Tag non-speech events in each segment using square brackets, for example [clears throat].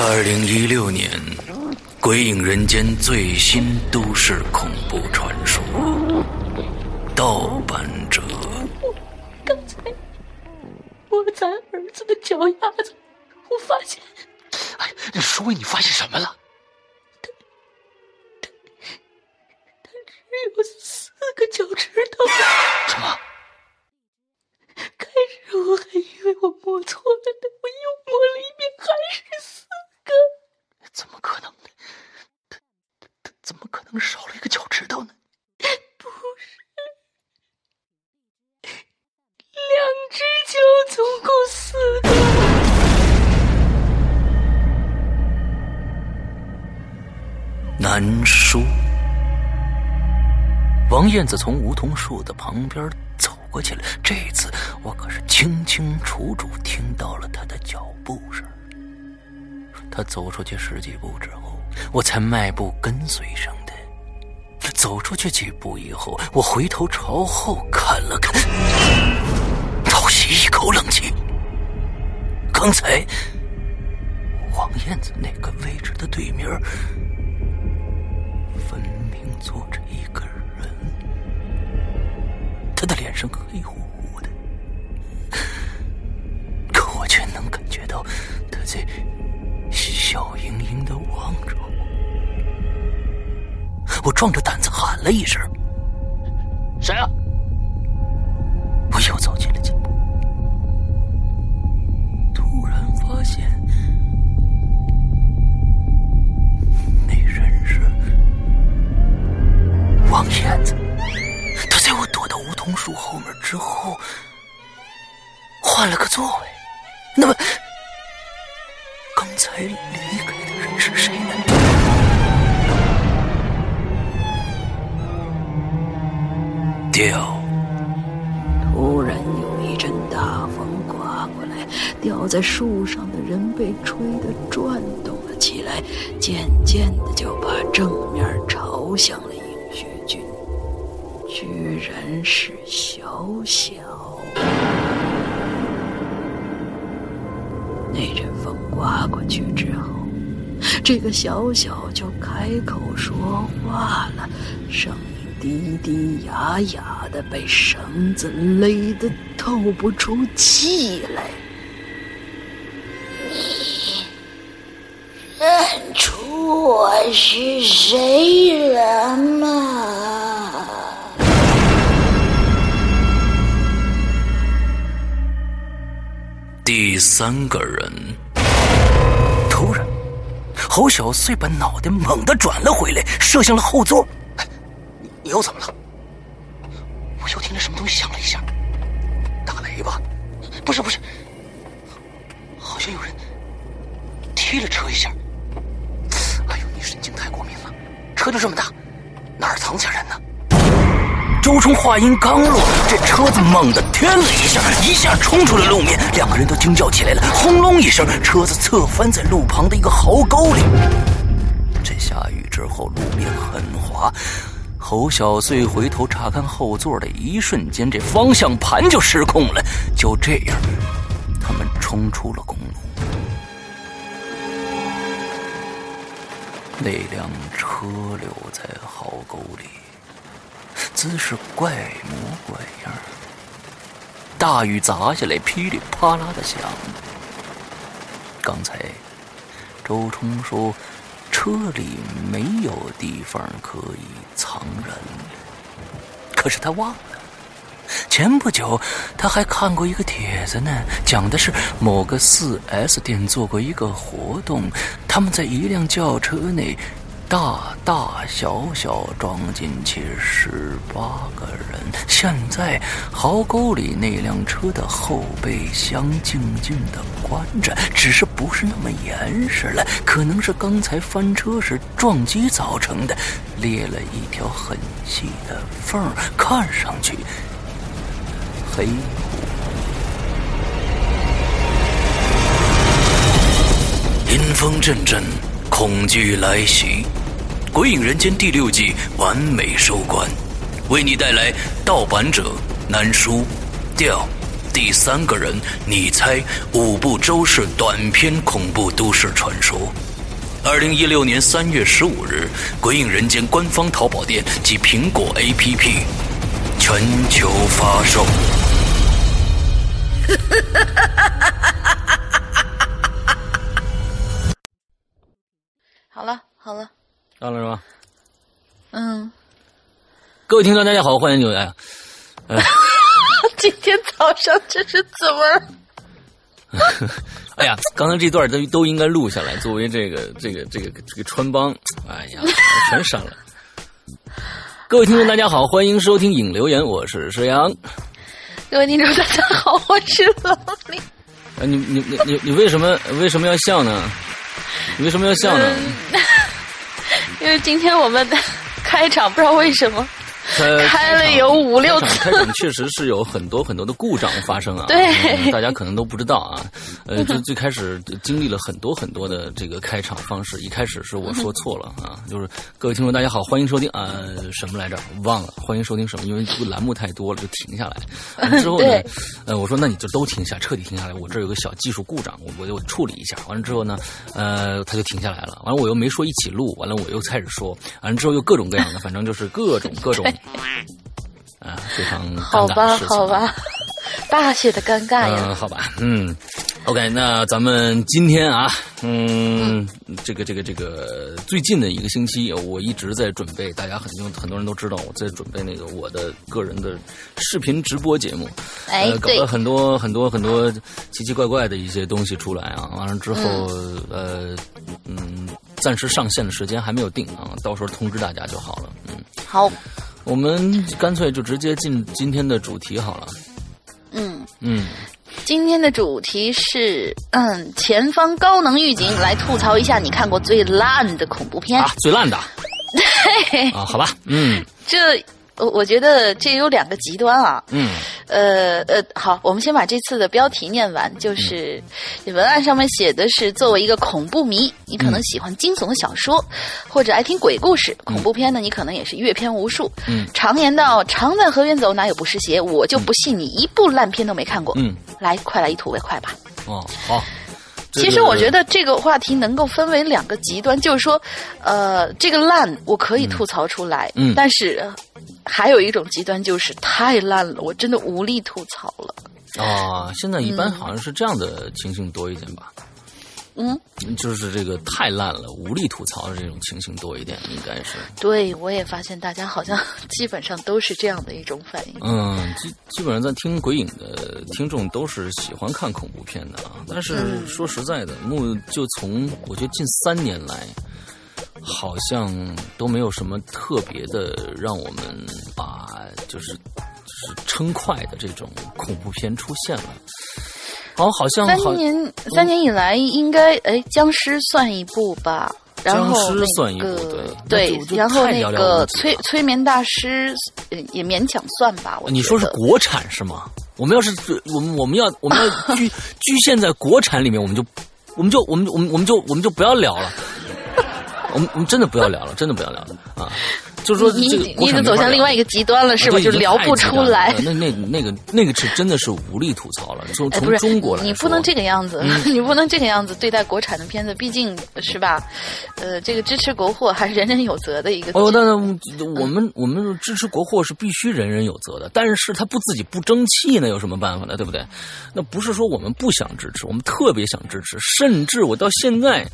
二零一六年，《鬼影人间》最新都市恐怖传说《盗版者》。刚才我在儿子的脚丫子，我发现……哎，你说你发现什么了？他他他只有四个脚趾头。什么？开始我还以为我摸错了呢，我又摸了一遍，还是四个。怎么可能呢？他他他怎么可能少了一个脚趾头呢？不是，两只脚总共四个。难说。王燕子从梧桐树的旁边走过去了，这次我可是清清楚楚听到了他的脚步声。他走出去十几步之后，我才迈步跟随上的。走出去几步以后，我回头朝后看了看，倒吸一口冷气。刚才王燕子那个位置的对面，分明坐着一个人。他的脸上黑乎乎的，[laughs] 可我却能感觉到他在笑盈盈的望着我。我壮着胆子喊了一声：“谁啊？”我又走进了几步，突然发现那人是王燕子。他在我躲到梧桐树后面之后，换了个座位。那么，才离开的人是谁呢？掉。突然有一阵大风刮过来，吊在树上的人被吹得转动了起来，渐渐的就把正面朝向了尹雪君。居然是小小。那阵风刮过去之后，这个小小就开口说话了，声音低低哑哑的，被绳子勒得透不出气来。你认出我是谁了吗？第三个人，突然，侯小碎把脑袋猛地转了回来，射向了后座。你你又怎么了？我又听见什么东西响了一下，打雷吧？不是不是，好像有人踢了车一下。哎呦，你神经太过敏了，车就这么大，哪儿藏下人呢？周冲话音刚落，这车子猛地颠了一下，一下冲出了路面，两个人都惊叫起来了。轰隆一声，车子侧翻在路旁的一个壕沟里。这下雨之后，路面很滑。侯小碎回头查看后座的一瞬间，这方向盘就失控了。就这样，他们冲出了公路。那辆车留在壕沟里。姿势怪模怪样，大雨砸下来，噼里啪啦的响。刚才周冲说车里没有地方可以藏人，可是他忘了，前不久他还看过一个帖子呢，讲的是某个四 S 店做过一个活动，他们在一辆轿车内。大大小小装进去十八个人。现在壕沟里那辆车的后备箱静静的关着，只是不是那么严实了，可能是刚才翻车时撞击造成的，裂了一条很细的缝，看上去黑。阴风阵阵，恐惧来袭。《鬼影人间》第六季完美收官，为你带来盗版者难书调第三个人，你猜五部周氏短篇恐怖都市传说。二零一六年三月十五日，《鬼影人间》官方淘宝店及苹果 APP 全球发售。好了好了，到了是吧？嗯，各位听众，大家好，欢迎你来。[laughs] 今天早上这是怎么了？[laughs] 哎呀，刚才这段都都应该录下来，作为这个这个这个这个穿帮。哎呀，全删了。各位听众，大家好，欢迎收听影留言，我是石阳。各位听众，大家好，我是老李。哎，你你你你你为什么为什么要笑呢？你为什么要笑呢？因为今天我们开场不知道为什么。开了有五六次，开场确实是有很多很多的故障发生啊。对，大家可能都不知道啊。呃，最最开始经历了很多很多的这个开场方式。一开始是我说错了啊，就是各位听众大家好，欢迎收听啊什么来着？忘了，欢迎收听什么？因为这个栏目太多了，就停下来。之后呢，呃，我说那你就都停下，彻底停下来。我这有个小技术故障，我我就处理一下。完了之后呢，呃，他就停下来了。完了我又没说一起录，完了我又开始说，完了之后又各种各样的，反正就是各种各种。啊，非常好吧，好吧，[laughs] 大写的尴尬呀。嗯，好吧，嗯，OK，那咱们今天啊，嗯，这个这个这个最近的一个星期，我一直在准备，大家很多很多人都知道我在准备那个我的个人的视频直播节目，哎，搞了很多很多很多奇奇怪怪的一些东西出来啊，完了之后，呃，嗯，暂时上线的时间还没有定啊，到时候通知大家就好了，嗯，好。我们干脆就直接进今天的主题好了。嗯嗯，今天的主题是嗯，前方高能预警，来吐槽一下你看过最烂的恐怖片啊，最烂的。[laughs] 对啊，好吧，嗯，这。我我觉得这有两个极端啊。嗯。呃呃，好，我们先把这次的标题念完。就是文案上面写的是，作为一个恐怖迷，你可能喜欢惊悚的小说，或者爱听鬼故事。恐怖片呢，你可能也是阅片无数。嗯。常言道，常在河边走，哪有不湿鞋？我就不信你一部烂片都没看过。嗯。来，快来一吐为快吧。哦，好。其实我觉得这个话题能够分为两个极端，就是说，呃，这个烂我可以吐槽出来，嗯，但是还有一种极端就是太烂了，我真的无力吐槽了。啊，现在一般好像是这样的情形多一点吧。嗯，就是这个太烂了，无力吐槽的这种情形多一点，应该是。对，我也发现大家好像基本上都是这样的一种反应。嗯，基基本上在听鬼影的听众都是喜欢看恐怖片的啊。但是说实在的，目就从我觉得近三年来，好像都没有什么特别的让我们把就是是称快的这种恐怖片出现了。哦，好像三年三年以来，应该哎，僵尸算一部吧。然后那个对，然后那个催催眠大师也勉强算吧。你说是国产是吗？我们要是我们我们要我们要局局限在国产里面，我们就我们就我们我们我们就我们就不要聊了。我们我们真的不要聊了，真的不要聊了啊。就是说，你你已经走向另外一个极端了，是吧？就聊不出来。那那那个那个是真的是无力吐槽了。从从中国来你不能这个样子，你不能这个样子对待国产的片子，毕竟是吧？呃，这个支持国货还是人人有责的一个。哦，那我们我们支持国货是必须人人有责的，但是他不自己不争气，那有什么办法呢？对不对？那不是说我们不想支持，我们特别想支持，甚至我到现在。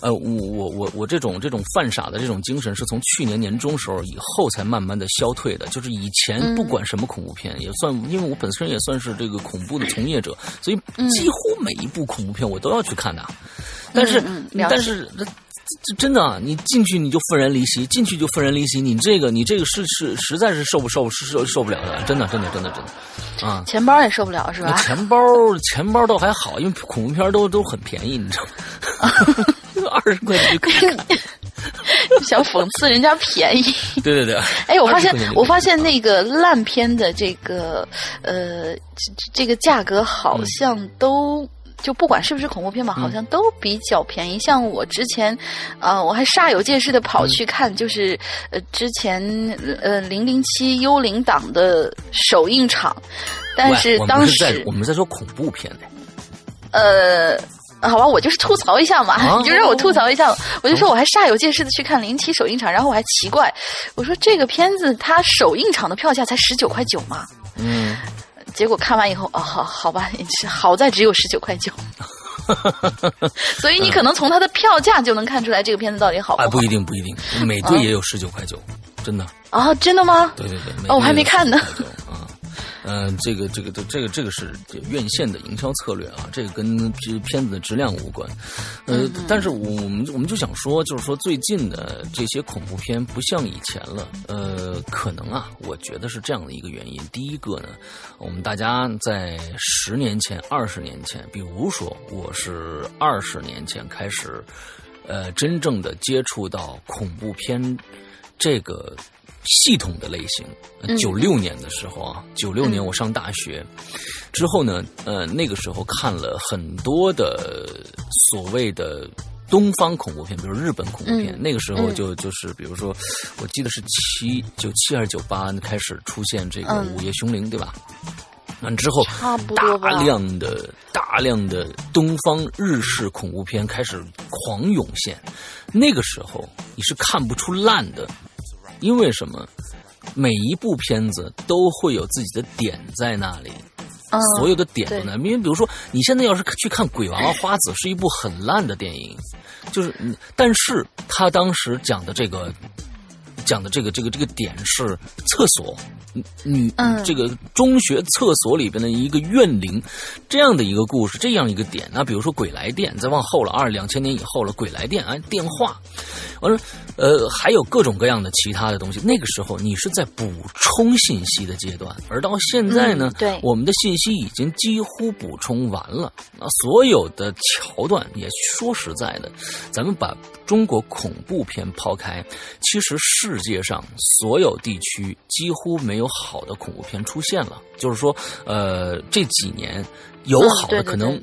呃，我我我我这种这种犯傻的这种精神，是从去年年中时候以后才慢慢的消退的。就是以前不管什么恐怖片，也算，因为我本身也算是这个恐怖的从业者，所以几乎每一部恐怖片我都要去看的。但是，但是这真的，你进去你就愤然离席，进去就愤然离席。你这个你这个是是实在是受不受受受不了的，真的真的真的真的啊！钱包也受不了是吧？钱包钱包倒还好，因为恐怖片都都很便宜，你知道吗？[laughs] 二十块钱可以看，[laughs] 想讽刺人家便宜。[laughs] 对对对，[laughs] 哎，我发现我发现那个烂片的这个呃这个价格好像都就不管是不是恐怖片吧，好像都比较便宜。像我之前，呃，我还煞有介事的跑去看，就是呃之前呃零零七幽灵党的首映场，但是喂当我们是在时我们在说恐怖片呢。呃。好吧，我就是吐槽一下嘛，啊你就让我吐槽一下，我就说我还煞有介事的去看零七首映场，然后我还奇怪，我说这个片子它首映场的票价才十九块九嘛，嗯，结果看完以后，哦，好好吧，好在只有十九块九，[laughs] 所以你可能从它的票价就能看出来这个片子到底好不哎，好。不一定，不一定，美队也有十九块九，真的。啊，真的吗？对对对，哦我还没看呢19块九啊。嗯、这个这个这这个这个是院线的营销策略啊，这个跟这片子的质量无关。呃，但是我我们我们就想说，就是说最近的这些恐怖片不像以前了。呃，可能啊，我觉得是这样的一个原因。第一个呢，我们大家在十年前、二十年前，比如说我是二十年前开始，呃，真正的接触到恐怖片这个系统的类型。九六年的时候啊，九六年我上大学、之后呢，呃，那个时候看了很多的所谓的。东方恐怖片，比如日本恐怖片，那个时候就就是，比如说，我记得是七九七还是九八开始出现这个嗯《午夜凶铃》，对吧？完之后，大量的大量的东方日式恐怖片开始狂涌现，那个时候你是看不出烂的，因为什么？每一部片子都会有自己的点在那里，嗯，所有的点对都在。因为比如说，你现在要是去看《鬼娃娃花子》，是一部很烂的电影，就是，嗯但是他当时讲的这个。讲的这个这个这个点是厕所，女女嗯这个中学厕所里边的一个怨灵，这样的一个故事，这样一个点。那比如说《鬼来电》，再往后了，二两千年以后了，《鬼来电》啊，电话，完了，呃，还有各种各样的其他的东西。那个时候你是在补充信息的阶段，而到现在呢，嗯对我们的信息已经几乎补充完了。啊，所有的桥段也说实在的，咱们把中国恐怖片抛开，其实世界上所有地区几乎没有好的恐怖片出现了。就是说，呃，这几年有嗯好的，可能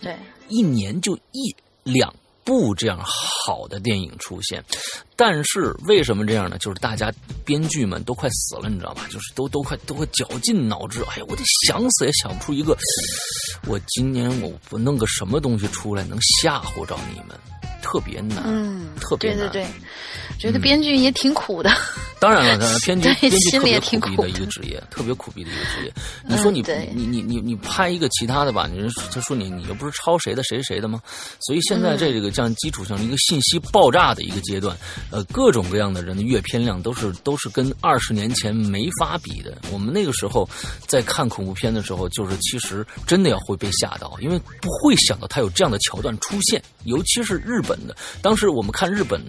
一年就一两不这样好的电影出现。但是为什么这样呢？就是大家编剧们都快死了，你知道吧？就是都都快都快绞尽脑汁，哎呀，我得想死也想不出一个，我今年我不弄个什么东西出来能吓唬着你们，特别难，嗯，特别难。对对对，觉得编剧也挺苦的。[laughs] 当然了，当然编剧编剧特别苦逼的一个职业，特别苦逼的一个职业。你说你、嗯你你你你拍一个其他的吧，你人他说你你又不是抄谁的谁谁的吗？所以现在这个这样基础上一个信息爆炸的一个阶段，呃，各种各样的人的阅片量都是都是跟二十年前没法比的。我们那个时候在看恐怖片的时候，就是其实真的要会被吓到，因为不会想到他有这样的桥段出现，尤其是日本的。当时我们看日本。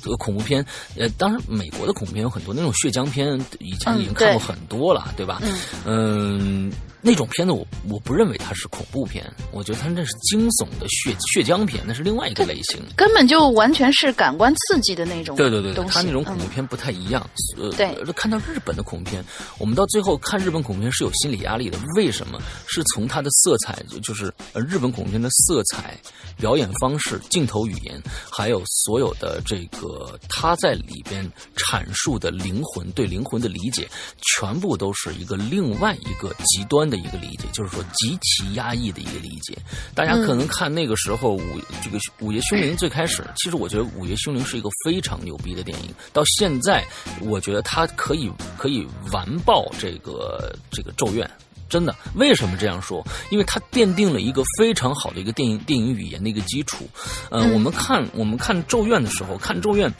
这个恐怖片，呃，当然美国的恐怖片有很多，那种血浆片以前已经看过很多了，对吧？嗯那种片子我我不认为它是恐怖片，我觉得它那是惊悚的血血浆片，那是另外一个类型。根本就完全是感官刺激的那种对对对，东西。他那种恐怖嗯片不太一样。呃，对看到日本的恐怖片，我们到最后看日本恐怖片是有心理压力的。为什么？是从它的色彩，就就是呃日本恐怖片的色彩、表演方式、镜头语言，还有所有的这个他在里边阐述的灵魂对灵魂的理解，全部都是一个另外一个极端的一个理解，就是说极其压抑的一个理解。大家可能看那个时候午这个《午夜凶铃》最开始，其实我觉得《午夜凶铃》是一个非常牛逼的电影。到现在，我觉得它可以可以完爆这个这个《咒怨》。真的，为什么这样说？因为它奠定了一个非常好的一个电影电影语言的一个基础。呃，我们看我们看《咒怨》的时候，看《咒怨》，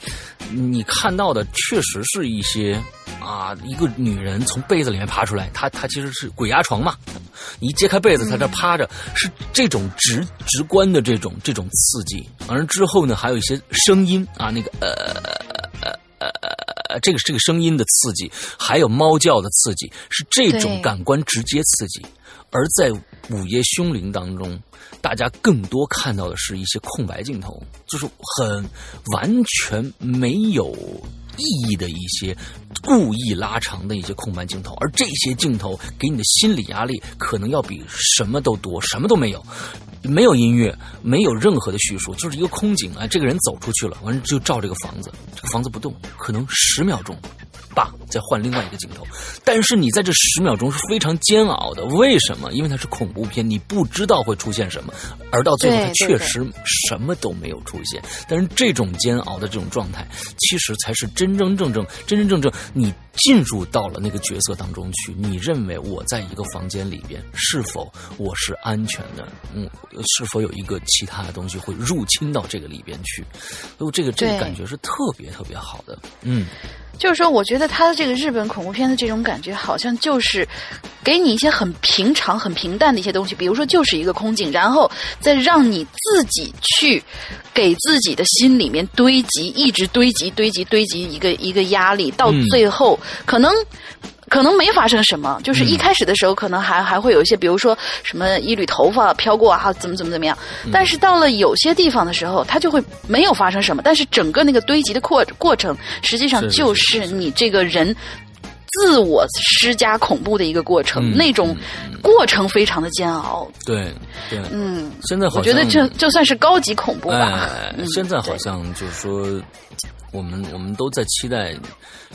你看到的确实是一些啊，一个女人从被子里面爬出来，她她其实是鬼压床嘛。你一揭开被子，她这趴着，是这种直直观的这种这种刺激。完了之后呢，还有一些声音啊，那个呃呃呃。呃，这个这个声音的刺激，还有猫叫的刺激，是这种感官直接刺激。而在《午夜凶铃》当中，大家更多看到的是一些空白镜头，就是很完全没有意义的一些故意拉长的一些空白镜头，而这些镜头给你的心理压力可能要比什么都多，什么都没有。没有音乐，没有任何的叙述，就是一个空景。哎，这个人走出去了，完了就照这个房子，这个房子不动，可能十秒钟，吧，再换另外一个镜头。但是你在这十秒钟是非常煎熬的，为什么？因为它是恐怖片，你不知道会出现什么，而到最后它确实什么都没有出现。但是这种煎熬的这种状态，其实才是真真真正正、真真正正你进入到了那个角色当中去。你认为我在一个房间里边，是否我是安全的？嗯，是否有一个其他的东西会入侵到这个里边去？所以这个这个感觉是特别特别好的。嗯，就是说，我觉得他的这个日本恐怖片的这种感觉，好像就是给你一些很平常、很平淡的一些东西，比如说就是一个空镜，然后再让你自己去给自己的心里面堆积，一直堆积、堆积、堆积一个一个压力，到嗯最后、可能。可能没发生什么，就是一开始的时候，可能还还会有一些，比如说什么一缕头发飘过啊，怎么怎么怎么样。但是到了有些地方的时候，它就会没有发生什么，但是整个那个堆积的过过程，实际上就是是你这个人自我施加恐怖的一个过程，嗯那种过程非常的煎熬。对对。嗯，现在好像我觉得这就算是高级恐怖吧。现在好像就是说，我们我们都在期待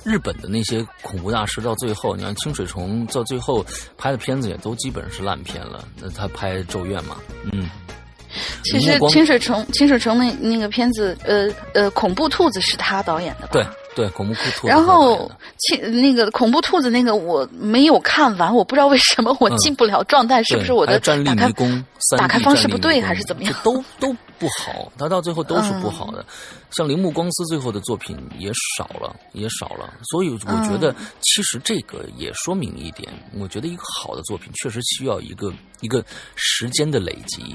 日本的那些恐怖大师，到最后，你看清水虫到最后拍的片子也都基本是烂片了。那他拍《咒怨》嘛，嗯，其实清水虫清水虫那那个片子，呃呃，恐怖兔子是他导演的吧？对对，恐怖兔兔。然后，其那个恐怖兔子那个我没有看完，我不知道为什么我嗯进不了状态，是不是我的战力打开迷宫？3D 打开方式不对还是怎么样都都不好，它到最后都是不好嗯的。像铃木光司最后的作品也少了，也少了。所以我觉得，嗯其实这个也说明一点，我觉得一个好的作品确实需要一个一个时间的累积。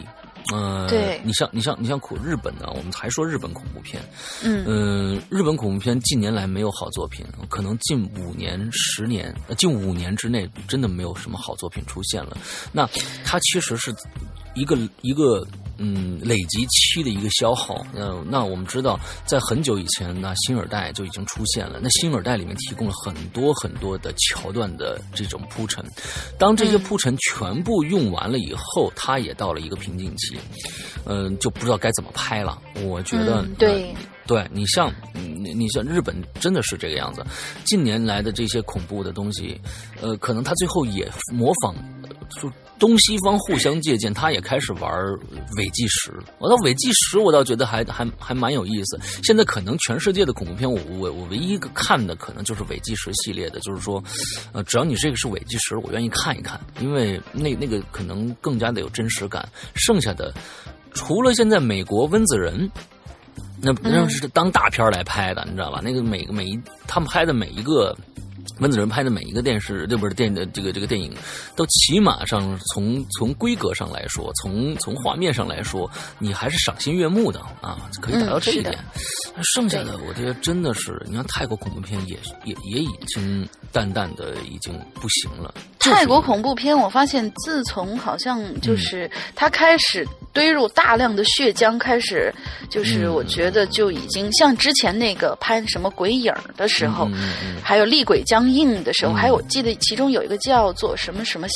呃，对你像你像你像恐日本呢，我们还说日本恐怖片，嗯嗯，日本恐怖片近年来没有好作品，可能近五年、十年、呃近五年之内真的没有什么好作品出现了。那它其实是一个一个嗯累积期的一个消耗。那，那我们知道，在很久以前，那新耳带就已经出现了。那新耳带里面提供了很多很多的桥段的这种铺陈，当这些嗯铺陈全部用完了以后，它也到了一个瓶颈期，嗯、就不知道该怎么拍了。我觉得，嗯对呃对你像你你像日本真的是这个样子，近年来的这些恐怖的东西，呃，可能他最后也模仿，呃就东西方互相借鉴，他也开始玩伪纪实。我到伪纪实，我倒觉得还还还蛮有意思。现在可能全世界的恐怖片，我我我唯一一个看的可能就是伪纪实系列的，就是说，呃，只要你这个是伪纪实，我愿意看一看，因为那那个可能更加的有真实感。剩下的，除了现在美国温子仁。那那是当大片来拍的，你知道吧？那个每个每一他们拍的每一个温子仁拍的每一个电视，这不是电的这个这个电影，都起码上从从规格上来说，从从画面上来说，你还是赏心悦目的啊，可以达到这一点。剩下的我觉得真的是，你看泰国恐怖片也也也已经淡淡的已经不行了。就是泰国恐怖片，我发现自从好像嗯就是它开始堆入大量的血浆，开始就是嗯。我觉得就已经像之前那个拍什么鬼影儿的时候，还有厉鬼僵硬的时候，嗯。还有我记得其中有一个叫做什么什么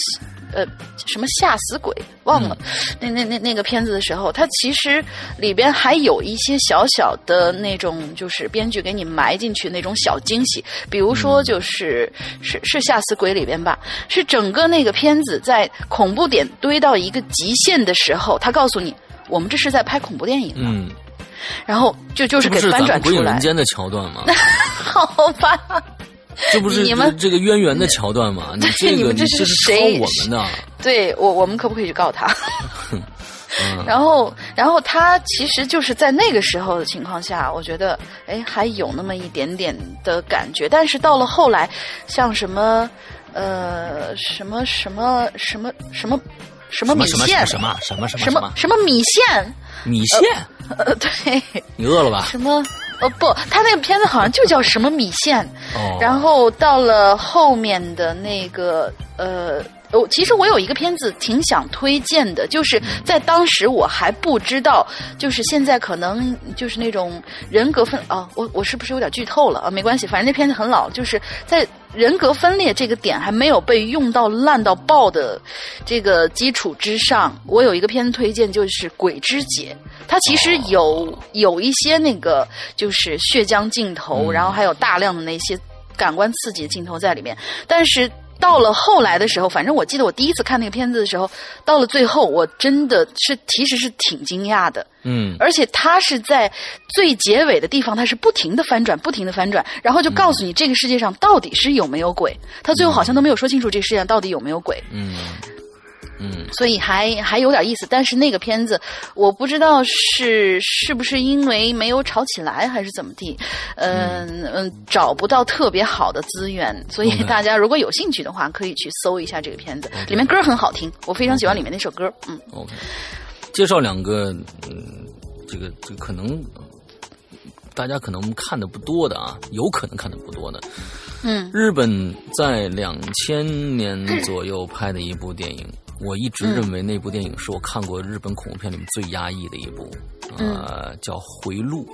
呃什么吓死鬼忘了，嗯。那那那那个片子的时候，它其实里边还有一些小小的那种就是编剧给你埋进去那种小惊喜，比如说就是、是是吓死鬼里边吧，是整个那个片子在恐怖点堆到一个极限的时候，他告诉你。我们这是在拍恐怖电影，嗯，然后就就是给翻转出来鬼影人，间的桥段吗？[laughs] 好吧？这不是你们这这个渊源的桥段吗？你这个这是谁我们的。对我，我们可不可以去告他？[laughs] 嗯然后，然后他其实就是在那个时候的情况下，我觉得，哎，还有那么一点点的感觉。但是到了后来，像什么，呃，什么什么什么什么什么米线，什么什么什么什么什么米线，米线？呃，对，你饿了吧？什么。呃不，他那个片子好像就叫什么米线，哦，然后到了后面的那个呃我其实我有一个片子挺想推荐的，就是在当时我还不知道，就是现在可能就是那种人格分啊，我我是不是有点剧透了啊？没关系，反正那片子很老，就是在人格分裂这个点还没有被用到烂到爆的这个基础之上，我有一个片子推荐，就是《鬼之姐》，它其实有有一些那个就是血浆镜头，然后还有大量的那些感官刺激的镜头在里面，但是。到了后来的时候，反正我记得我第一次看那个片子的时候，到了最后，我真的是其实是挺惊讶的。嗯，而且他是在最结尾的地方，他是不停的翻转，不停的翻转，然后就告诉你这个世界上到底是有没有鬼。他最后好像都没有说清楚这个世界上到底有没有鬼。嗯嗯，所以还还有点意思，但是那个片子我不知道是是不是因为没有炒起来还是怎么地，嗯嗯，找不到特别好的资源，所以大家如果有兴趣的话，可以去搜一下这个片子，里面歌很好听，我非常喜欢里面那首歌，嗯。OK，介绍两个，嗯，这个这个可能大家可能看的不多的啊，有可能看的不多的。嗯。日本在两千年左右拍的一部电影，我一直认为那部电影是我看过日本恐怖片里面最压抑的一部，呃，叫《回路》。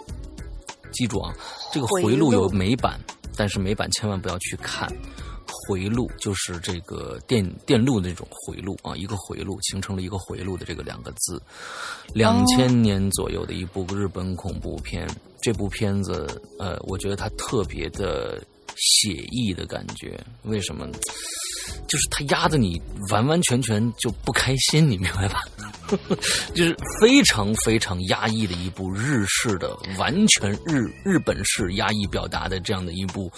记住啊，这个《回路》有美版，但是美版千万不要去看。回路就是这个电电路的这种回路啊，一个回路形成了一个回路的这个两个字。两千年左右的一部日本恐怖片，这部片子呃，我觉得它特别的写意的感觉。为什么呢？就是它压得你完完全全就不开心，你明白吧？[laughs] 就是非常非常压抑的一部日式的，完全日日本式压抑表达的这样的一部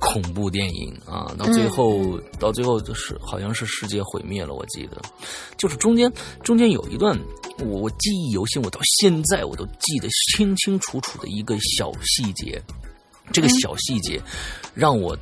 恐怖电影啊，到最后、到最后就是好像是世界毁灭了，我记得，就是中间中间有一段我我记忆犹新，我到现在我都记得清清楚楚的一个小细节，这个小细节让我。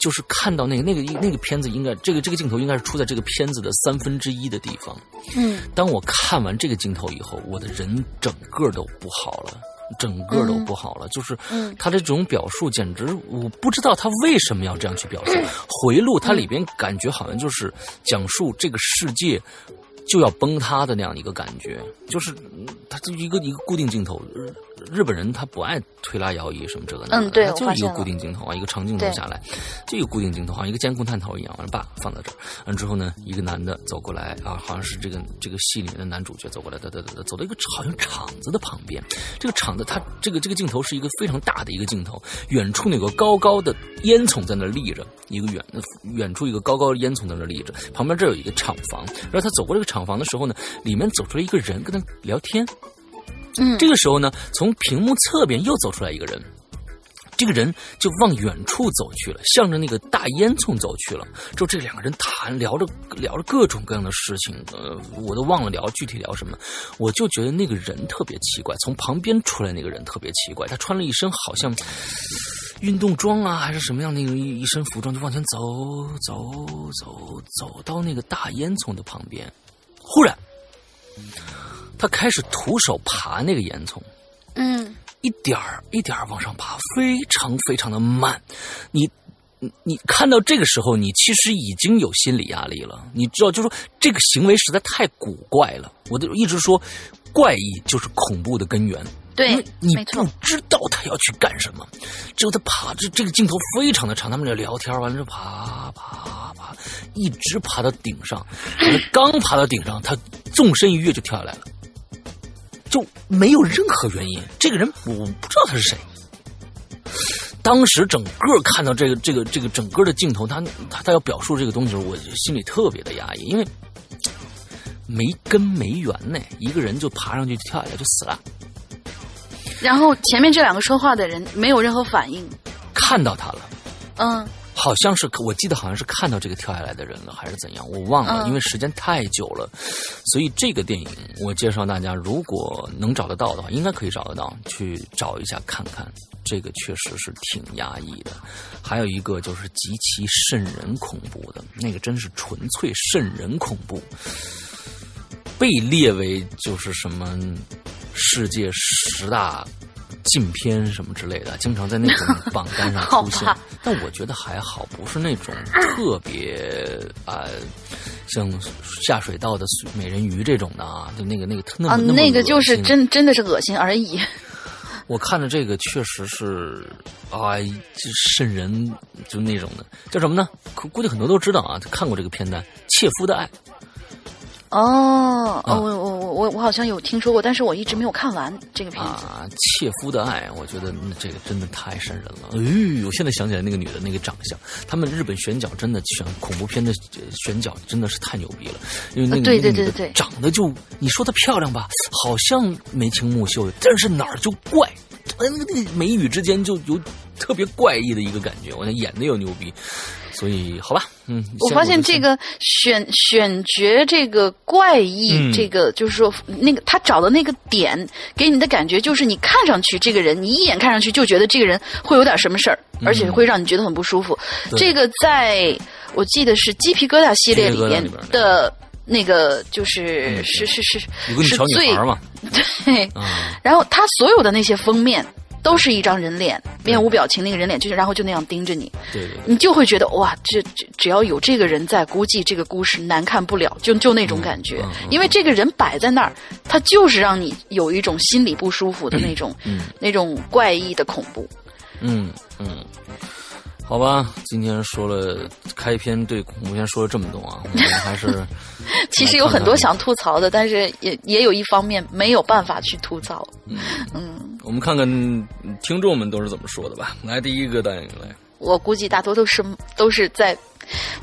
就是看到那个那个那个片子，应该这个这个镜头应该是出在这个片子的三分之一的地方。嗯当我看完这个镜头以后，我的人整个都不好了，整个都不好了。就是嗯他的这种表述，简直我不知道他为什么要这样去表述。回路它里边感觉好像就是讲述这个世界。就要崩塌的那样一个感觉，就是嗯它就一个一个固定镜头。日日本人他不爱推拉摇移什么这个那个的，嗯对他就是一个固定镜头啊，一个长镜头下来，就一个固定镜头，好像一个监控探头一样，完了把放在这儿，完了之后呢，一个男的走过来啊，好像是这个这个戏里面的男主角走过来，哒哒哒哒，走到一个好像厂子的旁边，这个厂子它这个这个镜头是一个非常大的一个镜头，远处有个高高的烟囱在那立着，一个远远处一个高高的烟囱在那立着，旁边这有一个厂房，然后他走过这个厂房的时候呢，里面走出来一个人跟他聊天，嗯这个时候呢，从屏幕侧边又走出来一个人，这个人就往远处走去了，向着那个大烟囱走去了。之后这两个人谈聊着聊着各种各样的事情，呃，我都忘了聊具体聊什么。我就觉得那个人特别奇怪，从旁边出来那个人特别奇怪，他穿了一身好像运动装啊，还是什么样的一个一一身服装，就往前走走走走到那个大烟囱的旁边，忽然。他开始徒手爬那个烟囱，嗯一点儿一点儿往上爬，非常非常的慢。你你你看到这个时候，你其实已经有心理压力了。你知道，就是说这个行为实在太古怪了。我就一直说，怪异就是恐怖的根源。对因为你不知道他要去干什么。只有他爬，这这个镜头非常的长，他们俩聊天，完了之后爬爬爬，一直爬到顶上。刚爬到顶上，他纵身一跃就跳下来了。就没有任何原因。这个人我不知道他是谁。当时整个看到这个这个这个整个的镜头，他他他要表述这个东西的时候，我心里特别的压抑，因为没根没源呢，一个人就爬上去跳下来就死了。然后前面这两个说话的人没有任何反应，看到他了，嗯好像是我记得好像是看到这个跳下来的人了，还是怎样，我忘了，嗯因为时间太久了。所以这个电影我介绍大家，如果能找得到的话，应该可以找得到，去找一下看看。这个确实是挺压抑的。还有一个就是极其瘆人恐怖的，那个真是纯粹瘆人恐怖，被列为就是什么世界十大禁片什么之类的，经常在那种榜单上 [laughs] 出现。但我觉得还好，不是那种特别啊、像下水道的美人鱼这种的啊，就那个那个那么、啊，那个就是真真的是恶心而已。[laughs] 我看着这个确实是啊，就瘆人，就那种的，叫什么呢？估估计很多都知道啊，看过这个片段《切肤的爱》。哦，啊哦，我我我我我好像有听说过，但是我一直没有看完这个片子。啊，切夫的爱，我觉得嗯这个真的太瘆人了。哎，我现在想起来那个女的那个长相，他们日本选角真的选恐怖片的呃选角真的是太牛逼了，因为那个、啊对对那个女的对对长得就你说她漂亮吧，好像眉清目秀，但是哪儿就怪，哎，那个那个眉宇之间就有特别怪异的一个感觉，我那演的又牛逼，所以好吧，嗯，我发现这个选选角这个怪异，嗯。这个就是说那个他找的那个点，给你的感觉就是你看上去这个人，你一眼看上去就觉得这个人会有点什么事儿，而且会让你觉得很不舒服。嗯这个在我记得是鸡皮疙瘩系列里边鸡皮疙瘩里边的那个，就是、[laughs] 嗯是是是是最，对，啊、然后他所有的那些封面都是一张人脸，面无表情那个人脸，就是然后就那样盯着你。对对对。你就会觉得哇，这这只要有这个人在，估计这个故事难看不了，就就那种感觉。嗯嗯因为这个人摆在那儿，他就是让你有一种心里不舒服的那种、嗯那种怪异的恐怖。嗯嗯，好吧，今天说了开篇对恐怖片说了这么多啊，[laughs] 我们还是 [laughs] 其实有很多想吐槽的，但是也也有一方面没有办法去吐槽。嗯，我们看看听众们都是怎么说的吧。来，第一个单元来，我估计大多都是都是在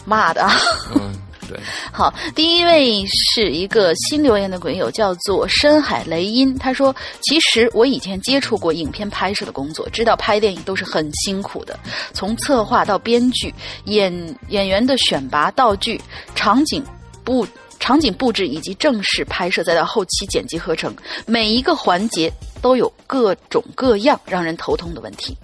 骂的啊。嗯，对，好，第一位是一个新留言的鬼友，叫做深海雷音。他说：“其实我以前接触过影片拍摄的工作，知道拍电影都是很辛苦的，从策划到编剧、演演员的选拔、道具、场景布。”场景布置以及正式拍摄，再到后期剪辑合成，每一个环节都有各种各样让人头痛的问题。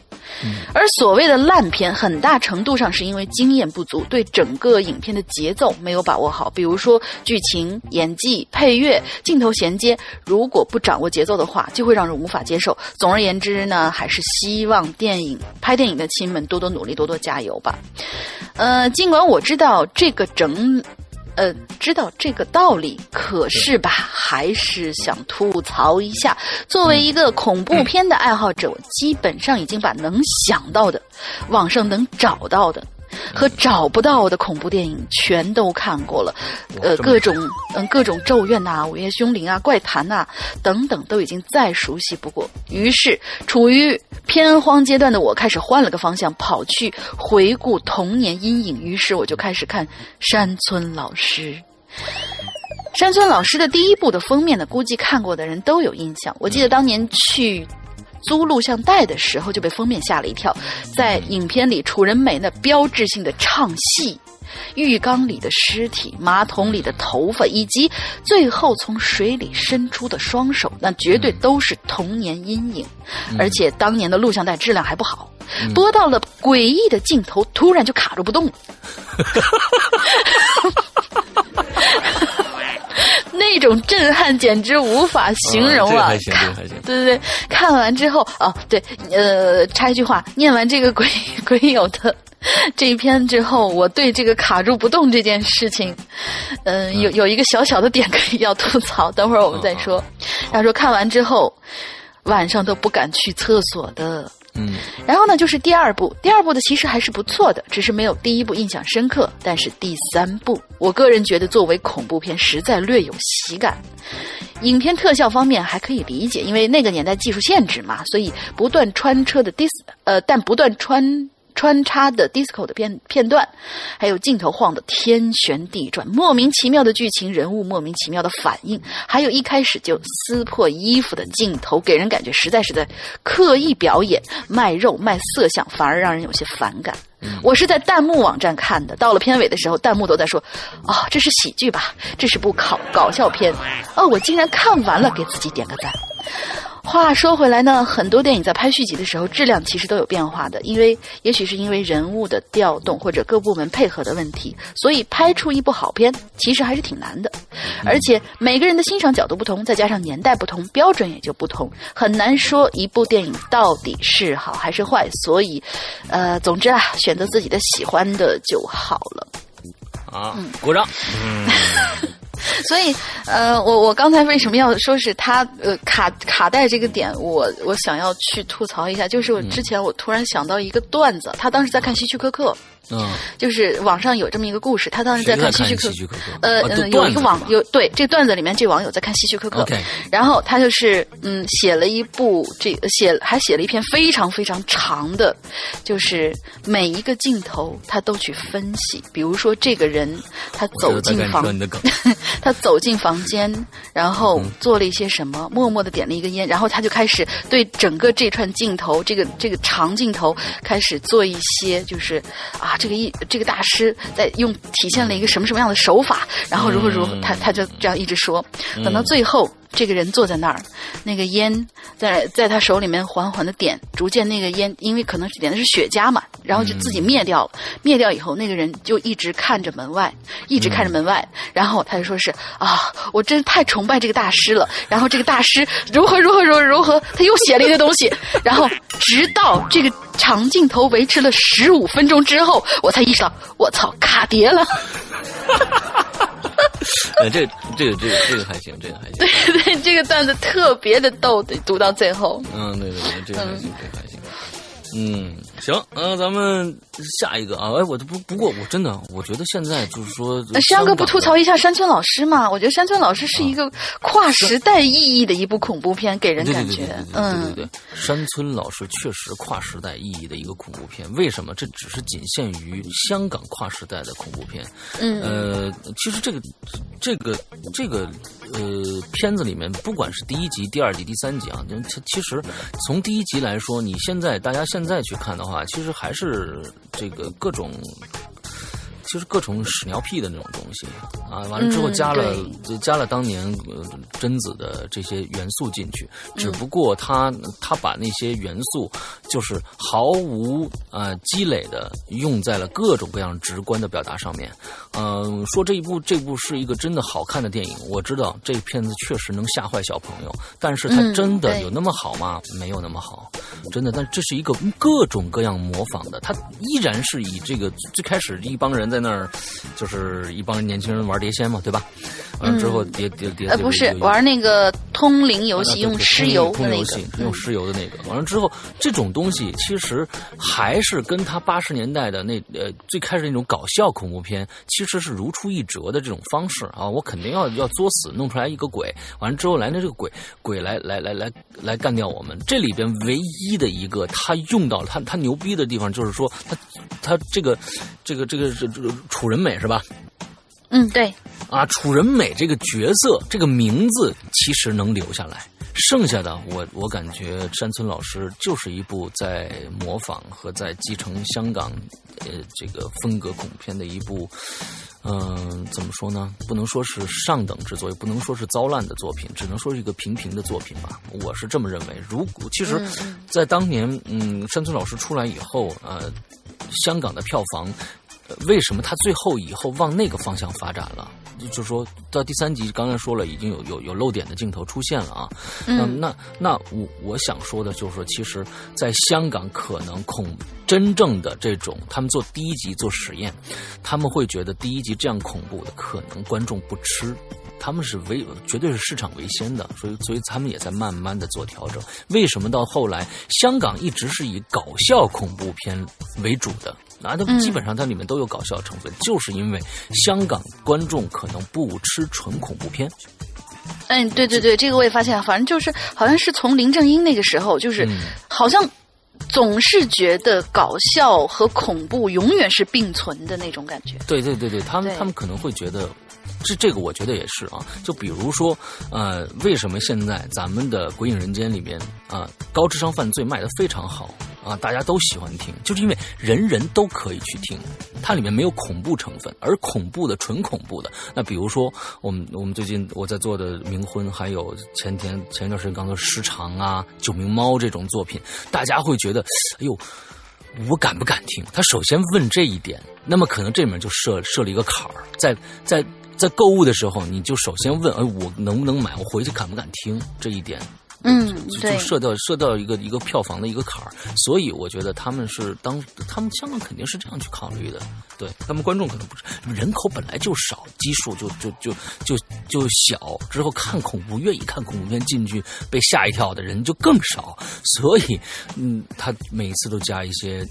而所谓的烂片，很大程度上是因为经验不足，对整个影片的节奏没有把握好。比如说剧情、演技、配乐、镜头衔接，如果不掌握节奏的话，就会让人无法接受。总而言之呢，还是希望电影拍电影的亲们多多努力，多多加油吧。呃，尽管我知道这个整。呃，知道这个道理，可是吧，还是想吐槽一下。作为一个恐怖片的爱好者，我基本上已经把能想到的、网上能找到的和找不到的恐怖电影全都看过了。呃，各种嗯各种咒怨呐、午夜凶铃啊、怪谈呐、等等，都已经再熟悉不过。于是，处于偏荒阶段的我开始换了个方向，跑去回顾童年阴影。于是，我就开始看山村老师。山村老师的第一部的封面呢，估计看过的人都有印象。我记得当年去租录像带的时候，就被封面吓了一跳。在影片里，楚人美那标志性的唱戏。浴缸里的尸体、马桶里的头发，以及最后从水里伸出的双手，那绝对都是童年阴影。而且当年的录像带质量还不好，播到了诡异的镜头，突然就卡住不动了。[laughs] 那种震撼简直无法形容啊！啊这个还行，这个还行。对对对，看完之后啊，对，呃，插一句话，念完这个鬼鬼友的这一篇之后，我对这个卡住不动这件事情，嗯、有有一个小小的点可以要吐槽，等会儿我们再说。他说看完之后，晚上都不敢去厕所的。嗯然后呢，就是第二部，第二部的其实还是不错的，只是没有第一部印象深刻。但是第三部，我个人觉得作为恐怖片，实在略有喜感。影片特效方面还可以理解，因为那个年代技术限制嘛，所以不断穿车的 dis 呃，但不断穿穿插的 disco 的片片段，还有镜头晃得天旋地转，莫名其妙的剧情，人物莫名其妙的反应，还有一开始就撕破衣服的镜头，给人感觉实在是在刻意表演卖肉卖色相，反而让人有些反感。我是在弹幕网站看的，到了片尾的时候，弹幕都在说：“哦，这是喜剧吧？这是部搞搞笑片。”哦，我竟然看完了，给自己点个赞。话说回来呢，很多电影在拍续集的时候，质量其实都有变化的，因为也许是因为人物的调动或者各部门配合的问题，所以拍出一部好片其实还是挺难的。而且每个人的欣赏角度不同，再加上年代不同，标准也就不同，很难说一部电影到底是好还是坏。所以，呃，总之啊，选择自己的喜欢的就好了。啊，鼓掌。嗯，所以，呃，我我刚才为什么要说是他呃卡卡带这个点，我我想要去吐槽一下，就是我之前我突然想到一个段子，他当时在看希区柯克。嗯，就是网上有这么一个故事，他当时在看希区柯，克，呃，啊有一个网有对这个段子里面，这网友在看希区柯克 OK 然后他就是嗯写了一部这写还写了一篇非常非常长的，就是每一个镜头他都去分析，比如说这个人他走进房 [laughs] 他走进房间，然后嗯做了一些什么，默默的点了一根烟，然后他就开始对整个这串镜头，这个这个长镜头开始做一些，就是啊，这个一这个大师在用体现了一个什么什么样的手法，然后如何如何，嗯他他就这样一直说，等到最后。这个人坐在那儿，那个烟在在他手里面缓缓的点，逐渐那个烟，因为可能点的是雪茄嘛，然后就自己灭掉了。灭掉以后，那个人就一直看着门外，一直看着门外，然后他就说是啊，我真太崇拜这个大师了。然后这个大师如何如何如何如何，他又写了一个东西，[laughs] 然后直到这个长镜头维持了十五分钟之后，我才意识到，我操，卡碟了。[laughs] 呃，这这个这个这个还行，这个还行。对对，这个段子特别的逗，得读到最后。嗯，对对对，这个还行，这个还行。嗯，行，呃，咱们下一个啊，哎，我不不过我真的，我觉得现在就是说，那山哥不吐槽一一下山村老师吗？我觉得山村老师是一个跨时代意义的一部恐怖片，给人感觉嗯对对，对，山村老师确实跨时代意义的一个恐怖片。为什么？这只是仅限于香港跨时代的恐怖片。嗯呃，其实这个这个这个呃片子里面，不管是第一集、第二集、第三集啊，其其实从第一集来说，你现在大家现在去看的话，其实还是这个各种。其实各种屎尿屁的那种东西啊，完了之后嗯加了、加了当年呃贞子的这些元素进去，只不过他他把那些元素就是毫无呃积累的用在了各种各样直观的表达上面。嗯、说这一部这部是一个真的好看的电影，我知道这片子确实能吓坏小朋友，但是它嗯真的有那么好吗？没有那么好，真的。但这是一个各种各样模仿的，它依然是以这个最开始一帮人在那儿，就是一帮年轻人玩碟仙嘛，对吧？完了之后碟碟碟呃，不是玩那个通灵游戏，用尸油的那个通游戏，用尸油的那个。完了之后，这种东西其实还是跟他八十年代的那呃最开始那种搞笑恐怖片，其实是如出一辙的这种方式啊。我肯定要要作死，弄出来一个鬼，完了之后来那这个鬼鬼来来来来来干掉我们。这里边唯一的一个他用到他他牛逼的地方，就是说他他这个这个这个这这个楚人美是吧？嗯，对，啊，楚人美这个角色，这个名字其实能留下来。剩下的，我我感觉山村老师就是一部在模仿和在继承香港呃这个风格恐怖片的一部，嗯、怎么说呢？不能说是上等之作，也不能说是糟烂的作品，只能说是一个平平的作品吧。我是这么认为。如果其实，在当年，嗯，山村老师出来以后，呃，香港的票房。呃为什么他最后以后往那个方向发展了？就是说到第三集，刚才说了，已经有有有漏点的镜头出现了啊。嗯，那那我我想说的就是说，其实，在香港可能恐真正的这种，他们做第一集做实验，他们会觉得第一集这样恐怖的，可能观众不吃。他们是为绝对是市场为先的，所以所以他们也在慢慢的做调整。为什么到后来香港一直是以搞笑恐怖片为主的？啊，都基本上它里面都有搞笑成分，就是因为香港观众可能不吃纯恐怖片。嗯，对对对，这个我也发现，反正就是好像是从林正英那个时候，就是嗯好像总是觉得搞笑和恐怖永远是并存的那种感觉。对对对对，他们他们可能会觉得，这这个我觉得也是啊。就比如说，呃，为什么现在咱们的《鬼影人间》里面啊、高智商犯罪卖的非常好？啊，大家都喜欢听，就是因为人人都可以去听，它里面没有恐怖成分，而恐怖的纯恐怖的，那比如说我们我们最近我在做的《冥婚》，还有前天前一段时间刚做《失常》啊，《九名猫》这种作品，大家会觉得，哎呦。我敢不敢听？他首先问这一点，那么可能这里面就设设了一个坎儿，在在在购物的时候，你就首先问，哎，我能不能买？我回去敢不敢听？这一点。嗯，就设到设到一个一个票房的一个坎儿，所以我觉得他们是当他们香港肯定是这样去考虑的，对他们观众可能不是人口本来就少，基数就就就就就小，之后看恐怖愿意看恐怖片进去被吓一跳的人就更少，所以嗯，他每一次都加一些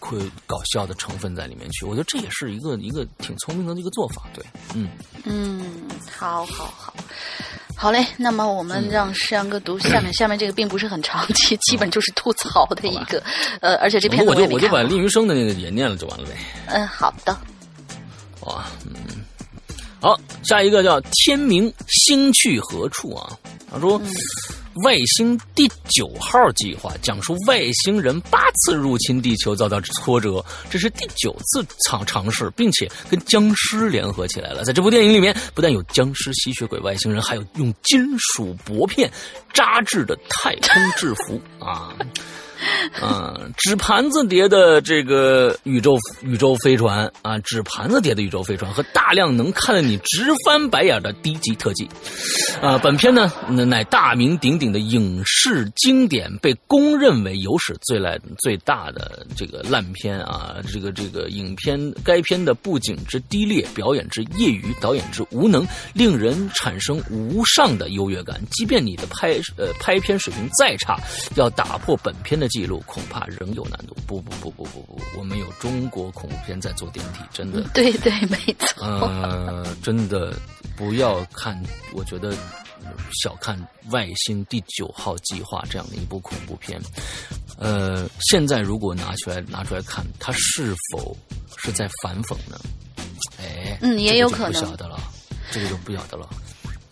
会搞笑的成分在里面去，我觉得这也是一个一个挺聪明的一个做法，对，嗯嗯，好好好。好嘞，那么我们让诗阳哥读下面，下面这个并不是很长期，基本就是吐槽的一个，呃，而且这篇我就我就把厉云生的那个也念了就完了呗。嗯，好的。哇，嗯，好，下一个叫天明星去何处啊？他说。外星第九号计划讲述外星人八次入侵地球遭到挫折，这是第九次尝尝试，并且跟僵尸联合起来了。在这部电影里面，不但有僵尸、吸血鬼、外星人，还有用金属薄片扎制的太空制服啊。嗯，[laughs] 纸盘子叠的这个宇宙宇宙飞船啊，纸盘子叠的宇宙飞船和大量能看得你直翻白眼的低级特技，啊，本片呢乃大名鼎鼎的影视经典，被公认为有史最烂最大的这个烂片啊，这个这个影片该片的布景之低劣，表演之业余，导演之无能，令人产生无上的优越感。即便你的拍呃拍片水平再差，要打破本片的。记录恐怕仍有难度。不不不不不不，我们有中国恐怖片在做电梯，真的。对对，没错。呃，真的不要看，我觉得小看《外星第九号计划》这样的一部恐怖片。呃，现在如果拿出来拿出来看，它是否是在反讽呢？哎，嗯，也有可能。不晓得了，这个就不晓得了。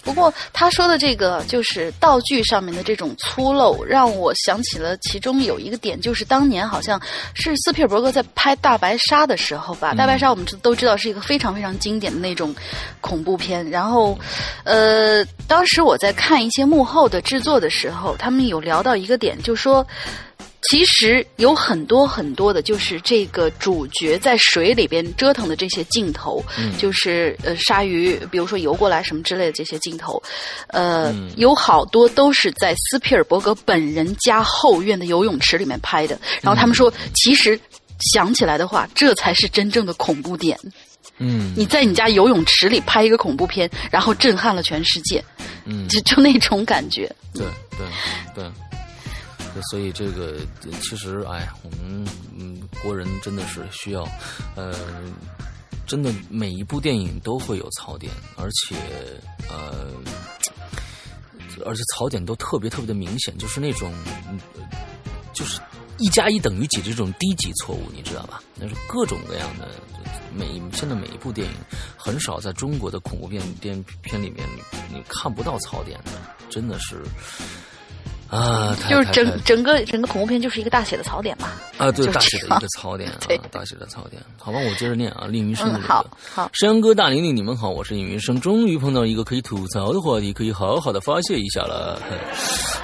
不过他说的这个就是道具上面的这种粗陋，让我想起了其中有一个点，就是当年好像是斯皮尔伯格在拍《大白鲨》的时候吧，《大白鲨》我们都知道是一个非常非常经典的那种恐怖片。然后，呃，当时我在看一些幕后的制作的时候，他们有聊到一个点，就说。其实有很多很多的，就是这个主角在水里边折腾的这些镜头，就是呃鲨鱼，比如说游过来什么之类的这些镜头，呃，有好多都是在斯皮尔伯格本人家后院的游泳池里面拍的。然后他们说，其实想起来的话，这才是真正的恐怖点。嗯，你在你家游泳池里拍一个恐怖片，然后震撼了全世界，嗯，就就那种感觉。对对对。所以这个其实，哎，我们嗯，国人真的是需要，呃，真的每一部电影都会有槽点，而且呃，而且槽点都特别特别的明显，就是那种，就是一加一等于几这种低级错误，你知道吧？那是各种各样的，每现在每一部电影很少在中国的恐怖片电片里面，你看不到槽点的，真的是。啊，就是整整个整个恐怖片就是一个大写的槽点吧？啊，对，大写的一个槽点啊，[laughs] 大写的槽点。好吧，我接着念啊，令云生的这个。好，山哥、大玲玲，你们好，我是尹云生，终于碰到一个可以吐槽的话题，可以好好的发泄一下了。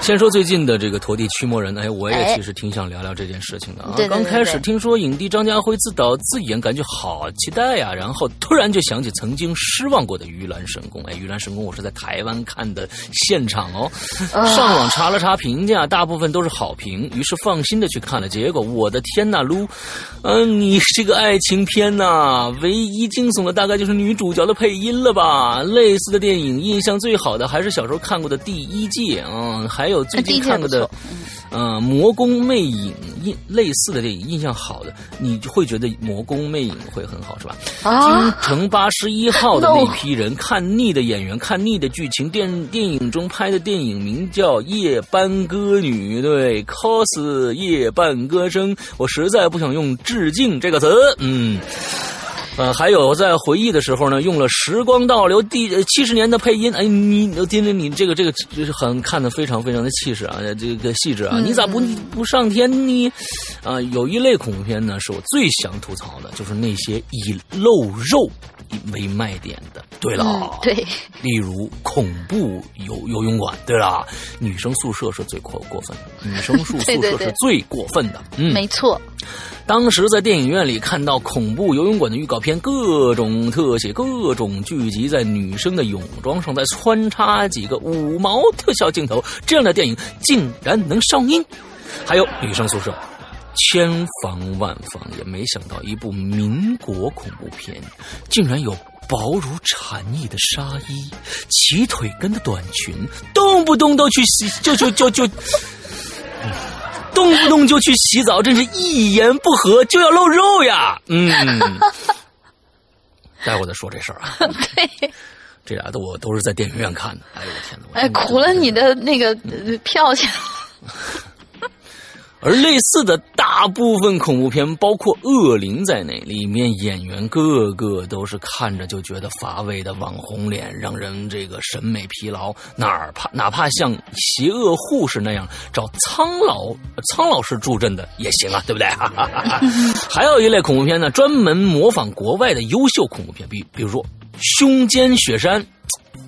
先说最近的这个陀地驱魔人，哎，我也其实挺想聊聊这件事情的啊。刚开始听说影帝张家辉自导自演，感觉好期待呀，然后突然就想起曾经失望过的《盂兰神功》，哎，《盂兰神功》我是在台湾看的现场哦，上网查了查。评价大部分都是好评，于是放心的去看了。结果我的天呐，撸，嗯，你这个爱情片呐，唯一惊悚的大概就是女主角的配音了吧？类似的电影印象最好的还是小时候看过的第一季啊，还有最近看过的。嗯，魔宫魅影印类似的电影印象好的，你会觉得魔宫魅影会很好是吧？京城八十一号的那批人看腻的演员，看腻的剧情，电电影中拍的电影名叫《夜班歌女》，对，cos 夜半歌声，我实在不想用致敬这个词，嗯。呃，还有在回忆的时候呢，用了时光倒流第七十年的配音。哎，你丁丁，你这个这个就是很看的非常非常的气势啊，这个细致啊，你咋不不上天呢？啊，有一类恐怖片呢，是我最想吐槽的，就是那些以露肉为卖点的。对了，嗯对，例如恐怖游游泳馆。对了，女生宿舍是最过过分的，女生宿 [laughs] 宿舍是最过分的。嗯，没错，当时在电影院里看到恐怖游泳馆的预告片，各种特写，各种聚集在女生的泳装上，再穿插几个五毛特效镜头，这样的电影竟然能上映。还有女生宿舍，千防万防也没想到，一部民国恐怖片竟然有。薄如蝉翼的纱衣，齐腿根的短裙，动不动都去洗，就就就就，动不动就去洗澡，真是一言不合就要露肉呀！嗯，待会儿再说这事儿啊。[laughs] 对，这俩都我都是在电影院看的。哎呦我天哪！哎，苦了你的那个呃票钱。[laughs] 而类似的大部分恐怖片，包括《恶灵》在内，里面演员个个都是看着就觉得乏味的网红脸，让人这个审美疲劳。哪怕哪怕像邪恶护士那样找苍老苍老师助阵的也行啊，对不对？[laughs] [laughs] 还有一类恐怖片呢，专门模仿国外的优秀恐怖片，比比如说《胸间雪山》。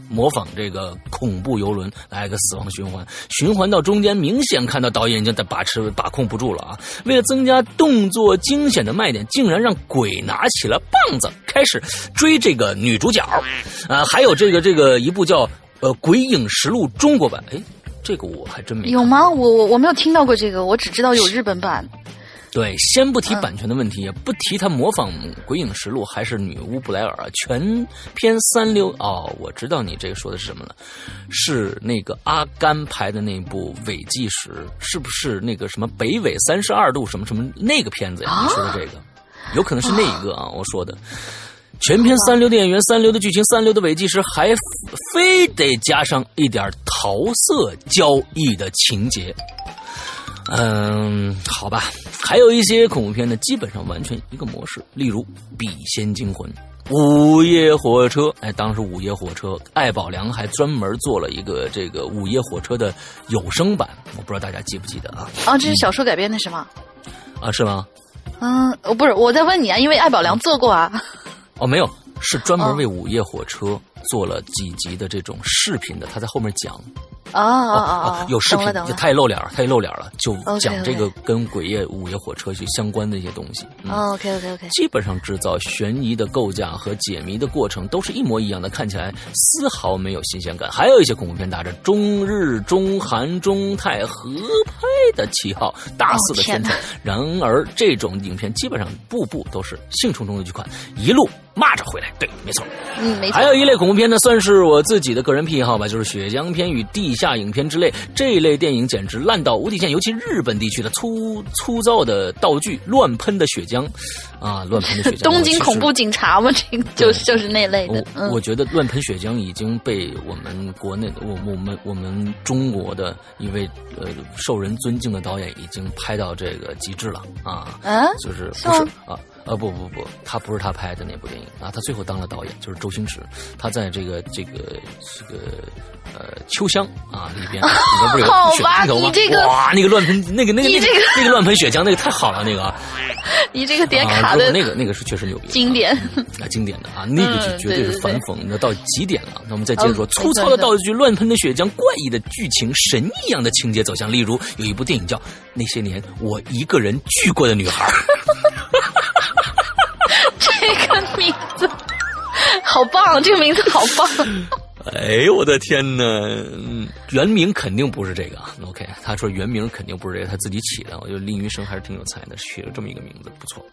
模仿这个恐怖游轮来个死亡循环，循环到中间，明显看到导演已经在把持把控不住了啊！为了增加动作惊险的卖点，竟然让鬼拿起了棒子开始追这个女主角，啊，还有这个这个一部叫呃《鬼影实录》中国版，哎，这个我还真没有吗？我我我没有听到过这个，我只知道有日本版。对，先不提版权的问题，也不提他模仿《鬼影实录》还是女巫布莱尔，啊全篇三流哦。我知道你这个说的是什么了，是那个阿甘拍的那部《伪纪实》，是不是那个什么北纬三十二度什么什么那个片子呀？你说的这个，有可能是那一个啊。我说的，全篇三流的演员、三流的剧情、三流的伪纪实，还非得加上一点桃色交易的情节。嗯，好吧，还有一些恐怖片呢，基本上完全一个模式，例如《笔仙惊魂》《午夜火车》。哎，当时《午夜火车》，艾宝良还专门做了一个这个《午夜火车》的有声版，我不知道大家记不记得啊？啊，这是小说改编的是吗？啊，是吗？嗯，我，不是，我在问你啊，因为艾宝良做过啊。哦，没有，是专门为《午夜火车》做了几集的这种视频的，他在后面讲。哦哦哦，有视频，他也露脸了，他也露脸了，就讲这个跟《鬼夜午夜火车》去相关的一些东西。嗯、OK OK OK，基本上制造悬疑的构架和解谜的过程都是一模一样的，看起来丝毫没有新鲜感。还有一些恐怖片打着中日、中韩、中泰合拍的旗号，大肆的宣传。然而，这种影片基本上步步都是兴冲冲的去看，一路骂着回来。对，没错。嗯，没错。还有一类恐怖片呢，算是我自己的个人癖好吧，就是血浆片与地下影片之类。这一类电影简直烂到无底线，尤其日本地区的粗粗糙的道具、乱喷的血浆，啊，乱喷的血浆。[laughs] 东京恐怖警察嘛，这个就是就是那类的。我我觉得乱喷血浆已经被我们国内的我我们我们中国的一位呃受人尊敬的导演已经拍到这个极致了啊，啊，就是不是啊。呃不不不，他不是他拍的那部电影啊，他最后当了导演，就是周星驰，他在这个这个这个呃秋香啊里边，[laughs] 里边不是有血镜头吗？这个哇，那个乱喷，那个那个那个那个乱喷血浆，那个太好了，那个。[laughs] 你这个点卡的、啊，那个那个是确实牛逼，经典啊，经典的啊，那个就绝对是反讽的到极点了。那我们再接着说，哦粗糙的道具、乱喷的血浆、怪异的剧情、神一样的情节走向。例如有一部电影叫《那些年我一个人聚过的女孩》。[laughs] 好棒，这个名字好棒。哎呦我的天呐！原名肯定不是这个。OK，他说原名肯定不是这个，他自己起的。我觉得林云生还是挺有才的，取了这么一个名字，不错。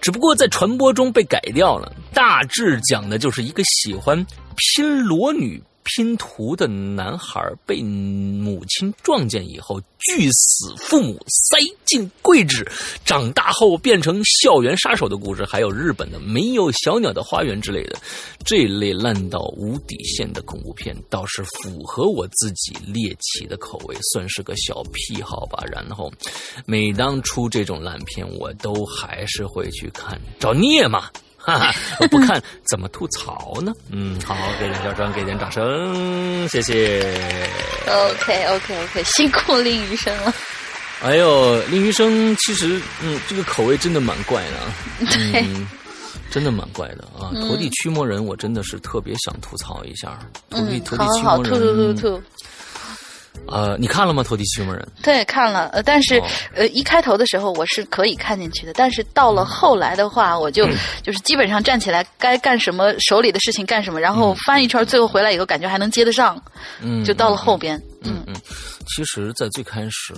只不过在传播中被改掉了，大致讲的就是一个喜欢拼裸女拼图的男孩被母亲撞见以后，拒死父母，塞进柜子，长大后变成校园杀手的故事。还有日本的没有小鸟的花园之类的，这类烂到无底线的恐怖片，倒是符合我自己猎奇的口味，算是个小癖好吧。然后，每当出这种烂片，我都还是会去看，找孽嘛。哈哈，我不看怎么吐槽呢？嗯，好，给梁小庄给点掌声，谢谢。OK OK OK，辛苦林医生了。哎呦，林医生其实嗯，这个口味真的蛮怪的啊，[laughs] 对嗯，真的蛮怪的啊。嗯陀地驱魔人，我真的是特别想吐槽一下。陀地嗯，陀地驱好好好，魔吐吐吐人，吐。呃，你看了吗？投地驱魔人？对，看了，呃，但是、哦。呃，一开头的时候我是可以看进去的，但是到了后来的话，我就、就是基本上站起来该干什么，手里的事情干什么，然后翻一圈，最后回来以后感觉还能接得上，嗯，就到了后边，嗯嗯，其实，在最开始，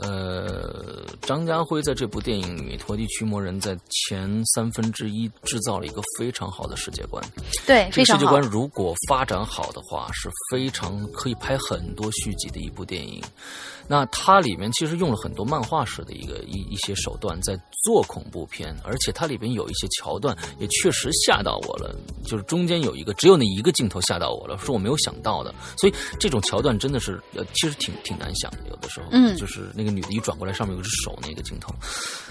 呃，张家辉在这部电影里面，《陀地驱魔人》在前三分之一制造了一个非常好的世界观。对，这个世界观，如果发展好的话，是非常可以拍很多续集的一部电影。那它里面其实用了很多漫画式的一个一一些手段在做恐怖片，而且它里边有一些桥段也确实吓到我了，就是中间有一个只有那一个镜头吓到我了，是我没有想到的。所以这种桥段真的是呃，其实挺挺难想的，有的时候，嗯就是那个女的一转过来，上面有只手那个镜头，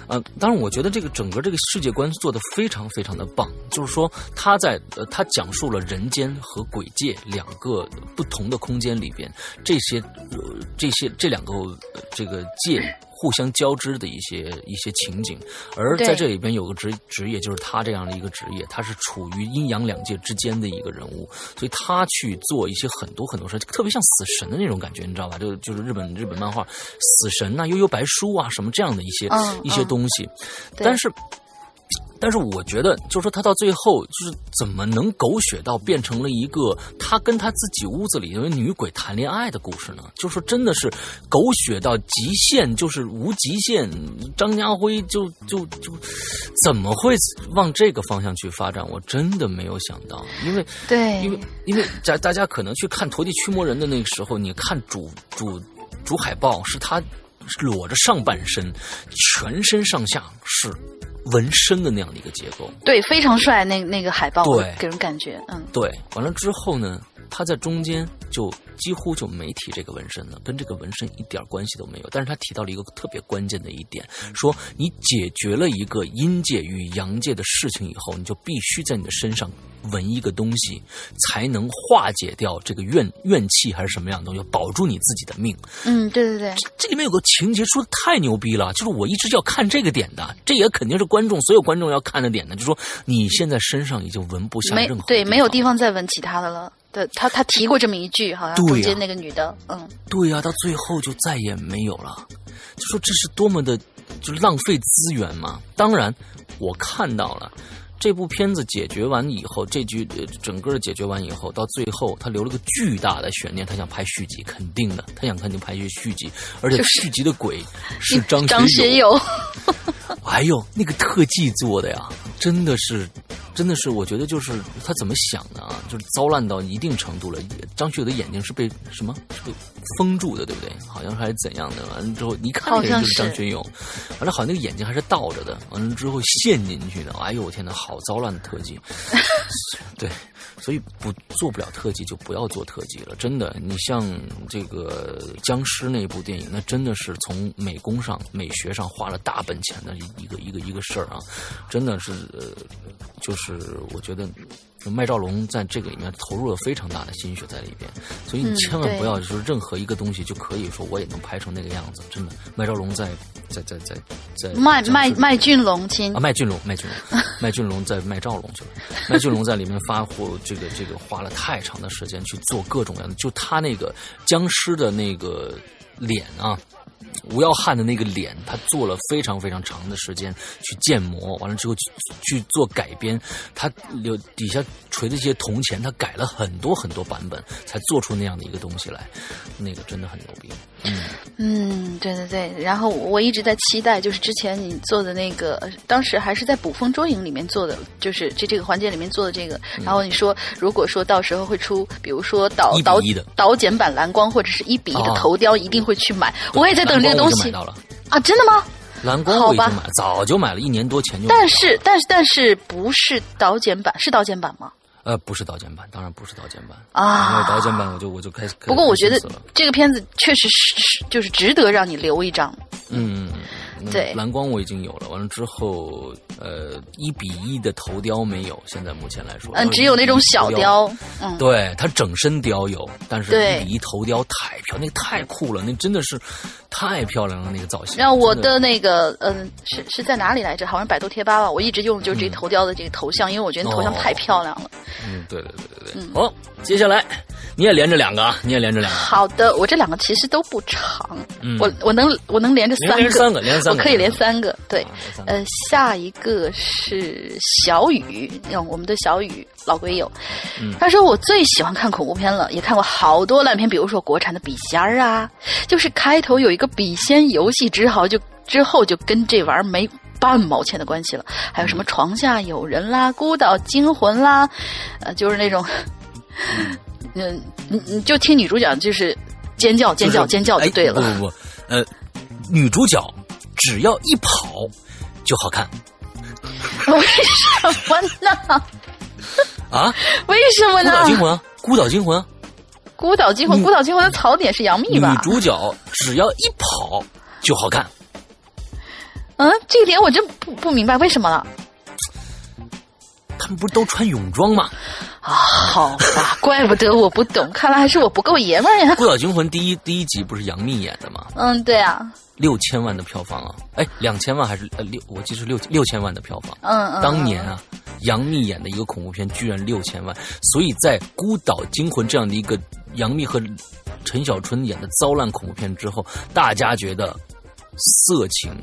呃，当然，我觉得这个整个这个世界观做的非常非常的棒，就是说他在呃，他讲述了人间和鬼界两个不同的空间里边，这些呃这些这两个、呃这个界互相交织的一些一些情景，而在这里边有个职职业，就是他这样的一个职业，他是处于阴阳两界之间的一个人物，所以他去做一些很多很多事，特别像死神的那种感觉，你知道吧？就就是日本日本漫画死神呐、悠悠白书啊什么这样的一些、嗯一些嗯东西，对。但是。但是我觉得，就是说他到最后，就是怎么能狗血到变成了一个他跟他自己屋子里的女鬼谈恋爱的故事呢？就是说真的是狗血到极限，就是无极限。张家辉就就就怎么会往这个方向去发展？我真的没有想到，因为对，因为因为大大家可能去看《陀地驱魔人》的那个时候，你看主主主海报是他裸着上半身，全身上下是纹身的那样的一个结构。对非常帅，那那个海报对给人感觉，嗯，对，完了之后呢，他在中间就几乎就没提这个纹身了，跟这个纹身一点关系都没有。但是他提到了一个特别关键的一点，说你解决了一个阴界与阳界的事情以后，你就必须在你的身上纹一个东西，才能化解掉这个怨怨气还是什么样的东西，保住你自己的命。嗯，对对对，这里面有个情节说的太牛逼了，就是我一直要看这个点的，这也肯定是观众所有观众要看的点的，就是说你现在身上已经纹不下任何对没有地方。再纹其他的了。对他他提过这么一句，好像中间那个女的，嗯，对呀、到最后就再也没有了，就说这是多么的，就是浪费资源嘛。当然，我看到了这部片子解决完以后，这局呃整个解决完以后，到最后他留了个巨大的悬念，他想拍续集，肯定的，他想肯定拍续续集，而且续集的鬼是张张学友。哎呦，那个特技做的呀，真的是，真的是，我觉得就是他怎么想的啊，就是糟烂到一定程度了。张学友的眼睛是被什么？是被封住的，对不对？好像还是怎样的？完了之后，一看那个就是张学友，完了好像那个眼睛还是倒着的，完了之后陷进去的。哎呦，我天哪，好糟烂的特技。[laughs] 对，所以不做不了特技就不要做特技了，真的。你像这个僵尸那部电影，那真的是从美工上、美学上花了大本钱的一个一个一个事儿啊，真的是呃，就是我觉得。麦兆龙在这个里面投入了非常大的心血在里边，所以你嗯千万不要就是任何一个东西就可以说我也能拍成那个样子，真的。麦兆龙在在在在在麦麦麦浚龙亲啊，麦俊龙，麦俊龙，麦浚龙在麦兆龙去了。麦俊龙在里面发火，这个这个花了太长的时间去做各种各样的，就他那个僵尸的那个脸啊。吴耀汉的那个脸，他做了非常非常长的时间去建模，完了之后去去做改编，他有底下锤的一些铜钱，他改了很多很多版本，才做出那样的一个东西来，那个真的很牛逼。嗯，嗯，对对对，然后我一直在期待，就是之前你做的那个，呃当时还是在《捕风捉影》里面做的，就是这这个环节里面做的这个。然后你说，如果说到时候会出，比如说导导导剪版蓝光或者是一比一的啊头雕，一定会去买。我也在等这个东西买到了，啊，真的吗？蓝光我已经买了，早就买了，一年多前就买了。但是但是但是不是导剪版，是导剪版吗？呃，不是导剪版，当然不是导剪版啊因为导剪版我就我就开始。不过我觉得这个片子确实是是就是值得让你留一张。嗯，嗯嗯对蓝光我已经有了，完了之后呃，一比一的头雕没有，现在目前来说，嗯，只有那种小雕，嗯，对，它整身雕有，但是对一比一头雕太漂亮，那个太酷了，那真的是太漂亮了，那个造型。然后我的的那个，嗯，是是在哪里来着？好像百度贴吧吧。我一直用的就是这个头雕的这个头像，因为我觉得头像哦太漂亮了。嗯，对对对对对。好，接下来你也连着两个啊，你也连着两个。好的，我这两个其实都不长，嗯我我能我能连着三个，连着三个连着三个我可以连三个。对。呃，下一个是小雨，嗯，我们的小雨老鬼友，嗯。他说我最喜欢看恐怖片了，也看过好多烂片，比如说国产的笔仙儿啊，就是开头有一个笔仙游戏，之后就之后就跟这玩意儿没。半毛钱的关系了，还有什么床下有人啦、孤岛惊魂啦，呃，就是那种，[laughs] 嗯，你你就听女主角就是尖叫、尖叫、尖叫就对了。哎不不不，呃，女主角只要一跑就好看为什么呢？啊！为什么呢？孤岛惊魂啊，孤岛惊魂啊，孤岛惊魂，孤岛惊魂的槽点是杨幂吧女？主角只要一跑就好看。嗯，这一点我真不不明白为什么了。他们不是都穿泳装吗？啊，好吧，[laughs] 怪不得我不懂，看来还是我不够爷们儿呀。《孤岛惊魂》第一第一集不是杨幂演的吗？嗯，对啊，六千万的票房啊！哎，两千万还是呃六？我记得是六六千万的票房。嗯嗯，当年啊，杨幂演的一个恐怖片居然六千万，所以在《孤岛惊魂》这样的一个杨幂和陈小春演的糟烂恐怖片之后，大家觉得色情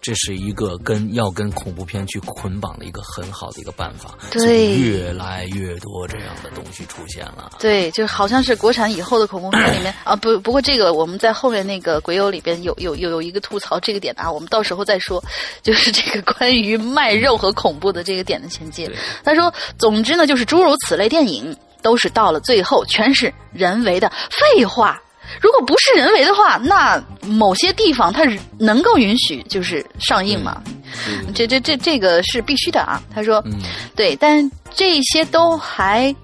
这是一个跟要跟恐怖片去捆绑的一个很好的一个办法，对越来越多这样的东西出现了。对，就好像是国产以后的恐怖片里面啊，不不过这个我们在后面那个鬼友里边有有有有一个吐槽这个点啊，我们到时候再说，就是这个关于卖肉和恐怖的这个点的衔接。他说，总之呢，就是诸如此类电影都是到了最后全是人为的废话。如果不是人为的话，那某些地方它能够允许就是上映嘛？嗯这这这这个是必须的啊。他说，嗯，对，但这些都还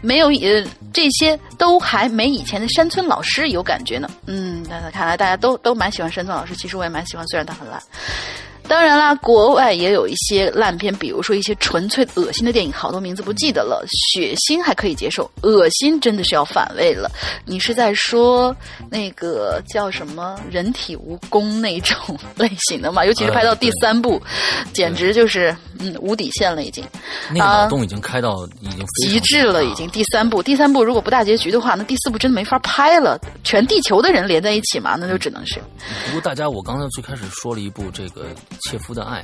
没有呃，这些都还没以前的山村老师有感觉呢。嗯，那那看来大家都都蛮喜欢山村老师，其实我也蛮喜欢，虽然他很烂。当然啦，国外也有一些烂片，比如说一些纯粹恶心的电影，好多名字不记得了。血腥还可以接受，恶心真的是要反胃了。你是在说那个叫什么人体蜈蚣那种 [laughs] 类型的吗？尤其是拍到第三部，简直就是嗯无底线了已经。那个脑洞已经开到已经极致了，已经第三部，第三部如果不大结局的话，那第四部真的没法拍了。全地球的人连在一起嘛，那就只能是不过大家，我刚才最开始说了一部这个《切夫的爱》，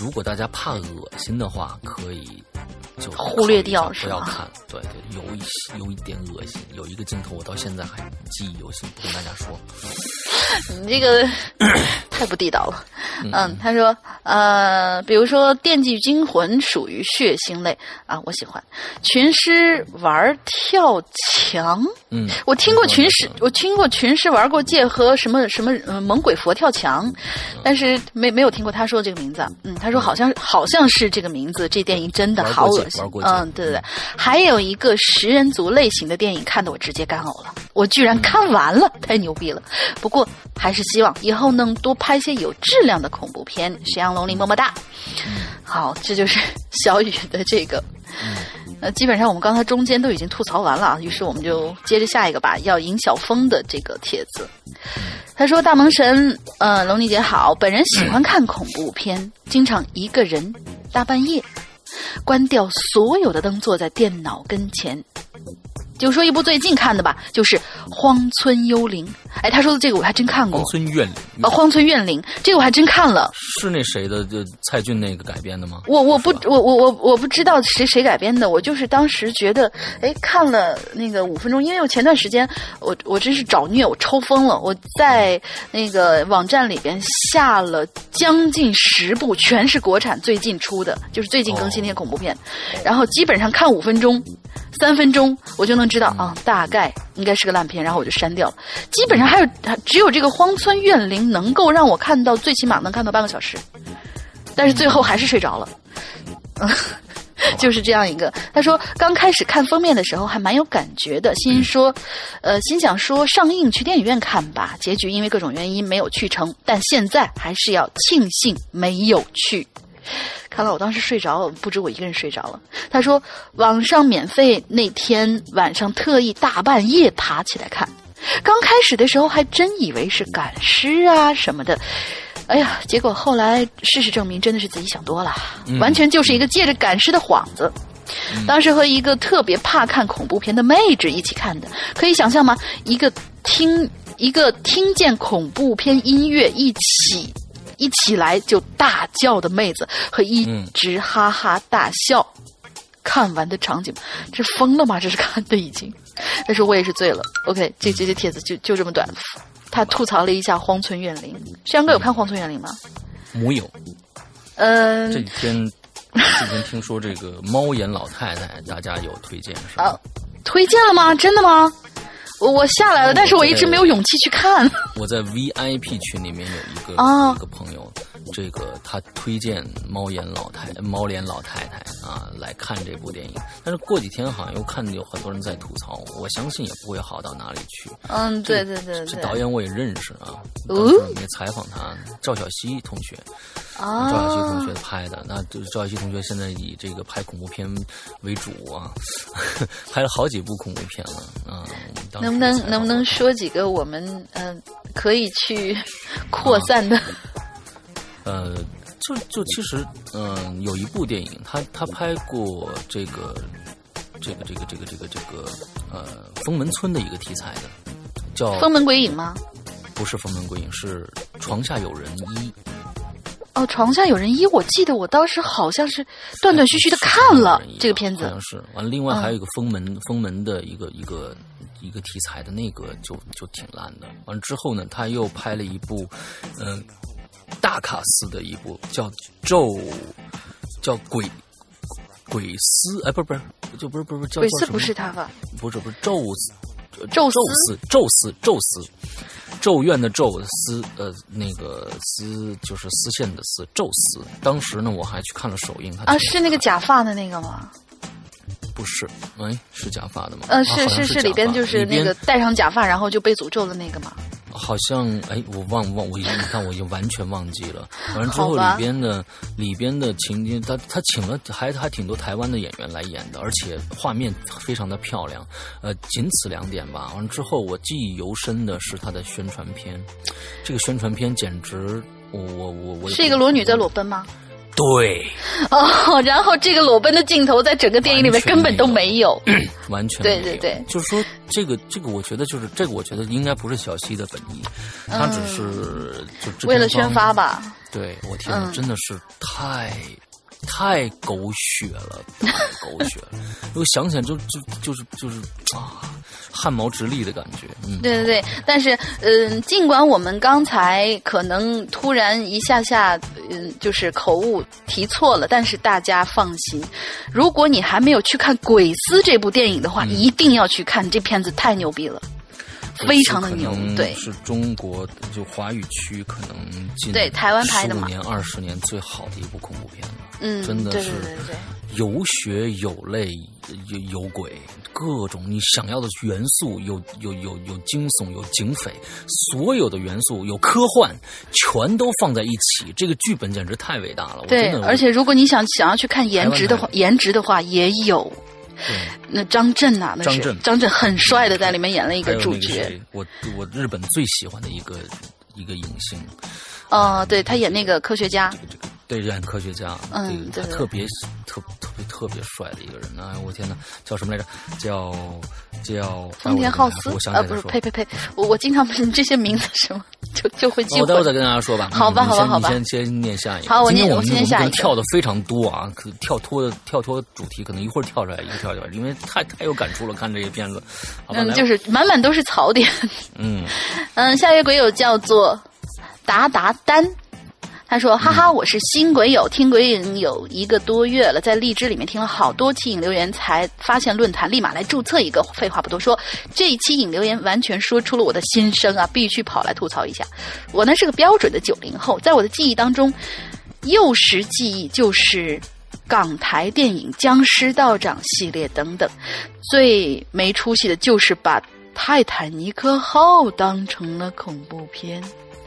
如果大家怕恶心的话，可以就忽略掉不要看。对对，有一些有一点恶心，有一个镜头我到现在还记忆犹新，不跟大家说。你这个 [coughs] 太不地道了。嗯，他说呃，比如说《电锯惊魂》属于血腥类啊，我喜欢。群尸玩跳墙，嗯，我听过群尸，我听过群尸玩过界和什么什么呃猛鬼佛跳墙，但是没没有听过他说这个名字啊。嗯，他说好像好像是这个名字，这电影真的好恶心嗯，对对对，还有一个食人族类型的电影，看得我直接干呕了，我居然看完了，太牛逼了。不过还是希望以后能多拍些有质量的恐怖片。沈阳龙鳞么么哒。好，这就是小雨的这个。呃，基本上我们刚才中间都已经吐槽完了啊，于是我们就接着下一个吧，要尹小峰的这个帖子。他说：“大萌神，呃，龙妮姐好，本人喜欢看恐怖片，经常一个人大半夜关掉所有的灯，坐在电脑跟前。就说一部最近看的吧，就是《荒村幽灵》。哎，他说的这个我还真看过荒，村怨灵啊，《荒村怨灵》这个我还真看了。是那谁的？就蔡骏那个改编的吗？我我不我我我我不知道谁谁改编的，我就是当时觉得，哎，看了那个五分钟，因为我前段时间我我真是找虐，我抽风了，我在那个网站里边下了将近十部，全是国产最近出的，就是最近更新那些恐怖片，然后基本上看五分钟。三分钟我就能知道啊、大概应该是个烂片，然后我就删掉了。基本上还有只有这个荒村怨灵能够让我看到，最起码能看到半个小时，但是最后还是睡着了。嗯，[laughs] 就是这样一个。他说刚开始看封面的时候还蛮有感觉的，心说，呃，心想说上映去电影院看吧。结局因为各种原因没有去成，但现在还是要庆幸没有去。看来我当时睡着了，不止我一个人睡着了。他说网上免费那天晚上特意大半夜爬起来看，刚开始的时候还真以为是赶尸啊什么的。哎呀，结果后来事实证明，真的是自己想多了，完全就是一个借着赶尸的幌子。当时和一个特别怕看恐怖片的妹纸一起看的，可以想象吗？一个听一个听见恐怖片音乐一起一起来就大叫的妹子，和一直哈哈大笑看完的场景，这疯了吗？这是看的已经，但是我也是醉了。OK，这这些帖子就就这么短。他吐槽了一下《荒村怨灵》，轩哥有看《荒村怨灵》吗？木有。嗯。这几天，这几天听说这个猫眼老太太，大家有推荐是吧？推荐了吗？真的吗？我我下来了，但是我一直没有勇气去看。我在 VIP 群里面有一个一个朋友。这个他推荐猫眼老太猫脸老太太啊来看这部电影，但是过几天好像又看有很多人在吐槽，我相信也不会好到哪里去。嗯，对对对对。这导演我也认识啊，当时没采访他，赵小西同学。啊。赵小西同学拍的，那就赵小西同学现在以这个拍恐怖片为主啊，[laughs] 拍了好几部恐怖片了啊。能不能能不能说几个我们嗯可以去 [laughs] 扩散的？呃，就就其实，嗯，有一部电影，他他拍过这个，这个这个这个这个这个，呃，封门村的一个题材的，叫封门鬼影吗？不是封门鬼影，是床下有人一。哦，床下有人一，我记得我当时好像是断断续续的看了这个片子，好像是。完了，另外还有一个封门封门的一个一个一个题材的那个就就挺烂的。完了之后呢，他又拍了一部，嗯。大卡司的一部叫《咒》，叫鬼鬼司，哎，不是不是，就不是不是叫鬼司不是他吧？不是不是咒斯，咒斯咒斯咒斯咒怨的咒丝呃那个丝就是丝线的丝咒斯。当时呢，我还去看了首映，啊，是那个假发的那个吗？不是，哎，是假发的吗？呃，是是是，里边就是那个戴上假发，然后就被诅咒的那个吗？好像哎，我忘忘我已经，你看我已经完全忘记了。完了之后里边的里边的情节，他他请了还还挺多台湾的演员来演的，而且画面非常的漂亮。呃，仅此两点吧。完了之后，我记忆犹深的是他的宣传片，这个宣传片简直，我我我我是一个裸女在裸奔吗？对，哦，[laughs] 然后这个裸奔的镜头在整个电影里面根本都没有，[clears throat] 完全对对对，就是说这个这个，我觉得就是这个，我觉得应该不是小西的本意，他只是就为了宣发吧。对，我天嗯，真的是太。太狗血了，太狗血了！[laughs] 我想起来就就就是就是啊，汗毛直立的感觉。嗯，对对对，但是嗯，尽管我们刚才可能突然一下下嗯，就是口误提错了，但是大家放心，如果你还没有去看《鬼丝》这部电影的话，一定要去看，这片子太牛逼了。非常的牛，对，是中国就华语区可能近对台湾拍的嘛，十五年、二十年最好的一部恐怖片了，嗯，真的是有血有泪有有鬼，各种你想要的元素，有有有有惊悚，有警匪，所有的元素有科幻，全都放在一起，这个剧本简直太伟大了。对，而且如果你想想要去看颜值的话，颜值的话也有。那张震呐，那是张震很帅的，在里面演了一个主角。我我日本最喜欢的一个一个影星。哦，对他演那个科学家。对，演科学家，嗯，对，特别特特别特别帅的一个人。哎，我天哪，叫什么来着？叫叫丰田浩司啊，不是，呸呸呸！我我经常这些名字什么就就会记。我待会再跟大家说吧。好吧，好吧，好吧。先先念下一个。好，我念，我先念下一个。跳的非常多啊，可跳脱的跳脱主题，可能一会儿跳出来，一会儿跳出来，因为太太有感触了。看这些片子，嗯，就是满满都是槽点。嗯 [laughs] 嗯，下一位鬼友叫做达达丹。他说：“哈哈，我是新鬼友，听鬼影有一个多月了，在荔枝里面听了好多期影留言，才发现论坛，立马来注册一个。废话不多说，这一期影留言完全说出了我的心声啊，必须跑来吐槽一下。我呢是个标准的九零后，在我的记忆当中，幼时记忆就是港台电影《僵尸道长》系列等等，最没出息的就是把泰坦尼克号当成了恐怖片。”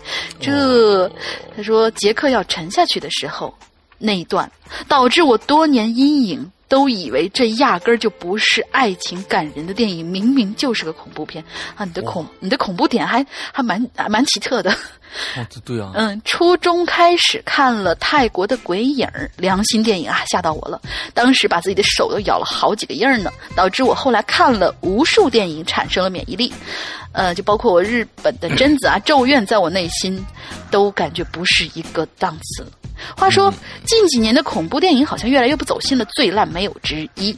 [laughs] 这，他说杰克要沉下去的时候，那一段，导致我多年阴影。都以为这压根儿就不是爱情感人的电影，明明就是个恐怖片啊！你的恐你的恐怖点还还蛮蛮奇特的。哦，对啊，[laughs] 嗯，初中开始看了泰国的鬼影儿，良心电影啊，吓到我了。当时把自己的手都咬了好几个印儿呢，导致我后来看了无数电影，产生了免疫力。呃，就包括我日本的贞子啊、咒怨，在我内心都感觉不是一个档次。话说，近几年的恐怖电影好像越来越不走心了，最烂没有之一。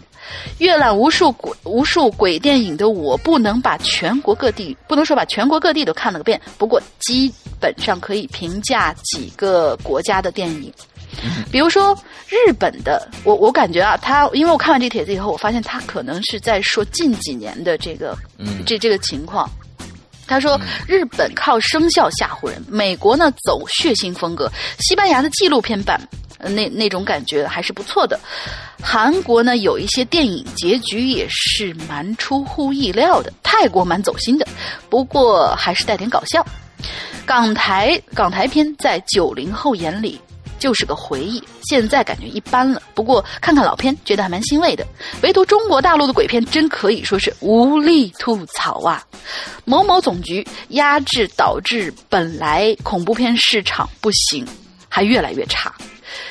阅览无数鬼无数鬼电影的我，不能把全国各地不能说把全国各地都看了个遍，不过基本上可以评价几个国家的电影。比如说日本的，我我感觉啊，他因为我看完这帖子以后，我发现他可能是在说近几年的这个嗯这这个情况。他说，日本靠声效吓唬人，美国呢走血腥风格，西班牙的纪录片版，呃那那种感觉还是不错的。韩国呢有一些电影结局也是蛮出乎意料的，泰国蛮走心的，不过还是带点搞笑。港台港台片在九零后眼里就是个回忆，现在感觉一般了。不过看看老片，觉得还蛮欣慰的。唯独中国大陆的鬼片，真可以说是无力吐槽啊！某某总局压制，导致本来恐怖片市场不行，还越来越差。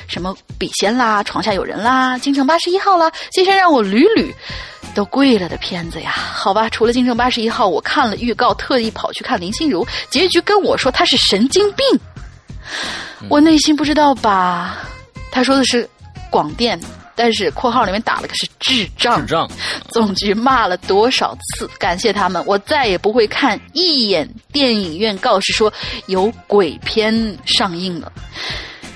什么笔仙啦、床下有人啦、京城八十一号啦，这些让我屡屡都跪了的片子呀。好吧，除了京城八十一号，我看了预告，特意跑去看林心如，结局跟我说他是神经病。[laughs] 我内心不知道吧？他说的是广电，但是括号里面打了个是智障。智障，总局骂了多少次？感谢他们，我再也不会看一眼电影院告示说有鬼片上映了。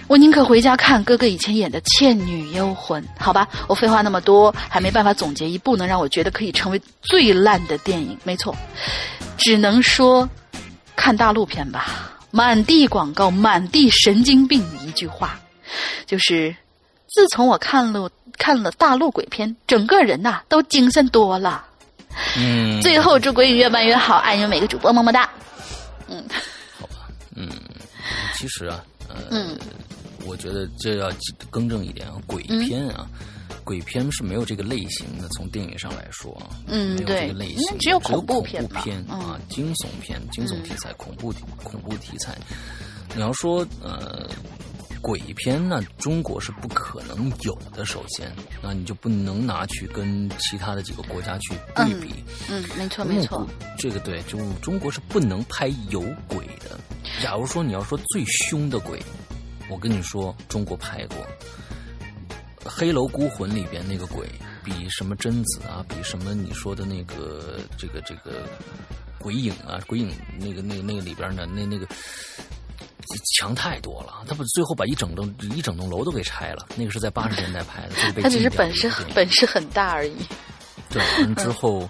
我宁可回家看哥哥以前演的《倩女幽魂》。好吧，我废话那么多，还没办法总结一部能让我觉得可以成为最烂的电影。没错，只能说看大陆片吧，满地广告，满地神经病。一句话，就是自从我看了看了大陆鬼片，整个人呐、都精神多了。嗯，最后祝鬼影越办越好，爱你们每个主播，么么哒。嗯，好吧，嗯其实啊，呃，嗯我觉得这要更正一点啊，鬼片啊，鬼片是没有这个类型的，从电影上来说啊，嗯没有这个对类型的，只有恐恐怖片嘛片嗯啊，惊悚片、惊悚题材、恐怖恐怖题材。你要说呃。鬼片呢，中国是不可能有的。首先，那你就不能拿去跟其他的几个国家去对比。嗯，没错没错。这个对，就中国是不能拍有鬼的。假如说你要说最凶的鬼，我跟你说，中国拍过《黑楼孤魂》里边那个鬼，比什么贞子啊，比什么你说的那个这个这个鬼影啊，鬼影那个那个那个里边呢，那那个。强太多了，他不最后把一整栋一整栋楼都给拆了。那个是在八十年代拍的，这 [laughs] 个被他只是本事本事很大而已。对，完之后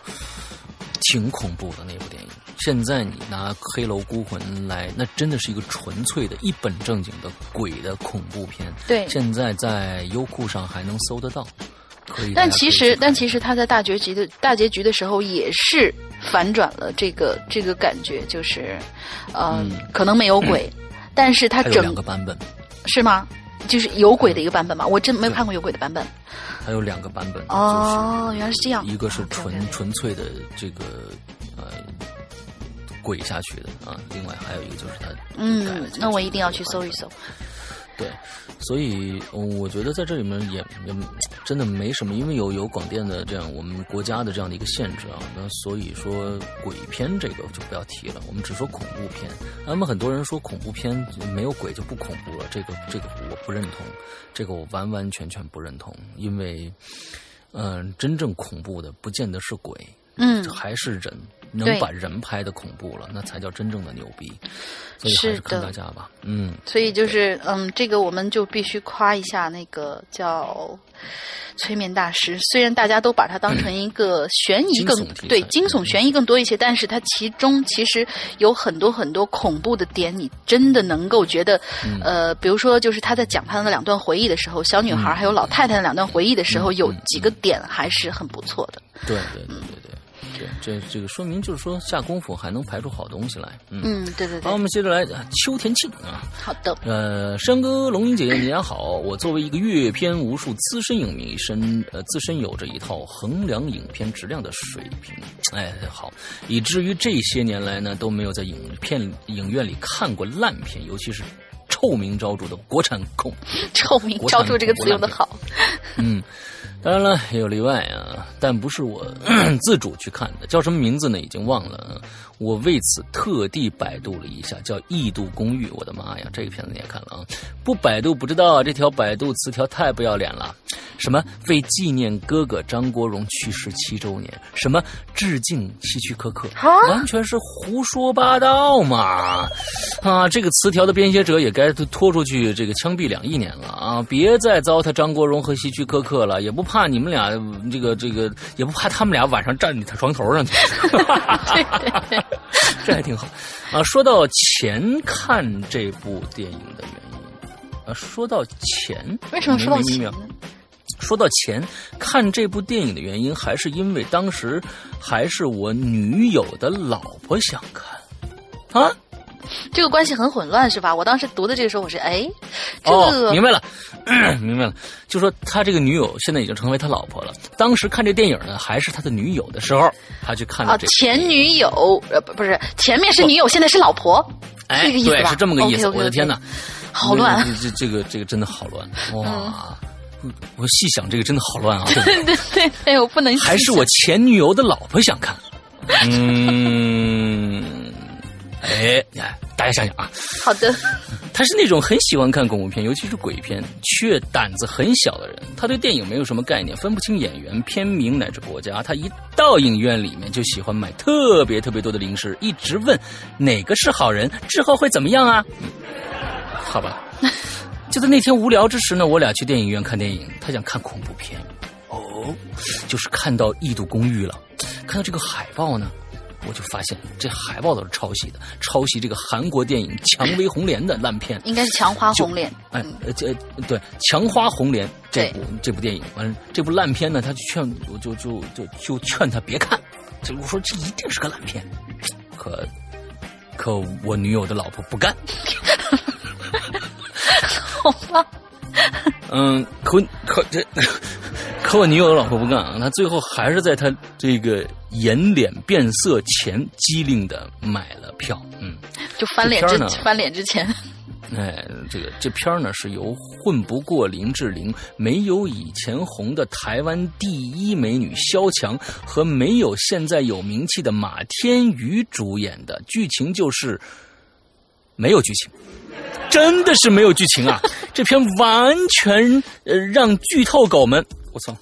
挺恐怖的那部电影。现在你拿《黑楼孤魂》来，那真的是一个纯粹的一本正经的鬼的恐怖片。对现在在优酷上还能搜得到，可以。但其实，但其实他在大结局的大结局的时候，也是反转了这个这个感觉，就是，呃，嗯可能没有鬼，但是他整两个版本，是吗？就是有鬼的一个版本嘛，我真没有看过有鬼的版本。还有两个版本。哦，原来是这样。一个是纯纯粹的这个呃鬼下去的啊，另外还有一个就是他改了嗯这，个那我一定要去搜一搜。对，所以嗯我觉得在这里面也也真的没什么，因为有有广电的这样我们国家的这样的一个限制啊，那所以说鬼片这个就不要提了，我们只说恐怖片。那么很多人说恐怖片没有鬼就不恐怖了，这个这个我不认同，这个我完完全全不认同，因为嗯、真正恐怖的不见得是鬼，嗯还是人。能把人拍的恐怖了，那才叫真正的牛逼。所以还是是看大家吧，嗯。所以就是，嗯，这个我们就必须夸一下那个叫催眠大师。虽然大家都把它当成一个 [clears throat] 悬疑更对惊悚悬疑更多一些，但是它其中其实有很多很多恐怖的点，你真的能够觉得，嗯呃，比如说就是他在讲他那两段回忆的时候，小女孩还有老太太那两段回忆的时候，嗯有几个点还是很不错的。对对对对对，对，这这个说明就是说下功夫还能排出好东西来。嗯，嗯，对对好，我，们接着来秋田庆啊。好的，呃，山哥、龙英姐姐，你俩好。我作为一个阅片无数资深影迷，身呃自身有着一套衡量影片质量的水平。哎，好，以至于这些年来呢都没有在影片影院里看过烂片，尤其是臭名昭著的国产控臭名昭著这个词用的好。嗯，当然了，也有例外啊，但不是我 [clears throat] 自主去看的，叫什么名字呢？已经忘了。我为此特地百度了一下，叫《异度公寓》。我的妈呀，这个片子你也看了啊？不百度不知道，这条百度词条太不要脸了。什么为纪念哥哥张国荣去世七周年，什么致敬希区柯克，完全是胡说八道嘛！啊，这个词条的编写者也该拖出去这个枪毙两亿年了啊！别再糟蹋张国荣和希区柯克了，也不怕你们俩这个这个，也不怕他们俩晚上站你床头上去。[laughs] [laughs] 这还挺好啊！说到钱看这部电影的原因啊，说到钱，为什么说到没没没钱？说到钱，看这部电影的原因，还是因为当时还是我女友的老婆想看啊。[laughs] 这个关系很混乱是吧？我当时读的这个时候，我是哎，这哦，个明白了，[clears throat] 明白了。就说他这个女友现在已经成为他老婆了。当时看这电影呢，还是他的女友的时候，他去看啊了这，前女友呃不不是前面是女友，现在是老婆，哎，这个意思对，是这么个意思。我的天哪，好乱啊！这这这个这个真的好乱哇！我细想，这个真的好乱啊！[laughs] 对对对对对，我不能还是我前女友的老婆想看。嗯，哎，哎大家想想啊，好的，[laughs] 他是那种很喜欢看恐怖片，尤其是鬼片，却胆子很小的人。他对电影没有什么概念，分不清演员、片名乃至国家。他一到影院里面就喜欢买特别特别多的零食，一直问哪个是好人，之后会怎么样啊？嗯好吧。[laughs] 就在那天无聊之时呢，我俩去电影院看电影，他想看恐怖片，哦，就是看到《异度公寓》了，看到这个海报呢，我就发现这海报都是抄袭的，抄袭这个韩国电影《蔷薇红莲》的烂片。应该是强花红莲，哎，呃，这对《强花红莲》这部这部电影，完了这部烂片呢，他就劝我就就就就劝他别看，这我说这一定是个烂片，可可我女友的老婆不干，好吧？嗯，可可这，[laughs] 可我女友的老婆不干啊，她最后还是在她这个颜脸变色前机灵的买了票，嗯。就翻脸之翻脸之前，[laughs] 哎，这个这片儿呢是由混不过林志玲、没有以前红的台湾第一美女萧蔷和没有现在有名气的马天宇主演的，剧情就是没有剧情。真的是没有剧情啊！[laughs] 这篇完全呃让剧透狗们，我操！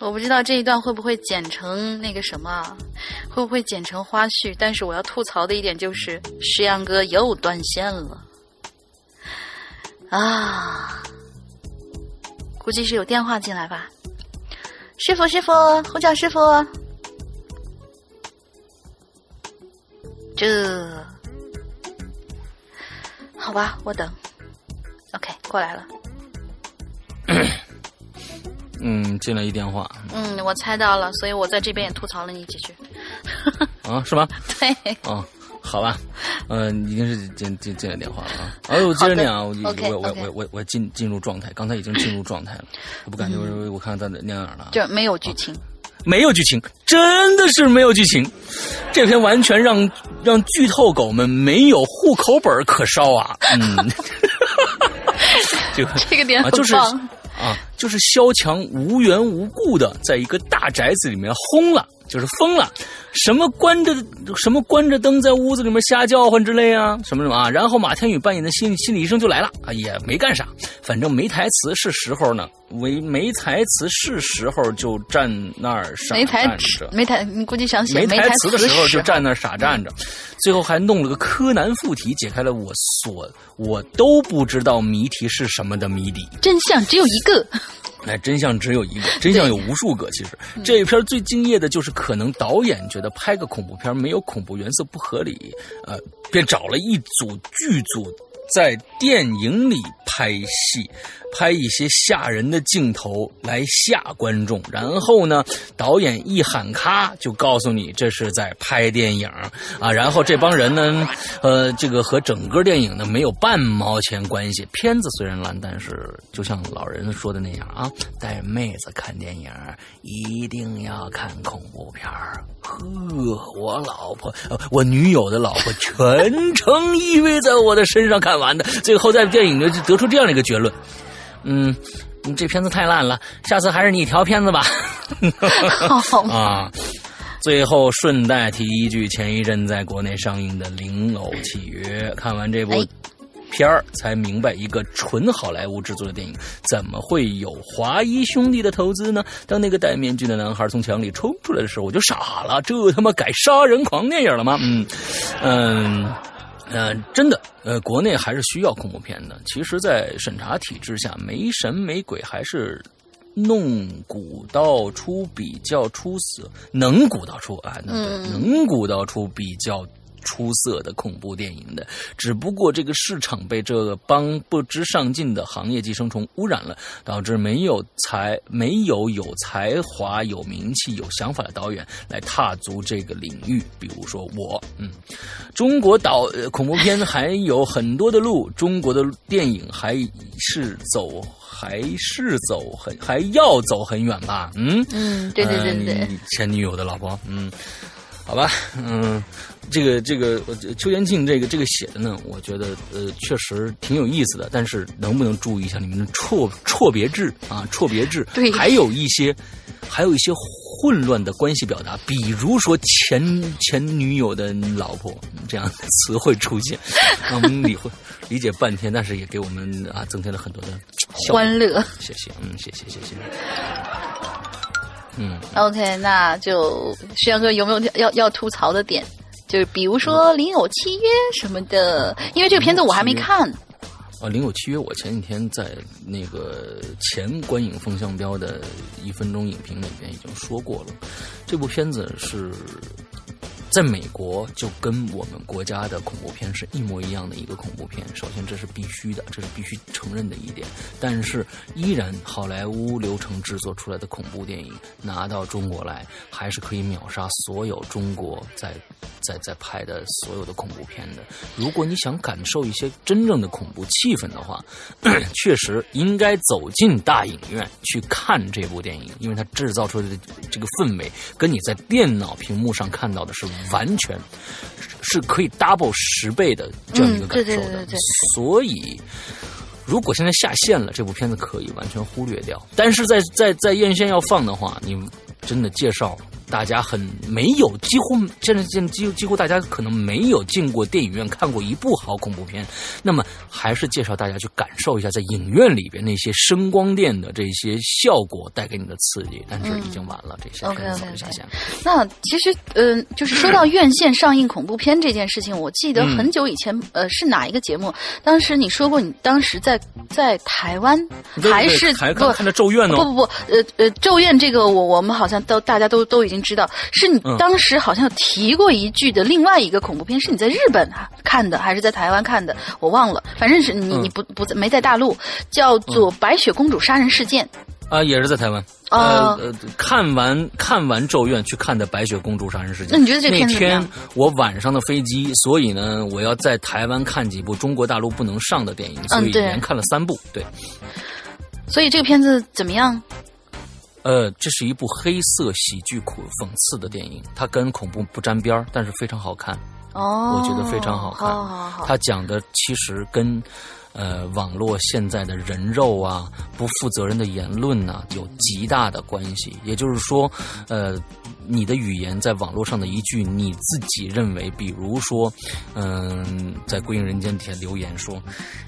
我不知道这一段会不会剪成那个什么，会不会剪成花絮？但是我要吐槽的一点就是，石阳哥又断线了啊！估计是有电话进来吧？师傅，师傅，呼叫师傅。这，好吧，我等。OK，过来了。嗯，进来一电话。嗯，我猜到了，所以我在这边也吐槽了你几句。啊，是吗？[laughs] 对，哦，好吧，嗯、已经是进进进来电话了啊。[laughs] 哎，我接着念啊，我我我我我我我进进入状态，刚才已经进入状态了，我不感觉，我我看看在哪哪儿了啊，就没有剧情。没有剧情，真的是没有剧情，这篇完全让让剧透狗们没有户口本可烧啊，嗯，[laughs] 这个这个点啊，就是。啊，就是萧蔷无缘无故的在一个大宅子里面轰了，就是疯了，什么关着什么关着灯在屋子里面瞎叫唤之类啊，什么什么啊，然后马天宇扮演的心心理医生就来了啊，也没干啥，反正没台词是时候呢，没没台词是时候就站那儿傻没台站着。没台，你估计想写没台台词的时候就站那儿傻站着，最后还弄了个柯南附体，解开了我所我都不知道谜题是什么的谜底。真相只有一个。哎，真相只有一个，真相有无数个。其实这一片最敬业的就是，可能导演觉得拍个恐怖片没有恐怖元素不合理，呃，便找了一组剧组在电影里拍戏，拍一些吓人的镜头来吓观众。然后呢，导演一喊咔，就告诉你这是在拍电影啊。然后这帮人呢，呃，这个和整个电影呢没有半毛钱关系。片子虽然烂，但是就像老人说的那样啊，带妹子看电影一定要看恐怖片。呵，我老婆，我女友的老婆全程依偎在我的身上看完的，最后在电影里就得出这样的一个结论，嗯。你这片子太烂了，下次还是你调片子吧。好 [laughs] 啊，最后顺带提一句，前一阵在国内上映的《灵偶契约》，看完这部哎片儿才明白，一个纯好莱坞制作的电影怎么会有华谊兄弟的投资呢？当那个戴面具的男孩从墙里冲出来的时候，我就傻了，这他妈改杀人狂电影了吗？嗯嗯。呃，真的，呃，国内还是需要恐怖片的。其实，在审查体制下，没神没鬼还是弄鼓捣出比较出色，能鼓捣出啊，那对，能鼓捣出比较出色的恐怖电影的。只不过这个市场被这个帮不知上进的行业寄生虫污染了，导致没有才没有有才华、有名气、有想法的导演来踏足这个领域。比如说我，嗯，中国导呃恐怖片还有很多的路，中国的电影还是走还是走很还要走很远吧？嗯嗯，对对对对呃前女友的老婆，嗯，好吧，嗯，这个这个呃邱元庆这个这个写的呢，我觉得呃确实挺有意思的，但是能不能注意一下你们的错错别字啊？错别字，对还有一些还有一些混乱的关系表达，比如说前前女友的老婆这样的词汇出现，让我们理会理解半天，但是也给我们啊增添了很多的欢乐。谢谢，嗯，谢谢谢谢，嗯。OK，那就徐阳哥有没有要要吐槽的点？就是比如说《零有契约》什么的，因为这个片子我还没看。啊，《零有契约》，我前几天在那个前观影风向标的一分钟影评里边已经说过了，这部片子是在美国就跟我们国家的恐怖片是一模一样的一个恐怖片。首先，这是必须的，这是必须承认的一点。但是，依然好莱坞流程制作出来的恐怖电影拿到中国来，还是可以秒杀所有中国在在在拍的所有的恐怖片的。如果你想感受一些真正的恐怖气氛的话，[clears throat] 确实应该走进大影院去看这部电影，因为它制造出来的这个氛围，跟你在电脑屏幕上看到的是完全是可以 double 十倍的这样一个感受的。所以。如果现在下线了，这部片子可以完全忽略掉。但是在在在院线要放的话，你真的介绍大家很没有，几乎现在现在几乎几乎大家可能没有进过电影院看过一部好恐怖片，那么还是介绍大家去感受一下在影院里边那些声光电的这些效果带给你的刺激。但是已经晚了，这些嗯 OK。那其实，嗯、就是说到院线上映恐怖片这件事情，我记得嗯很久以前，呃，是哪一个节目？当时你说过，你当时在在台湾还是不还看看着《咒怨》呢？不不不，呃呃，咒怨这个我我们好像都大家都都已经知道，是你嗯当时好像提过一句的另外一个恐怖片，是你在日本啊看的还是在台湾看的？我忘了，反正是你嗯你不不在没在大陆，叫做《白雪公主杀人事件》。啊，也是在台湾。哦呃呃，看完看完《咒怨》去看的《白雪公主杀人事件》。那你觉得这那天我晚上的飞机，所以呢，我要在台湾看几部中国大陆不能上的电影，所以嗯连看了三部。对，所以这个片子怎么样？呃，这是一部黑色喜剧苦讽刺的电影，它跟恐怖不沾边儿，但是非常好看。哦，我觉得非常好看。好好好，它讲的其实跟呃网络现在的人肉啊、不负责任的言论呐、有极大的关系。也就是说，呃，你的语言在网络上的一句你自己认为，比如说，嗯、在《归隐人间》底下留言说：“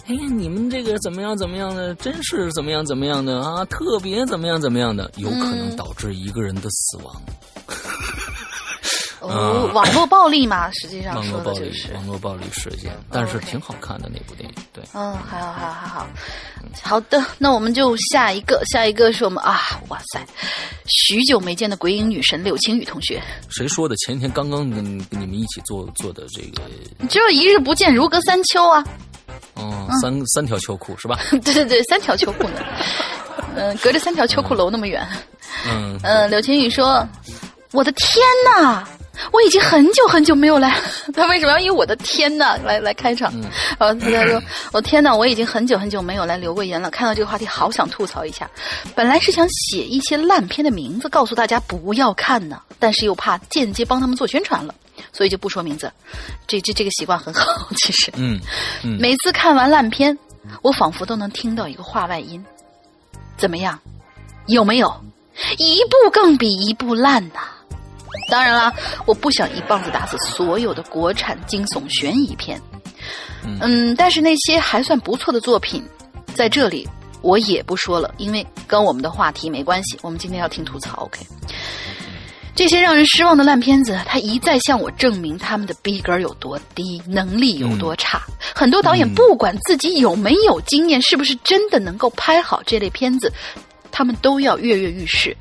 哎呀，你们这个怎么样怎么样的，真是怎么样怎么样的啊，特别怎么样怎么样的，有可能嗯导致一个人的死亡。哦，网络暴力嘛，实际上网说络暴力，的就是。网络暴力事件，但是挺好看的那部电影，对。嗯，还好，还好，还好。好的，那我们就下一个，下一个是我们啊，哇塞，许久没见的鬼影女神柳青雨同学，谁说的？前天刚刚跟跟你们一起做做的这个，就是一日不见如隔三秋啊。哦，三三条秋裤是吧？对对对，三条秋裤呢，嗯，隔着三条秋裤楼那么远。嗯嗯，柳晴雨说：“我的天呐，我已经很久很久没有来。[laughs] 他为什么要以我的天呐来来开场？呃，他他说：“我天呐，我已经很久很久没有来留过言了。看到这个话题，好想吐槽一下。本来是想写一些烂片的名字，告诉大家不要看呢，但是又怕间接帮他们做宣传了，所以就不说名字。这这这个习惯很好，[laughs] 其实。嗯嗯，每次看完烂片，我仿佛都能听到一个话外音：怎么样？有没有？一部更比一部烂呐！当然啦，我不想一棒子打死所有的国产惊悚悬疑片。嗯，但是那些还算不错的作品，在这里我也不说了，因为跟我们的话题没关系。我们今天要听吐槽，OK？这些让人失望的烂片子，他一再向我证明他们的逼格有多低，能力有多差。很多导演不管自己有没有经验，是不是真的能够拍好这类片子，他们都要跃跃欲试。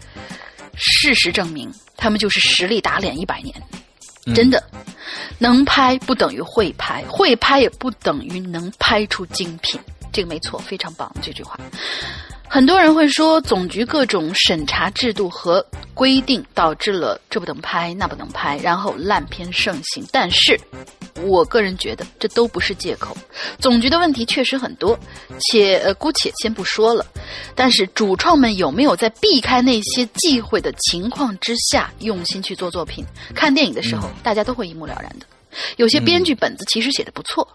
事实证明，他们就是实力打脸一百年。真的，能拍不等于会拍，会拍也不等于能拍出精品。这个没错，非常棒这句话。很多人会说，总局各种审查制度和规定导致了这不能拍那不能拍，然后烂片盛行。但是，我个人觉得这都不是借口。总局的问题确实很多，且姑且先不说了。但是主创们有没有在避开那些忌讳的情况之下，用心去做作品？看电影的时候，大家都会一目了然的。有些编剧本子其实写的不错。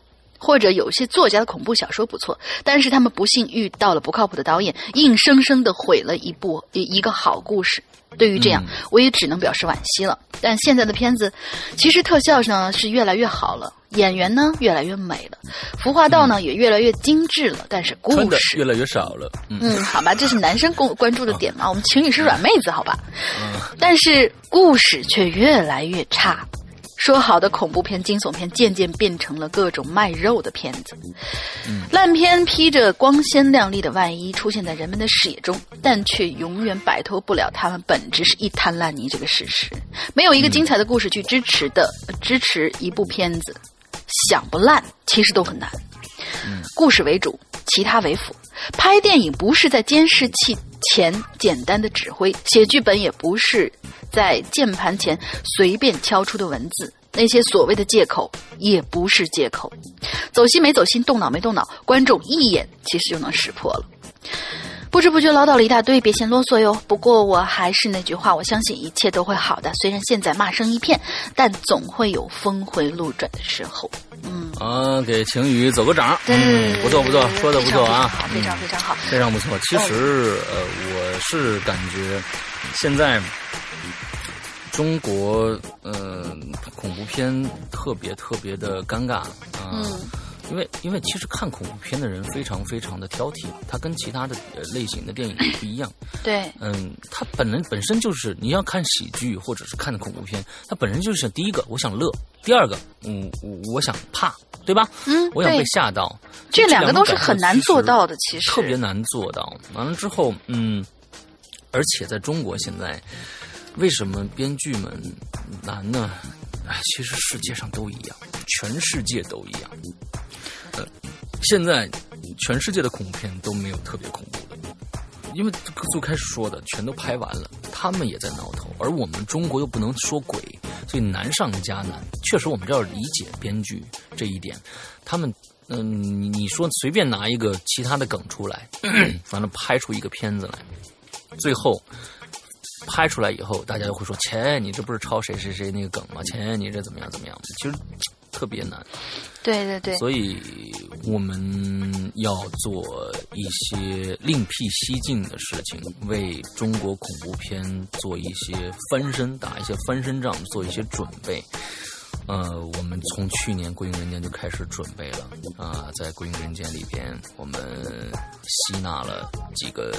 或者有些作家的恐怖小说不错，但是他们不幸遇到了不靠谱的导演，硬生生的毁了一部一一个好故事。对于这样，我也只能表示惋惜了。但现在的片子，其实特效呢是越来越好了，演员呢越来越美了，服化道呢也越来越精致了。但是故事越来越少了。嗯，好吧，这是男生关关注的点嘛？我们情侣是软妹子，好吧？嗯，但是故事却越来越差。说好的恐怖片、惊悚片，渐渐变成了各种卖肉的片子。烂片披着光鲜亮丽的外衣出现在人们的视野中，但却永远摆脱不了他们本质是一滩烂泥这个事实。没有一个精彩的故事去支持的支持一部片子，想不烂其实都很难。故事为主，其他为辅。拍电影不是在监视器前简单的指挥，写剧本也不是在键盘前随便敲出的文字。那些所谓的借口也不是借口，走心没走心，动脑没动脑，观众一眼其实就能识破了。不知不觉唠叨了一大堆，别嫌啰嗦哟。不过我还是那句话，我相信一切都会好的。虽然现在骂声一片，但总会有峰回路转的时候。嗯，啊，给晴雨走个掌，嗯，不错不错，说的不错啊，非常非常好，非常不错。其实呃，我是感觉现在。中国，呃，恐怖片特别特别的尴尬啊，因为因为其实看恐怖片的人非常非常的挑剔，它跟其他的类型的电影不一样。对，嗯，它本人本身就是你要看喜剧或者是看恐怖片，它本身就是第一个我想乐，第二个嗯我想怕，对吧？嗯，我想被吓到，这两个都是很难做到的，其实特别难做到。完了之后，嗯，而且在中国现在。为什么编剧们难呢？哎，其实世界上都一样，全世界都一样。呃，现在全世界的恐怖片都没有特别恐怖的，因为最开始说的全都拍完了，他们也在挠头，而我们中国又不能说鬼，所以难上加难。确实，我们这要理解编剧这一点。他们，嗯，你你说随便拿一个其他的梗出来，[clears throat] 完了拍出一个片子来，最后。拍出来以后，大家就会说：“切，你这不是抄谁谁谁那个梗吗？切，你这怎么样怎么样？”其实特别难。对对对。所以我们要做一些另辟蹊径的事情，为中国恐怖片做一些翻身，打一些翻身仗，做一些准备。呃，我们从去年《归隐人间》就开始准备了啊，在《归隐人间》里边，我们吸纳了几个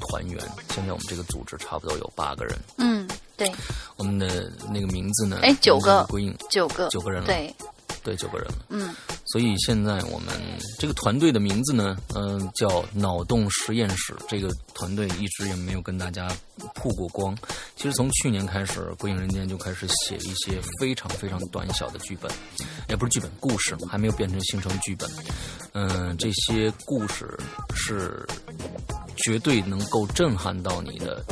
团员，现在我们这个组织差不多有八个人。嗯，对。我们的那个名字呢？哎，九个。归隐，九个，九个人了。对，对，九个人了。嗯。所以现在我们这个团队的名字呢，嗯、叫脑洞实验室。这个团队一直也没有跟大家曝过光。其实从去年开始，《鬼影人间》就开始写一些非常非常短小的剧本，也不是剧本，故事还没有变成形成剧本。嗯、这些故事是绝对能够震撼到你的。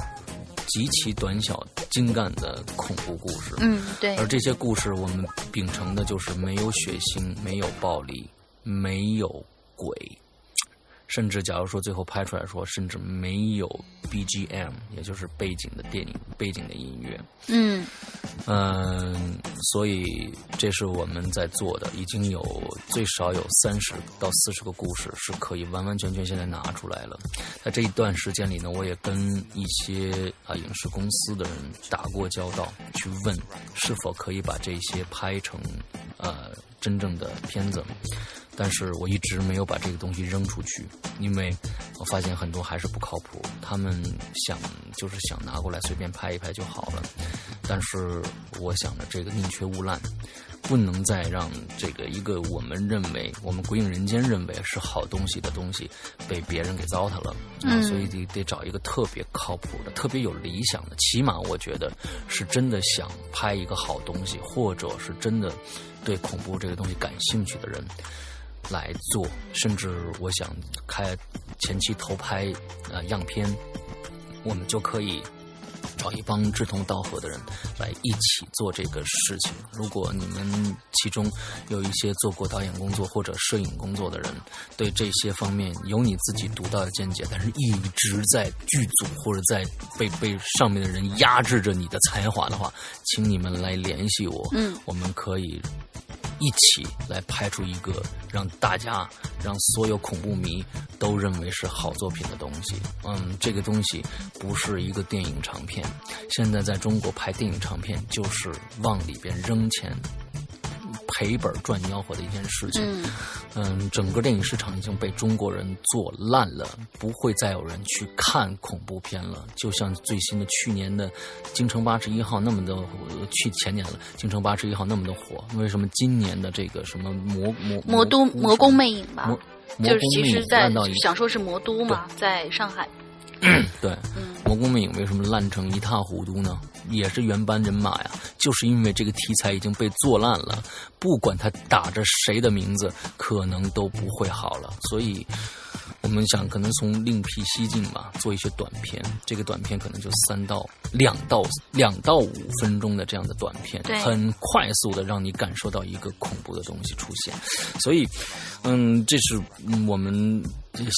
极其短小精干的恐怖故事，嗯，对，而这些故事，我们秉承的就是没有血腥，没有暴力，没有鬼，甚至假如说最后拍出来说，甚至没有 BGM，也就是背景的电影背景的音乐。嗯嗯，所以这是我们在做的，已经有最少有三十到四十个故事是可以完完全全现在拿出来了。在这一段时间里呢，我也跟一些啊影视公司的人打过交道，去问是否可以把这些拍成呃真正的片子。但是我一直没有把这个东西扔出去，因为我发现很多还是不靠谱。他们想就是想拿过来随便拍一拍就好了，但是我想着这个宁缺毋滥，不能再让这个一个我们认为我们鬼影人间认为是好东西的东西被别人给糟蹋了。啊，所以得得找一个特别靠谱的、特别有理想的，起码我觉得是真的想拍一个好东西，或者是真的对恐怖这个东西感兴趣的人。来做，甚至我想开前期投拍呃样片，我们就可以找一帮志同道合的人来一起做这个事情。如果你们其中有一些做过导演工作或者摄影工作的人，对这些方面有你自己独到的见解，但是一直在剧组或者在被被上面的人压制着你的才华的话，请你们来联系我，嗯，我们可以。一起来拍出一个让大家、让所有恐怖迷都认为是好作品的东西。嗯，这个东西不是一个电影长片。现在在中国拍电影长片，就是往里边扔钱、赔本赚吆喝的一件事情。嗯。嗯，整个电影市场已经被中国人做烂了，不会再有人去看恐怖片了。就像最新的去年的《京城八十一号》那么的，呃去前年了，《京城八十一号》那么的火，为什么今年的这个什么魔魔魔都魔宫魅影吧？魔，就是其实在想说是魔都嘛，在上海，[clears throat] 对，嗯魔宫魅影为什么烂成一塌糊涂呢？也是原班人马呀，就是因为这个题材已经被做烂了，不管他打着谁的名字，可能都不会好了。所以，我们想可能从另辟蹊径吧，做一些短片。这个短片可能就三到两到两到五分钟的这样的短片，很快速的让你感受到一个恐怖的东西出现。所以，嗯，这是嗯我们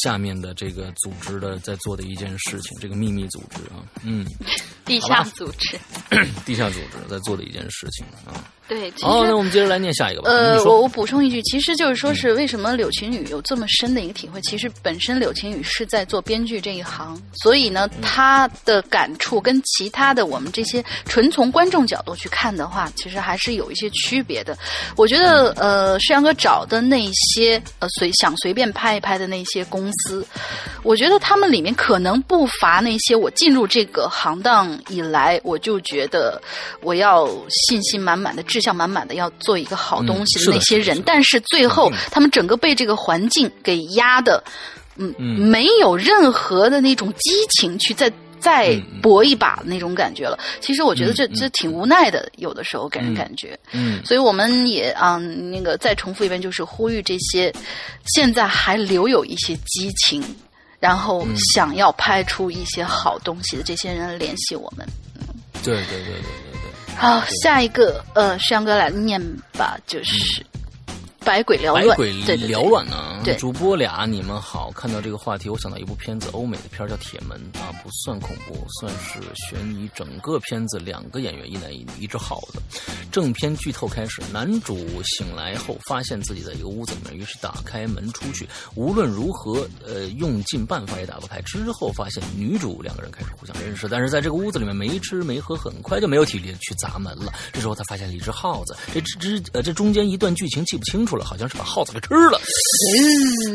下面的这个组织的在做的一件事情，这个秘密组织啊，嗯，[laughs] 地下组织。[clears throat] 地下组织在做的一件事情啊。对，其实、好，那我们接着来念下一个吧。呃，我我补充一句，其实就是说是为什么柳晴雨有这么深的一个体会？其实本身柳晴雨是在做编剧这一行，所以呢，他的感触跟其他的我们这些纯从观众角度去看的话，其实还是有一些区别的。我觉得，呃，世阳哥找的那些呃随想随便拍一拍的那些公司，我觉得他们里面可能不乏那些我进入这个行当以来，我就觉得我要信心满满的、志向满满的要做一个好东西的那些人，但是最后他们整个被这个环境给压的，嗯，嗯。没有任何的那种激情去再。再搏一把的那种感觉了，其实我觉得这这挺无奈的，有的时候给人嗯。感觉。嗯。所以我们也啊、那个再重复一遍，就是呼吁这些现在还留有一些激情，然后嗯。想要拍出一些好东西的这些人联系我们。嗯。对对对对对。好，下一个呃，山阳哥来念吧，就是百鬼缭乱，百鬼缭乱呢？对主播俩你们好，看到这个话题，我想到一部片子，欧美的片叫《铁门》啊，不算恐怖，算是悬疑。整个片子两个演员一男一女，一只耗子。正片剧透开始，男主醒来后发现自己在一个屋子里面，于是打开门出去，无论如何呃用尽办法也打不开。之后发现女主两个人开始互相认识，但是在这个屋子里面没吃没喝，很快就没有体力去砸门了。这时候他发现了一只耗子，这只只呃这中间一段剧情记不清楚了，好像是把耗子给吃了。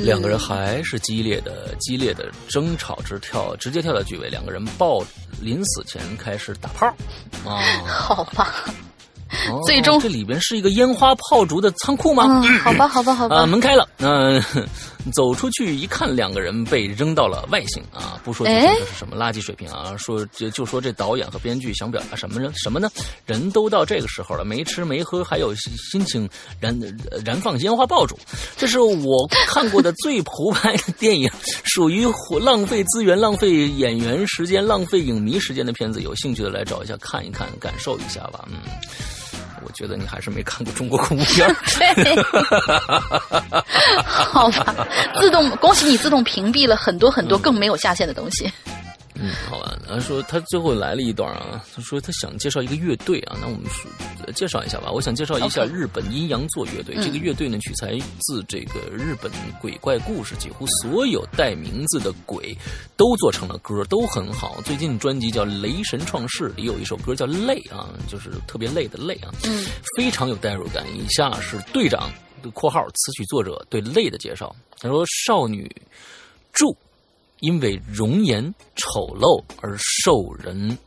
两个人还是激烈的激烈的争吵，直跳直接跳到剧尾，两个人抱临死前开始打炮啊。[laughs] 好吧。哦最终这里边是一个烟花炮竹的仓库吗？嗯，好吧，好吧，好吧。啊，门开了，那、走出去一看，两个人被扔到了外星啊！不说这是什么垃圾水平啊，说就就说这导演和编剧想表达什么呢？什么呢？人都到这个时候了，没吃没喝，还有心情燃燃放烟花爆竹，这是我看过的最胡拍的电影，属于浪费资源、浪费演员时间、浪费影迷时间的片子。有兴趣的来找一下看一看，感受一下吧。嗯。我觉得你还是没看过中国恐怖片 [laughs] [laughs] 好吧，自动恭喜你自动屏蔽了很多很多更没有下限的东西。嗯，好吧。他说他最后来了一段啊，他说他想介绍一个乐队啊，那我们说介绍一下吧。我想介绍一下日本阴阳座乐队。嗯这个乐队呢，取材自这个日本鬼怪故事，几乎所有带名字的鬼都做成了歌，都很好。最近专辑叫《雷神创世》，里有一首歌叫《累》啊，就是特别累的累啊，嗯，非常有代入感。以下是队长（括号词曲作者）对累的介绍。他说：“少女柱因为容颜丑陋而受人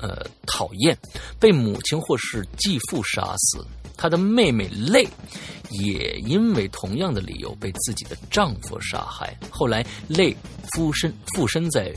呃讨厌，被母亲或是继父杀死。她的妹妹泪也因为同样的理由被自己的丈夫杀害。后来泪附身附身在。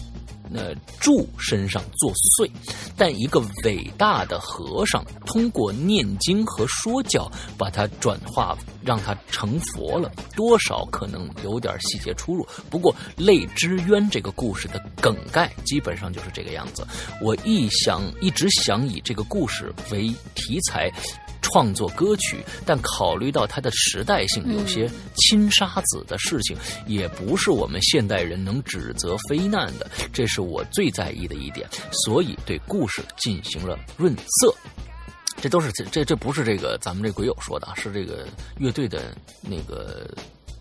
呃，柱身上作祟，但一个伟大的和尚通过念经和说教，把它转化，让它成佛了。多少可能有点细节出入，不过《泪之渊》这个故事的梗概基本上就是这个样子。我一想，一直想以这个故事为题材。创作歌曲，但考虑到它的时代性，有些亲沙子的事情，也不是我们现代人能指责非难的，这是我最在意的一点，所以对故事进行了润色。这都是这这这不是这个咱们这鬼友说的啊，是这个乐队的那个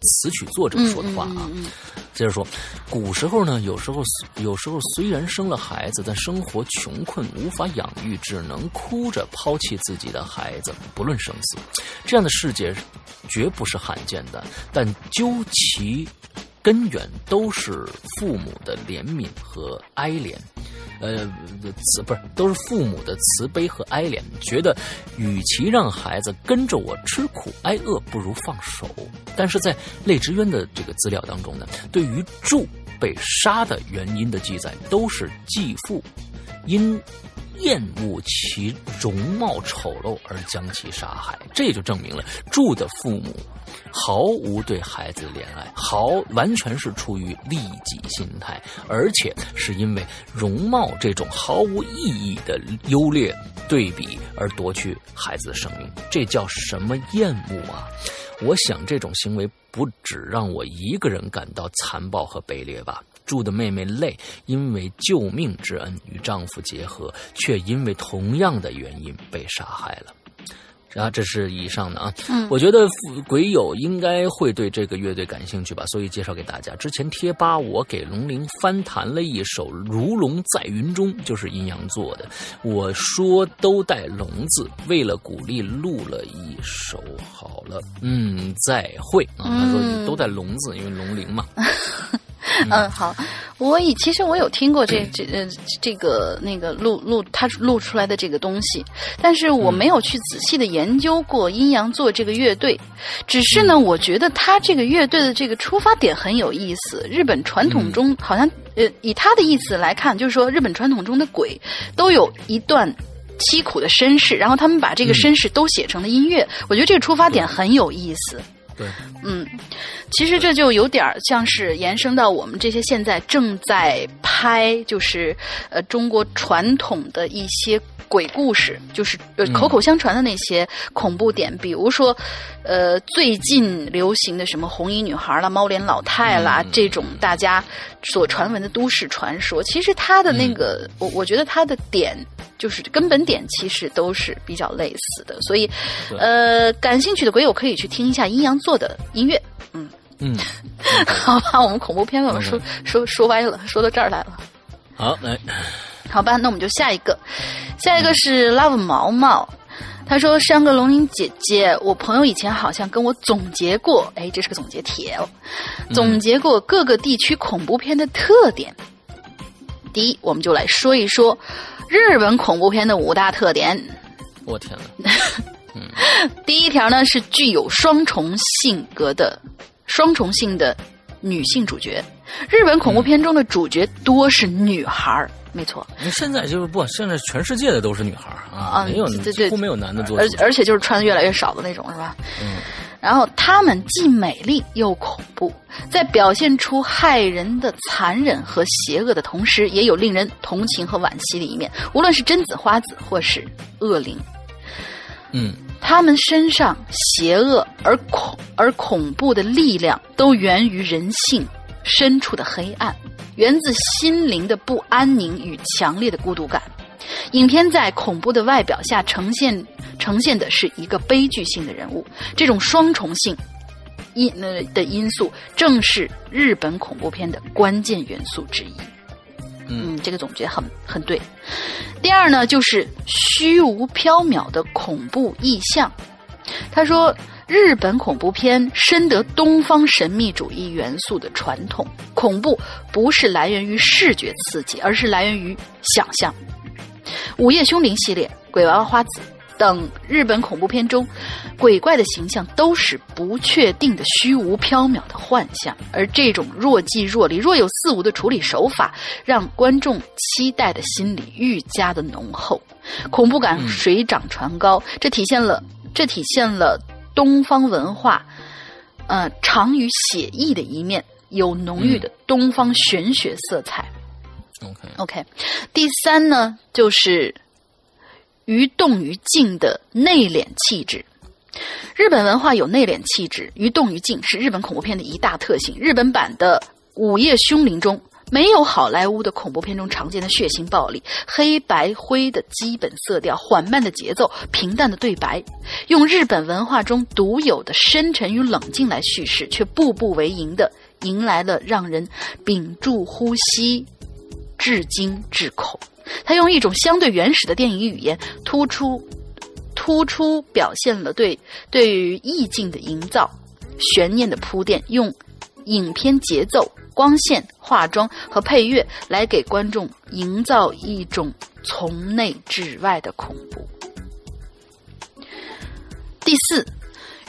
词曲作者说的话啊。嗯嗯嗯接着说，古时候呢，有时候有时候虽然生了孩子，但生活穷困无法养育，只能哭着抛弃自己的孩子，不论生死。这样的世界绝不是罕见的，但究其根源，都是父母的怜悯和哀怜。呃，慈不是都是父母的慈悲和哀怜，觉得与其让孩子跟着我吃苦挨饿，不如放手。但是在泪之渊的这个资料当中呢，对于柱被杀的原因的记载，都是继父因厌恶其容貌丑陋而将其杀害，这就证明了柱的父母毫无对孩子的怜爱，毫完全是出于利己心态，而且是因为容貌这种毫无意义的优劣对比而夺去孩子的生命，这叫什么厌恶啊？我想这种行为不只让我一个人感到残暴和卑劣吧。柱的妹妹泪因为救命之恩与丈夫结合，却因为同样的原因被杀害了。啊，这是以上的啊。嗯我觉得鬼友应该会对这个乐队感兴趣吧，所以介绍给大家。之前贴吧我给龙鳞翻弹了一首《如龙在云中》，就是阴阳做的。我说都带龙字，为了鼓励录了一首。好了，嗯，再会啊。他说嗯都带龙字，因为龙鳞嘛。[laughs] 嗯，好，我以其实我有听过这这呃这个那个录录他录出来的这个东西，但是我没有去仔细的研究过阴阳座这个乐队，只是呢，我觉得他这个乐队的这个出发点很有意思。日本传统中好像呃以他的意思来看，就是说日本传统中的鬼都有一段。凄苦的身世，然后他们把这个身世都写成了音乐，我觉得这个出发点很有意思。对，嗯，其实这就有点儿像是延伸到我们这些现在正在拍，就是呃中国传统的一些鬼故事，就是呃嗯。口口相传的那些恐怖点，比如说呃最近流行的什么红衣女孩啦、猫脸老太啦、嗯。这种大家所传闻的都市传说，其实它的那个、我我觉得它的点。就是根本点其实都是比较类似的，所以，呃，感兴趣的鬼友可以去听一下阴阳座的音乐。嗯，嗯，[laughs] 好吧，我们恐怖片我们说说说歪了，说到这儿来了。好，来，好吧，那我们就下一个，下一个是 Love 毛毛。他说：“山个龙鳞姐姐，我朋友以前好像跟我总结过，哎，这是个总结帖哦，总结过各个地区恐怖片的特点。第一，我们就来说一说日本恐怖片的五大特点。我天 [laughs] 哪！[laughs] 第一条呢是具有双重性格的双重性的女性主角。日本恐怖片中的主角多是女孩儿，没错，现在就是不，现在全世界的都是女孩儿啊，啊没有几乎没有男的做而。而且就是穿的越来越少的那种，是吧？嗯。然后他们既美丽又恐怖，在表现出害人的残忍和邪恶的同时，也有令人同情和惋惜的一面。无论是贞子、花子，或是恶灵，嗯他们身上邪恶而恐而恐怖的力量，都源于人性深处的黑暗，源自心灵的不安宁与强烈的孤独感。影片在恐怖的外表下呈现呈现的是一个悲剧性的人物，这种双重性因呃的因素，正是日本恐怖片的关键元素之一。嗯，这个总结很很对。第二呢，就是虚无缥缈的恐怖意象。他说，日本恐怖片深得东方神秘主义元素的传统，恐怖不是来源于视觉刺激，而是来源于想象。午夜凶铃系列、鬼娃娃花子等日本恐怖片中，鬼怪的形象都是不确定的、虚无缥缈的幻象，而这种若即若离、若有似无的处理手法，让观众期待的心理愈加的浓厚，恐怖感水涨船高。这体现了，这体现了东方文化，呃，长于写意的一面，有浓郁的东方玄学色彩。，OK，OK，第三呢，就是于动于静的内敛气质。日本文化有内敛气质，于动于静是日本恐怖片的一大特性。日本版的《午夜凶铃》中没有好莱坞的恐怖片中常见的血腥暴力，黑白灰的基本色调，缓慢的节奏，平淡的对白，用日本文化中独有的深沉与冷静来叙事，却步步为营的迎来了让人屏住呼吸、至惊至恐。他用一种相对原始的电影语言，突出突出表现了对对于意境的营造、悬念的铺垫，用影片节奏、光线、化妆和配乐来给观众营造一种从内至外的恐怖。第四，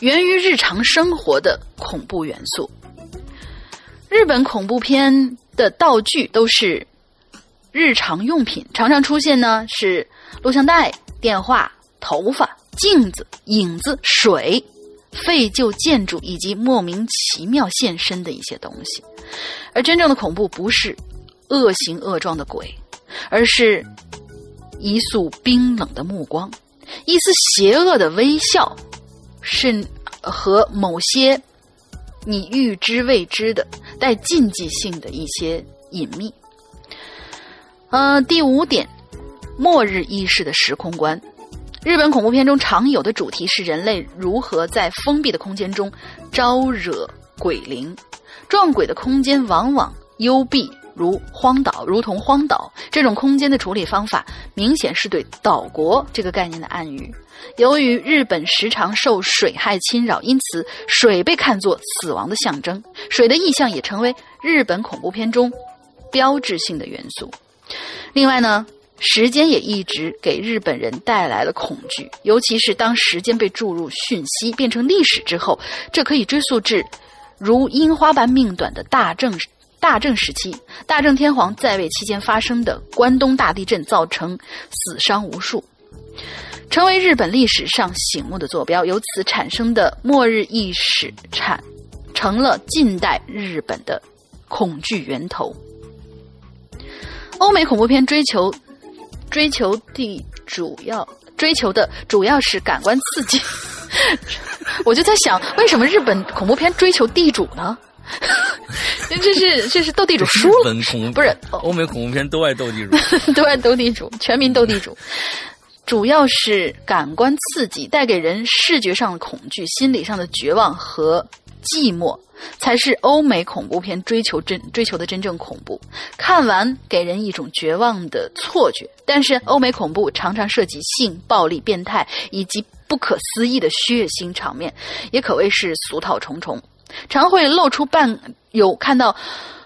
源于日常生活的恐怖元素。日本恐怖片的道具都是日常用品，常常出现呢是录像带、电话、头发、镜子、影子、水、废旧建筑以及莫名其妙现身的一些东西。而真正的恐怖不是恶形恶状的鬼，而是一束冰冷的目光，一丝邪恶的微笑，是和某些你预知未知的、带禁忌性的一些隐秘。呃，第五点，末日意识的时空观。日本恐怖片中常有的主题是人类如何在封闭的空间中招惹鬼灵。撞鬼的空间往往幽闭，如荒岛，如同荒岛。这种空间的处理方法，明显是对岛国这个概念的暗喻。由于日本时常受水害侵扰，因此水被看作死亡的象征。水的意象也成为日本恐怖片中标志性的元素。另外呢，时间也一直给日本人带来了恐惧，尤其是当时间被注入讯息变成历史之后，这可以追溯至如樱花般命短的大正大正时期，大正天皇在位期间发生的关东大地震，造成死伤无数。成为日本历史上醒目的坐标，由此产生的末日意识产成了近代日本的恐惧源头。欧美恐怖片追求追求地主要追求的主要是感官刺激，[laughs] 我就在想，为什么日本恐怖片追求地主呢？[laughs] 这是这是斗地主输了，本恐不是欧美恐怖片都爱斗地主，[laughs] 都爱斗地主，全民斗地主。主要是感官刺激带给人视觉上的恐惧、心理上的绝望和寂寞，才是欧美恐怖片追求真追求的真正恐怖。看完给人一种绝望的错觉，但是欧美恐怖常常涉及性、暴力、变态以及不可思议的血腥场面，也可谓是俗套重重，常会露出半有看到。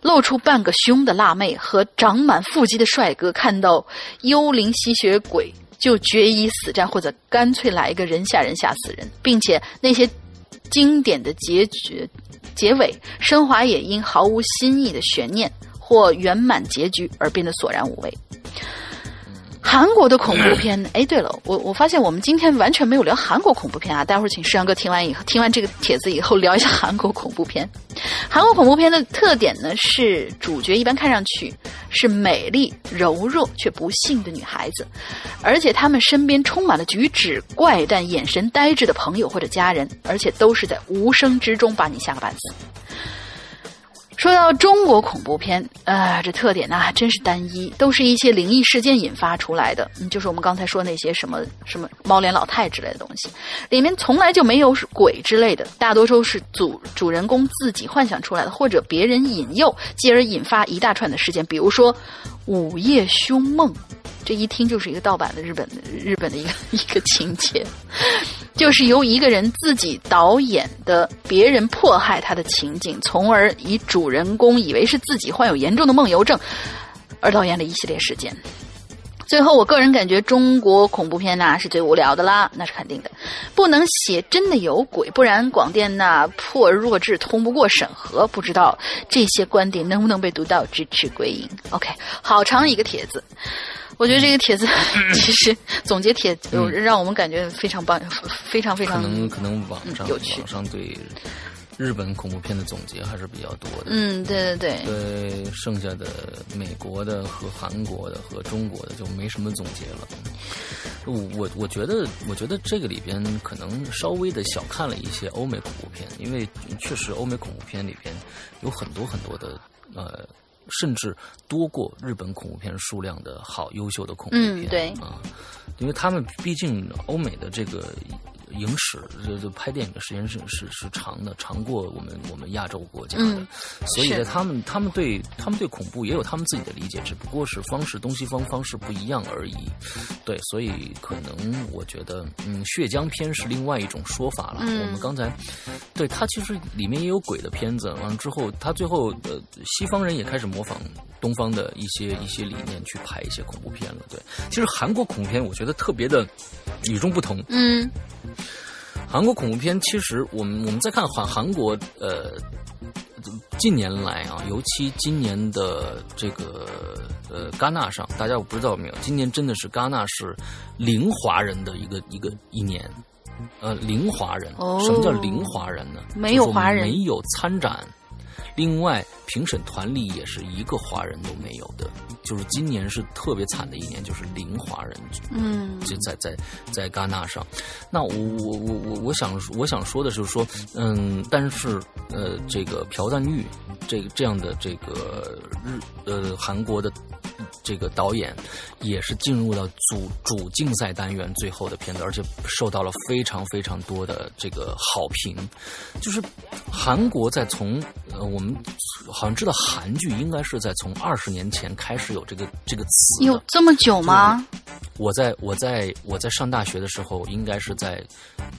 露出半个胸的辣妹和长满腹肌的帅哥，看到幽灵吸血鬼就决一死战，或者干脆来一个人吓人吓死人，并且那些经典的结局结尾升华也因毫无新意的悬念或圆满结局而变得索然无味。韩国的恐怖片，哎，对了，我我发现我们今天完全没有聊韩国恐怖片啊！待会儿请石阳哥听完以后，听完这个帖子以后聊一下韩国恐怖片。[laughs] 韩国恐怖片的特点呢是主角一般看上去是美丽柔弱却不幸的女孩子，而且他们身边充满了举止怪诞、眼神呆滞的朋友或者家人，而且都是在无声之中把你吓个半死。说到中国恐怖片，啊，这特点呢还真是单一，都是一些灵异事件引发出来的。嗯，就是我们刚才说那些什么什么猫脸老太之类的东西，里面从来就没有鬼之类的，大多数是主主人公自己幻想出来的，或者别人引诱，继而引发一大串的事件。比如说《午夜凶梦》，这一听就是一个盗版的日本的日本的一个 [laughs] 一个情节。就是由一个人自己导演的别人迫害他的情景，从而以主人公以为是自己患有严重的梦游症，而导演的一系列事件。最后，我个人感觉中国恐怖片呐是最无聊的啦，那是肯定的，不能写真的有鬼，不然广电那破弱智通不过审核。不知道这些观点能不能被读到支持归因？OK，好长一个帖子。我觉得这个帖子 [laughs] 其实总结帖子让我们感觉非常棒，非常非常可能可能网上有趣网上对日本恐怖片的总结还是比较多的。嗯，对对对，对剩下的美国的和韩国的和中国的就没什么总结了。我我我觉得我觉得这个里边可能稍微的小看了一些欧美恐怖片，因为确实欧美恐怖片里边有很多很多的呃。甚至多过日本恐怖片数量的好优秀的恐怖片，嗯，对啊，因为他们毕竟欧美的这个影史，就就拍电影的时间是是是长的，长过我们我们亚洲国家的，嗯所以是在他们他们对他们对恐怖也有他们自己的理解，只不过是方式东西方方式不一样而已。对，所以可能我觉得，嗯，血浆片是另外一种说法了。嗯我们刚才对它其实里面也有鬼的片子，完了之后，他最后呃，西方人也开始模仿东方的一些一些理念去拍一些恐怖片了。对，其实韩国恐怖片我觉得特别的与众不同。嗯韩国恐怖片其实我们我们再看韩韩国呃近年来啊，尤其今年的这个呃戛纳上，大家我不知道有没有，今年真的是戛纳是零华人的一个一个一年。呃，零华人，哦什么叫零华人呢？没有就是说华人没有参展。另外，评审团里也是一个华人都没有的，就是今年是特别惨的一年，就是零华人。嗯就在在在戛纳上。那我我我我我想我想说的是说，嗯，但是呃，这个朴赞玉这个这样的这个日呃韩国的。这个导演也是进入了主主竞赛单元最后的片子，而且受到了非常非常多的这个好评。就是韩国在从呃我们好像知道韩剧应该是在从二十年前开始有这个这个词有这么久吗？我在我在我在上大学的时候，应该是在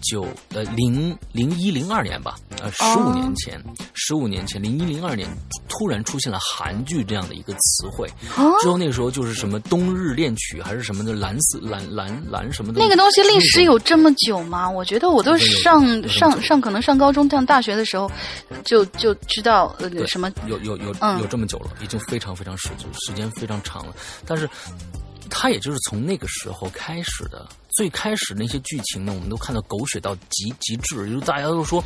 九呃零零一零二年吧，呃十五年前，十五年前零一零二年突然出现了韩剧这样的一个词汇，哦之后那个时候就是什么冬日恋曲还是什么的蓝色蓝蓝蓝什么的，那个东西历史有这么久吗？我觉得我都有上上上可能上高中上大学的时候，就就知道呃对什么有有有嗯有这么久了，已经非常非常时时间非常长了。但是，他也就是从那个时候开始的。最开始那些剧情呢，我们都看到狗血到极极致，就是大家都说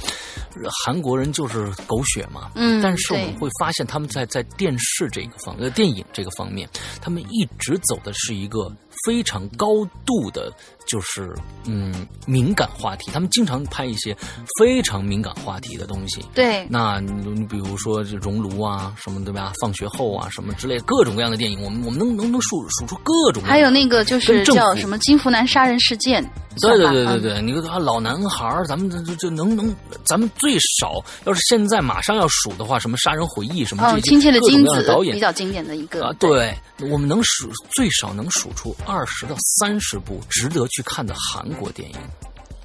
呃韩国人就是狗血嘛。嗯但是我们会发现，他们在在电视这个方呃电影这个方面，他们一直走的是一个非常高度的，就是嗯敏感话题。他们经常拍一些非常敏感话题的东西。对那你你比如说这熔炉啊，什么对吧？放学后啊，什么之类各种各样的电影，我们我们能能能数数出各种。还有那个就是叫什么金福南杀人事件，对对对对对，你说啊，老男孩儿，咱们这这这能能，咱们最少要是现在马上要数的话，什么杀人回忆什么哦，这些亲切的金子导演比较经典的一个啊，对，我们能数最少能数出二十到三十部值得去看的韩国电影，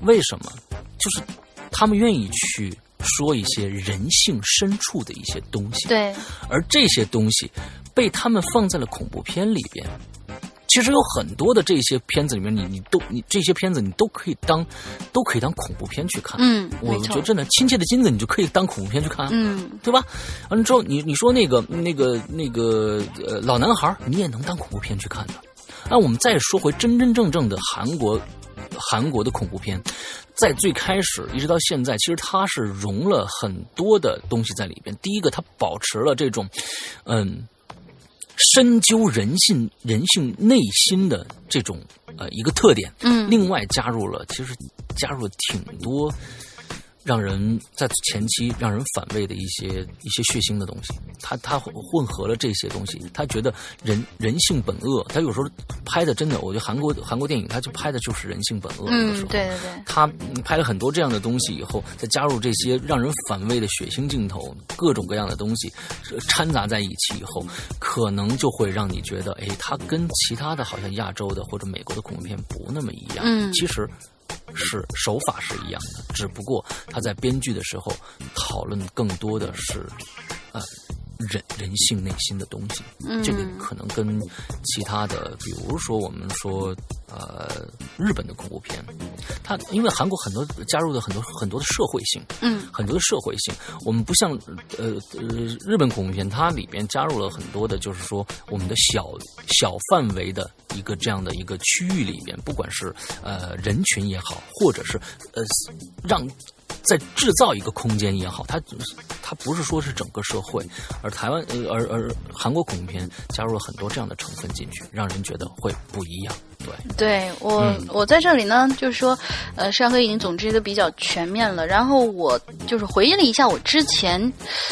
为什么？就是他们愿意去说一些人性深处的一些东西，对，而这些东西被他们放在了恐怖片里边，其实有很多的这些片子里面，你你都你这些片子你都可以当都可以当恐怖片去看。嗯我觉得真的，亲切的金子你就可以当恐怖片去看。嗯，对吧？完了之后，你你说那个那个那个呃老男孩，你也能当恐怖片去看的。那我们再说回真真正正的韩国韩国的恐怖片，在最开始一直到现在，其实它是融了很多的东西在里边。第一个，它保持了这种嗯深究人性人性内心的这种呃一个特点。嗯另外加入了，其实加入了挺多让人在前期让人反胃的一些一些血腥的东西。他他混合了这些东西，他觉得人人性本恶。他有时候拍的真的，我觉得韩国韩国电影他就拍的就是人性本恶。对对对，他拍了很多这样的东西以后，再加入这些让人反胃的血腥镜头，各种各样的东西呃掺杂在一起以后，可能就会让你觉得，哎，他跟其他的好像亚洲的或者美国的恐怖片不那么一样。嗯其实是手法是一样的，只不过他在编剧的时候讨论更多的是，啊。人人性内心的东西，嗯这个可能跟其他的，比如说我们说呃日本的恐怖片，它因为韩国很多加入了很多很多的社会性，嗯很多的社会性。我们不像呃呃日本恐怖片，它里边加入了很多的，就是说我们的小小范围的一个这样的一个区域里边，不管是呃人群也好，或者是呃让在制造一个空间也好，它它不是说是整个社会，而台湾呃而而韩国恐怖片加入了很多这样的成分进去，让人觉得会不一样。对，对我、嗯我在这里呢，就是说，呃，山哥已经总结的比较全面了。然后我就是回忆了一下我之前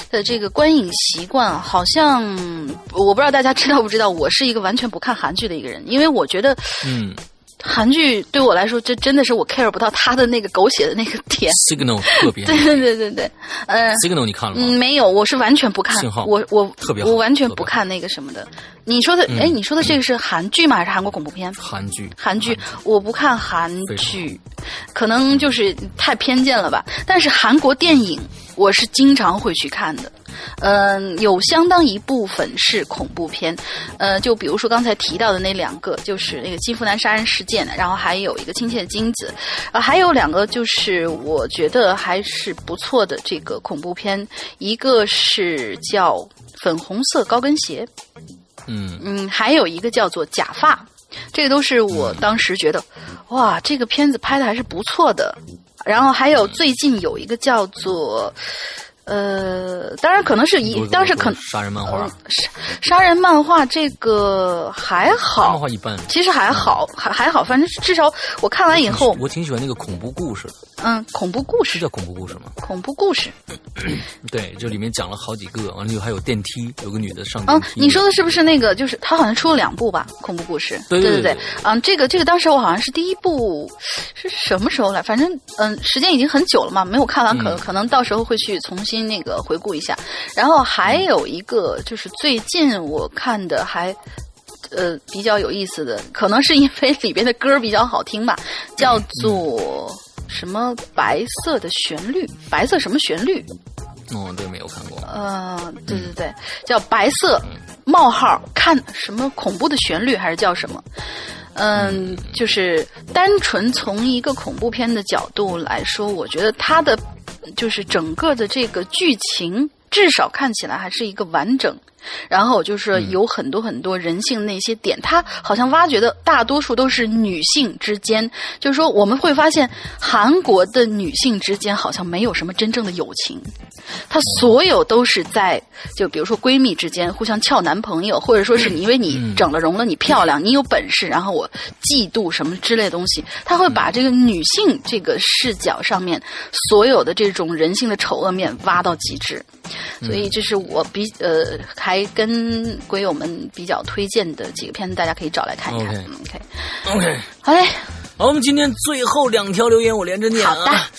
的这个观影习惯，好像我不知道大家知道不知道，我是一个完全不看韩剧的一个人，因为我觉得嗯韩剧对我来说，这真的是我 care 不到他的那个狗血的那个点。，Signal 特别对对对对对，呃，，Signal 你看了吗？嗯，没有，我是完全不看信号，我我特别好我完全不看那个什么的。你说的，嗯哎、你说的这个是韩剧吗？还是韩国恐怖片？韩剧，韩剧我不看韩剧，可能就是太偏见了吧。但是韩国电影我是经常会去看的，嗯、有相当一部分是恐怖片，呃，就比如说刚才提到的那两个，就是那个金福南杀人事件，然后还有一个亲切的金子，呃，还有两个就是我觉得还是不错的这个恐怖片，一个是叫粉红色高跟鞋，嗯。嗯，还有一个叫做假发，这个都是我当时觉得，哇，这个片子拍的还是不错的。然后还有最近有一个叫做，呃，当然可能是一，当时可能杀人漫画呃，杀杀人漫画这个还漫好，画一般。其实还好，还还好，反正至少我看完以后，我挺喜欢那个恐怖故事的，嗯，恐怖故事，是叫恐怖故事吗？恐怖故事，[clears throat] 对，这里面讲了好几个，完了又还有电梯，有个女的上嗯。你说的是不是那个？就是他好像出了两部吧，恐怖故事。对对对对对嗯，这个这个当时我好像是第一部是什么时候来？反正嗯，时间已经很久了嘛，没有看完，可、嗯可能到时候会去重新那个回顾一下。然后还有一个就是最近我看的还。呃，比较有意思的，可能是因为里边的歌比较好听吧，叫做什么“白色的旋律”，白色什么旋律？哦，对，没有看过。呃，对对对，叫白色冒号看什么恐怖的旋律还是叫什么？嗯，就是单纯从一个恐怖片的角度来说，我觉得它的就是整个的这个剧情，至少看起来还是一个完整。然后就是有很多很多人性那些点，他好像挖掘的大多数都是女性之间，就是说我们会发现韩国的女性之间好像没有什么真正的友情，她所有都是在就比如说闺蜜之间互相撬男朋友，或者说是你因为你整了容了，你漂亮，你有本事，然后我嫉妒什么之类的东西，他会把这个女性这个视角上面所有的这种人性的丑恶面挖到极致。所以这是我比呃还跟鬼友们比较推荐的几个片子，大家可以找来看一看。OK 嗯 OK，OK，好嘞，好，我们今天最后两条留言我连着念好的啊。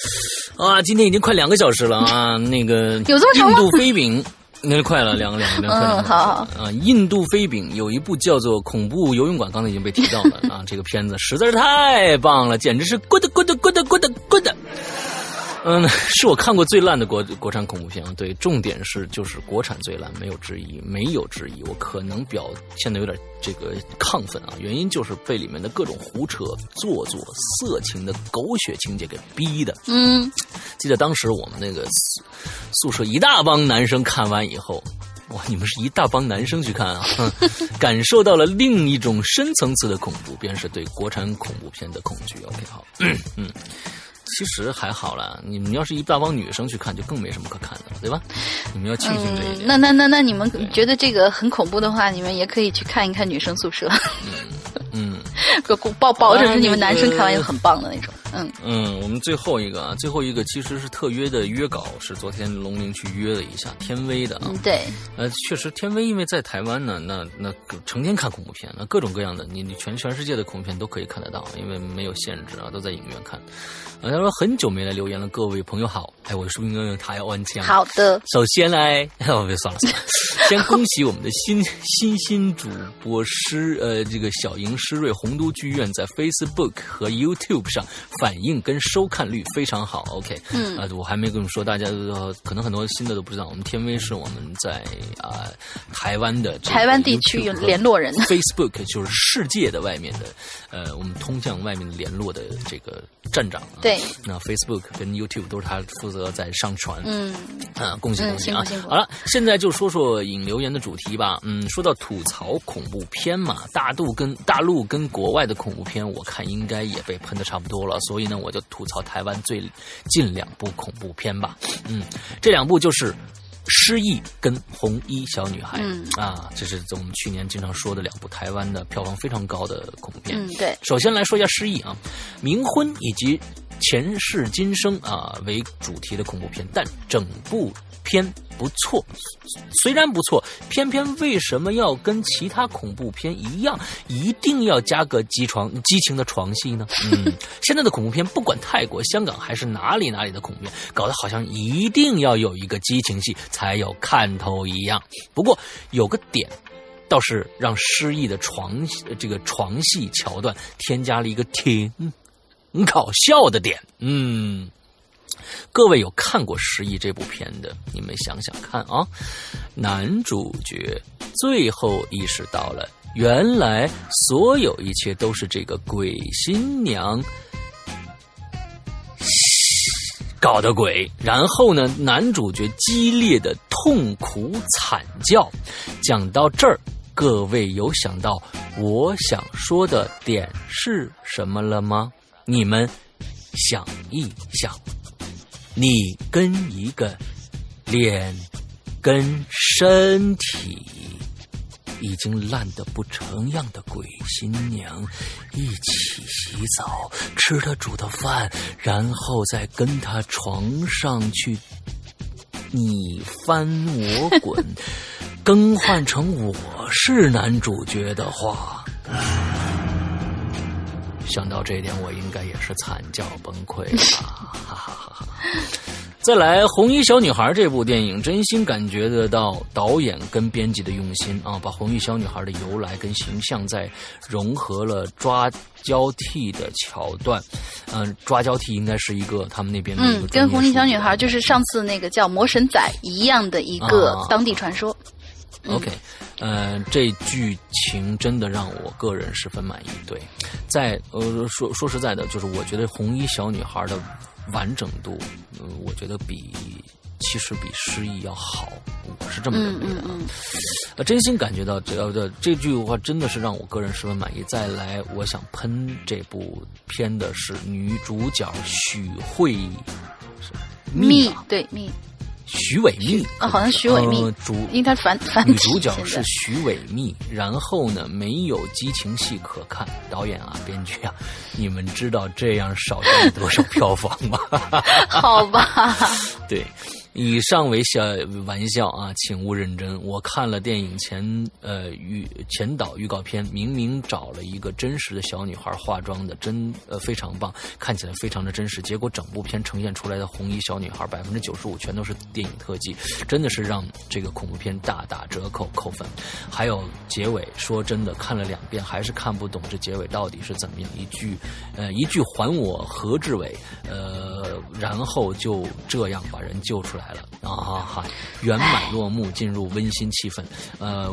啊，今天已经快两个小时了啊，[laughs] 那个有这么长吗印度飞饼。[laughs] 那快了，两个两个两个好好啊！印度飞饼有一部叫做《恐怖游泳馆》，刚才已经被提到了啊。这个片子实在是太棒了，简直是 good good good good good。嗯，是我看过最烂的国国产恐怖片啊。对，重点是就是国产最烂，没有之一，没有之一。我可能表现的有点这个亢奋啊，原因就是被里面的各种胡扯、做作、色情的狗血情节给逼的。嗯，记得当时我们那个宿宿舍一大帮男生看完以后。哇！你们是一大帮男生去看啊，感受到了另一种深层次的恐怖，便是对国产恐怖片的恐惧。OK，好，嗯，其实还好啦。你们要是一大帮女生去看，就更没什么可看的了，对吧？你们要庆幸这一点。那那那那你们觉得这个很恐怖的话，你们也可以去看一看女生宿舍。嗯，嗯保保证是你们男生看完也很棒的那种。嗯嗯，我们最后一个啊，最后一个其实是特约的约稿，是昨天龙陵去约了一下天威的啊。对，呃，确实天威因为在台湾呢，那那成天看恐怖片，那各种各样的，你你全全世界的恐怖片都可以看得到，因为没有限制啊，都在影院看。啊，他说很久没来留言了，各位朋友好。哎，我是不是应该用台湾腔？好的。首先呢，[laughs] 哦，别算了算了，先恭喜我们的新新新主播施呃这个小莹施瑞洪都剧院在 Facebook 和 YouTube 上。反应跟收看率非常好，OK，嗯，啊，我还没跟你们说，大家可能很多新的都不知道，我们天威是我们在啊台湾的台湾地区联络人，[laughs] [laughs] Facebook 就是世界的外面的，呃，我们通向外面联络的这个站长，对，那 Facebook 跟 YouTube 都是他负责在上传，嗯，啊，恭喜恭喜啊！好了，现在就说说引留言的主题吧，嗯，说到吐槽恐怖片嘛，大陆跟大陆跟国外的恐怖片，我看应该也被喷的差不多了。所以呢，我就吐槽台湾最近两部恐怖片吧。嗯，这两部就是《失忆》跟《红衣小女孩》。嗯啊，这是我们去年经常说的两部台湾的票房非常高的恐怖片。嗯，对。首先来说一下《失忆》啊，冥婚以及前世今生啊为主题的恐怖片，但整部。片不错，虽然不错，偏偏为什么要跟其他恐怖片一样，一定要加个激床激情的床戏呢？[laughs] 嗯，现在的恐怖片，不管泰国、香港还是哪里哪里的恐怖片，搞得好像一定要有一个激情戏才有看头一样。不过有个点，倒是让失忆的床这个床戏桥段添加了一个挺很搞笑的点。嗯。各位有看过《失忆》这部片的，你们想想看啊，男主角最后意识到了，原来所有一切都是这个鬼新娘搞的鬼。然后呢，男主角激烈的痛苦惨叫。讲到这儿，各位有想到我想说的点是什么了吗？你们想一想。你跟一个脸跟身体已经烂得不成样的鬼新娘一起洗澡，吃他煮的饭，然后再跟他床上去你翻我滚，更换成我是男主角的话。想到这一点，我应该也是惨叫崩溃吧！哈哈哈哈！再来，《红衣小女孩》这部电影，真心感觉得到导演跟编辑的用心啊，把红衣小女孩的由来跟形象在融合了抓交替的桥段。嗯，抓交替应该是一个他们那边的嗯，跟红衣小女孩就是上次那个叫魔神仔一样的一个当地传说。OK，呃，这剧情真的让我个人十分满意。对，在呃说说实在的，就是我觉得红衣小女孩的完整度，呃，我觉得比其实比失忆要好，我是这么认为的。呃，真心感觉到这呃这句话真的是让我个人十分满意。再来，我想喷这部片的是女主角许慧蜜，对蜜。徐伟密。啊，好像徐伟密。主，因为他反反女主角 [laughs] 是徐伟密，然后呢没有激情戏可看，导演啊编剧啊，[laughs] 你们知道这样少挣多少票房吗？[laughs] 好吧，对。以上为小玩笑啊，请勿认真。我看了电影前呃预前导预告片，明明找了一个真实的小女孩化妆的，真呃非常棒，看起来非常的真实。结果整部片呈现出来的红衣小女孩百分之九十五全都是电影特技，真的是让这个恐怖片大打折扣扣分。还有结尾，说真的，看了两遍还是看不懂这结尾到底是怎么样。一句呃一句还我何志伟，呃然后就这样把人救出来来了。啊哈，圆满落幕，进入温馨气氛。呃，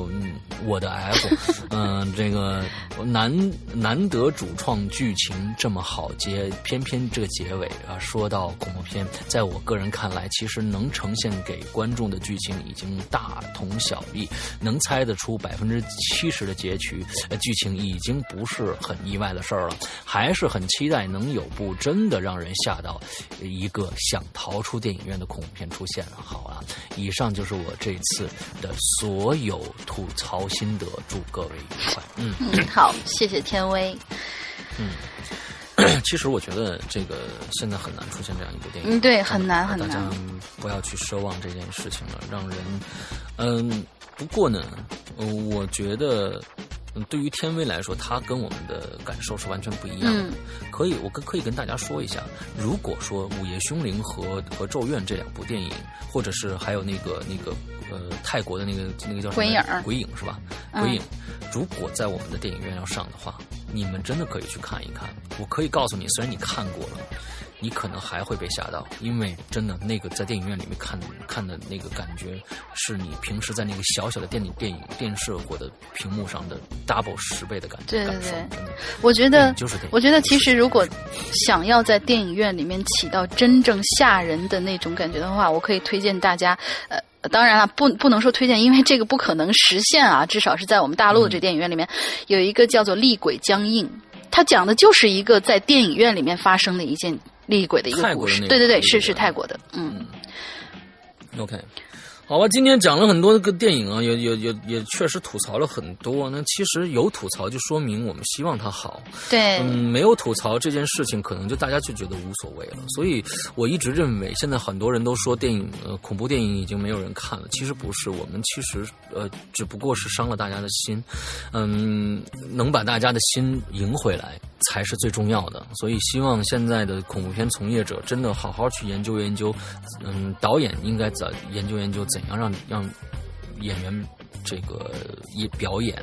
我的 F，[laughs] 嗯、这个难难得主创剧情这么好接，偏偏这个结尾啊，说到恐怖片，在我个人看来，其实能呈现给观众的剧情已经大同小异，能猜得出百分之七十的结局，呃，剧情已经不是很意外的事儿了，还是很期待能有部真的让人吓到一个想逃出电影院的恐怖片出现了。好啊，以上就是我这次的所有吐槽心得，祝各位愉快。嗯。嗯，好，谢谢天威。嗯 [coughs] 其实我觉得这个现在很难出现这样一部电影，嗯对很难很难大家难不要去奢望这件事情了，让人，嗯，不过呢，呃我觉得。嗯，对于天威来说，他跟我们的感受是完全不一样的。嗯可以，我跟可以跟大家说一下，如果说《午夜凶铃》和和《咒怨》这两部电影，或者是还有那个那个呃泰国的那个那个叫什么鬼影儿鬼影是吧？嗯鬼影，如果在我们的电影院要上的话，你们真的可以去看一看。我可以告诉你，虽然你看过了，你可能还会被吓到，因为真的那个在电影院里面看看的那个感觉，是你平时在那个小小的电影电影电视或者屏幕上的 double 十倍的感觉对对对。我觉得就是我觉得其实如果想要在电影院里面起到真正吓人的那种感觉的话，我可以推荐大家，呃。当然了，不不能说推荐，因为这个不可能实现啊。至少是在我们大陆的这电影院里面，有一个叫做《厉鬼僵硬》，它讲的就是一个在电影院里面发生的一件厉鬼的一个故事。对对对，是是泰国的，嗯。OK，好吧，今天讲了很多个电影啊，也也也也确实吐槽了很多。那其实有吐槽，就说明我们希望它好。对，嗯，没有吐槽这件事情，可能就大家就觉得无所谓了。所以我一直认为，现在很多人都说电影呃恐怖电影已经没有人看了，其实不是，我们其实呃只不过是伤了大家的心，嗯，能把大家的心赢回来才是最重要的。所以希望现在的恐怖片从业者真的好好去研究研究，嗯，导演应该怎研究研究怎样让让演员这个一表演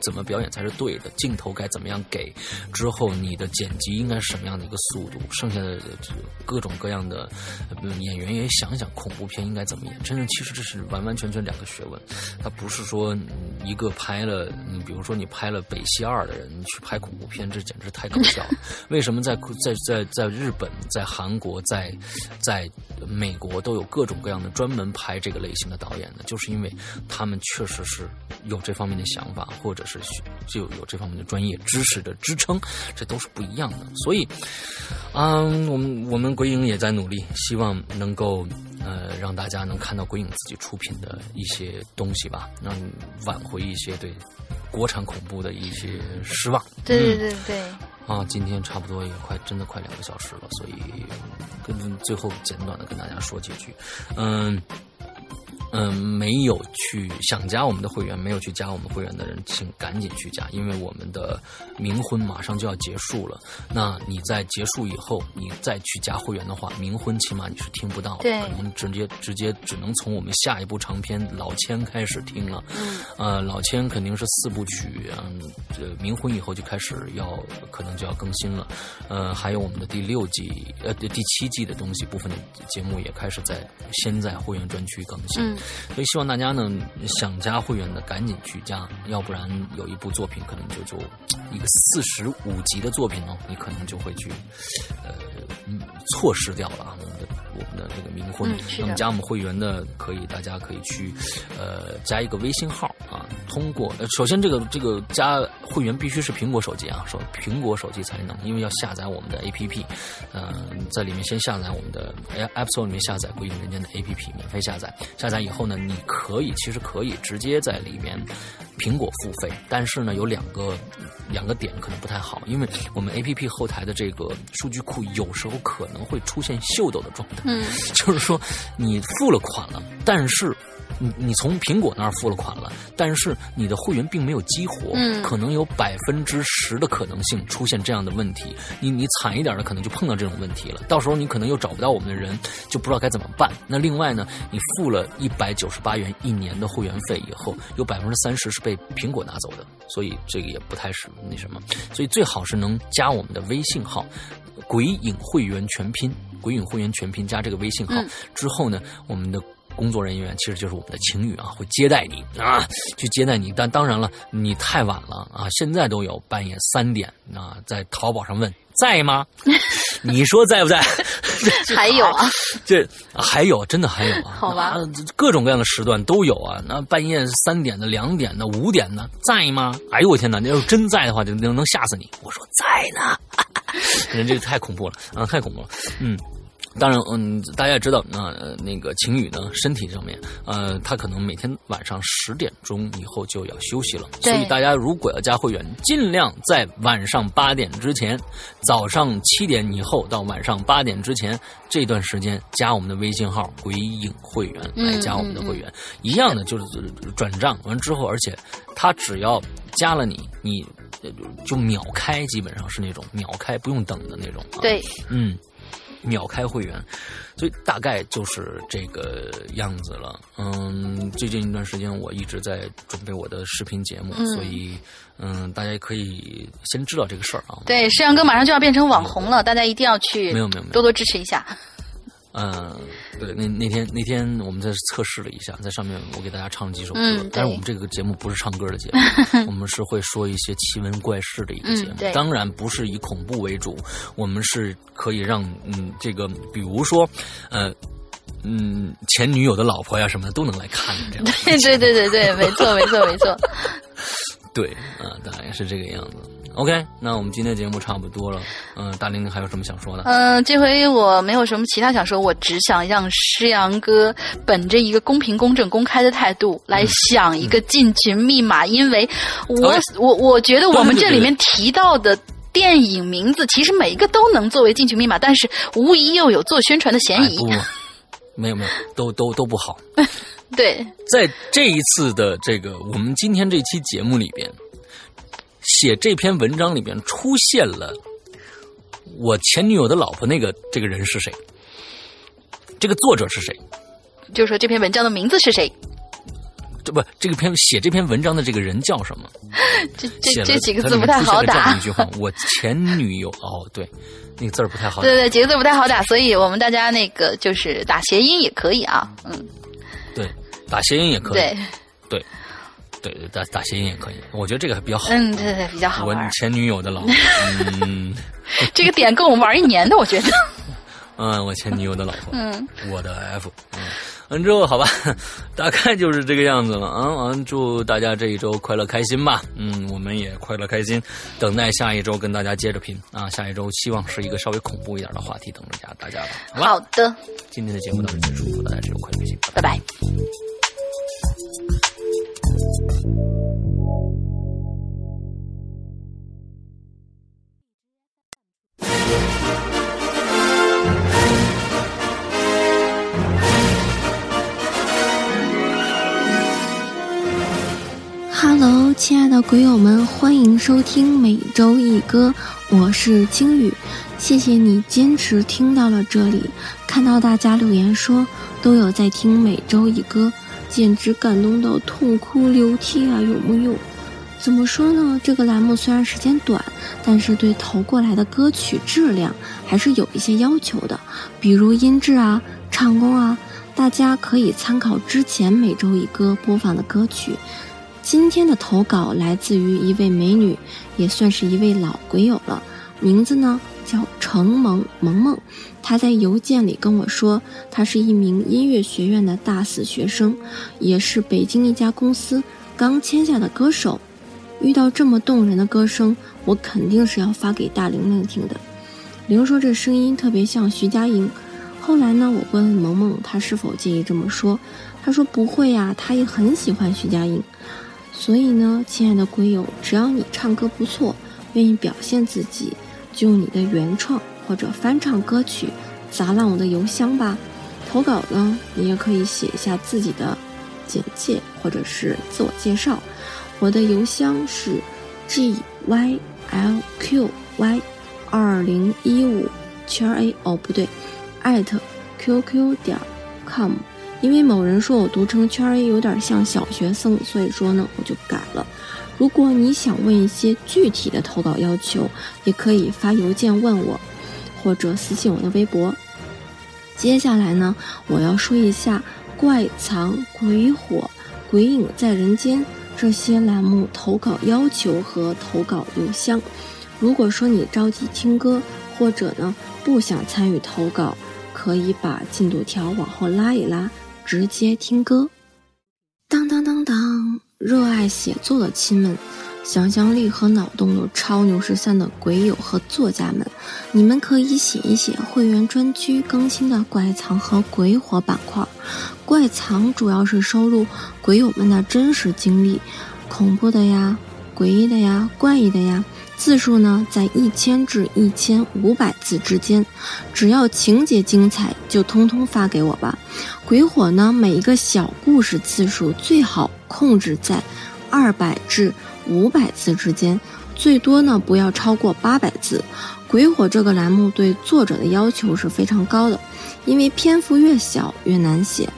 怎么表演才是对的，镜头该怎么样给，之后你的剪辑应该是什么样的一个速度，剩下的各种各样的、嗯演员也想想恐怖片应该怎么演，真的其实这是完完全全两个学问，它不是说嗯一个拍了，你比如说你拍了《北西二》的人你去拍恐怖片，这简直太搞笑了。[laughs] 为什么在在在在日本、在韩国、在在美国都有各种各样的专门拍这个类型的导演呢？就是因为他们确实是是有这方面的想法，或者是就有这方面的专业知识的支撑，这都是不一样的。所以，嗯，我们我们鬼影也在努力，希望能够呃让大家能看到鬼影自己出品的一些东西吧，让挽回一些对国产恐怖的一些失望。对嗯对对对，啊，今天差不多也快，真的快两个小时了，所以跟最后简短的跟大家说几句，嗯。嗯，没有去想加我们的会员，没有去加我们会员的人，请赶紧去加，因为我们的冥婚马上就要结束了。那你在结束以后，你再去加会员的话，冥婚起码你是听不到的，对可能直接直接只能从我们下一部长篇《老千》开始听了。嗯，呃，老千肯定是四部曲，嗯，这冥婚以后就开始要可能就要更新了，呃，还有我们的第六季呃第第七季的东西部分的节目也开始在先在会员专区更新，嗯所以希望大家呢想加会员的赶紧去加，要不然有一部作品可能就就一个四十五集的作品哦，你可能就会去呃嗯错失掉了啊我们的我们的这个冥婚。那么加我们会员的可以，大家可以去呃加一个微信号啊，通过呃首先这个这个加会员必须是苹果手机啊，说苹果手机才能，因为要下载我们的 APP，呃，在里面先下载我们的 App Store 里面下载《鬼影人间》的 APP，免费下载。下载以后呢，你可以其实可以直接在里面苹果付费，但是呢有两个两个点可能不太好，因为我们 APP 后台的这个数据库有时候可能会出现秀逗的状态。嗯，[laughs] 就是说你付了款了，但是你你从苹果那儿付了款了，但是你的会员并没有激活，嗯可能有百分之十的可能性出现这样的问题。你你惨一点的，可能就碰到这种问题了。到时候你可能又找不到我们的人，就不知道该怎么办。那另外呢，你付了一百九十八元一年的会员费以后，有百分之三十是被苹果拿走的，所以这个也不太是那什么。所以最好是能加我们的微信号“鬼影会员全拼”，“鬼影会员全拼”加这个微信号、嗯之后呢，我们的。工作人员其实就是我们的情侣啊，会接待你啊，去接待你。但当然了，你太晚了啊，现在都有半夜三点啊，在淘宝上问在吗？[laughs] 你说在不在？还有啊，[laughs] 这还有，真的还有啊！好吧啊各种各样的时段都有啊。那半夜三点的、两点的、五点的，在吗？哎呦我天哪！你要是真在的话，就能能吓死你。我说在呢，[laughs] 人这个太恐怖了啊，太恐怖了。嗯。当然，嗯，大家也知道，那、呃、那个晴雨呢，身体上面，呃，他可能每天晚上十点钟以后就要休息了，所以大家如果要加会员，尽量在晚上八点之前，早上七点以后到晚上八点之前这段时间加我们的微信号“鬼影会员”来加我们的会员，一样的就是转账完之后，而且他只要加了你，你呃就秒开，基本上是那种秒开不用等的那种、啊。对，嗯，秒开会员，所以大概就是这个样子了。嗯，最近一段时间我一直在准备我的视频节目，嗯所以嗯，大家可以先知道这个事儿啊。对，石阳哥马上就要变成网红了，大家一定要去没有没有没有多多支持一下。嗯，对，那那天那天我们在测试了一下，在上面我给大家唱了几首歌，嗯但是我们这个节目不是唱歌的节目，[laughs] 我们是会说一些奇闻怪事的一个节目，当然不是以恐怖为主，我们是可以让嗯这个比如说呃。嗯，前女友的老婆呀什么的都能来看这样。对对对对对，没错没错没错。[laughs] 对，啊、大概是这个样子。OK，那我们今天节目差不多了。嗯、大玲玲还有什么想说的？嗯，这回我没有什么其他想说，我只想让诗阳哥本着一个公平、公正、公开的态度来想一个进群密码，因为我我我觉得我们这里面提到的。电影名字其实每一个都能作为进群密码，但是无疑又有做宣传的嫌疑。哎，没有没有，都都都不好。[laughs] 对，在这一次的这个我们今天这期节目里边，写这篇文章里面出现了我前女友的老婆那个这个人是谁？这个作者是谁？就说这篇文章的名字是谁？这不，这个篇写这篇文章的这个人叫什么？[laughs] 这这这几个字不太好打一。句话：我前女友哦，对，那个字儿不太好打。对对，几个字不太好打，所以我们大家那个就是打谐音也可以啊。嗯，对，打谐音也可以。对，对对对对，打打谐音也可以。我觉得这个还比较好。嗯，对对，比较好我。前女友的老婆，[laughs] 嗯这个点够我们玩一年的，我觉得。[laughs] 嗯，我前女友的老婆，嗯，我的 F，嗯，完之后好吧，[laughs] 大概就是这个样子了啊。完，祝大家这一周快乐开心吧。嗯，我们也快乐开心，等待下一周跟大家接着拼啊。下一周希望是一个稍微恐怖一点的话题，等着大家吧。好的，今天的节目到此结束，祝大家这周快乐开心，拜拜拜拜。哈喽，亲爱的鬼友们，欢迎收听每周一歌，我是金宇，谢谢你坚持听到了这里。看到大家留言说都有在听每周一歌，简直感动到痛哭流涕啊，有木有？怎么说呢？这个栏目虽然时间短，但是对投过来的歌曲质量还是有一些要求的，比如音质啊、唱功啊，大家可以参考之前每周一歌播放的歌曲。今天的投稿来自于一位美女，也算是一位老鬼友了，名字呢叫程萌萌萌。他在邮件里跟我说，他是一名音乐学院的大四学生，也是北京一家公司刚签下的歌手。遇到这么动人的歌声，我肯定是要发给大玲玲听的。玲说这声音特别像徐佳莹。后来呢，我问萌萌她是否介意这么说，她说不会呀、她也很喜欢徐佳莹。所以呢，亲爱的鬼友，只要你唱歌不错，愿意表现自己，就用你的原创或者翻唱歌曲砸烂我的邮箱吧。投稿呢，你也可以写一下自己的简介或者是自我介绍。我的邮箱是 g y l q y 二零一五圈 a 哦不对，艾特 qq 点 com。因为某人说我读成圈 a 有点像小学生，所以说呢我就改了。如果你想问一些具体的投稿要求，也可以发邮件问我，或者私信我的微博。接下来呢，我要说一下怪藏、鬼火、鬼影在人间这些栏目投稿要求和投稿邮箱。如果说你着急听歌，或者呢不想参与投稿，可以把进度条往后拉一拉，直接听歌。当当当当。热爱写作的亲们，想象力和脑洞都超牛十三的鬼友和作家们，你们可以写一写会员专区更新的怪藏和鬼火板块。怪藏主要是收录鬼友们的真实经历，恐怖的呀，诡异的呀，怪异的呀。字数呢，在一千至一千五百字之间，只要情节精彩，就通通发给我吧。鬼火呢，每一个小故事字数最好控制在二百至五百字之间，最多呢不要超过八百字。鬼火这个栏目对作者的要求是非常高的，因为篇幅越小越难写。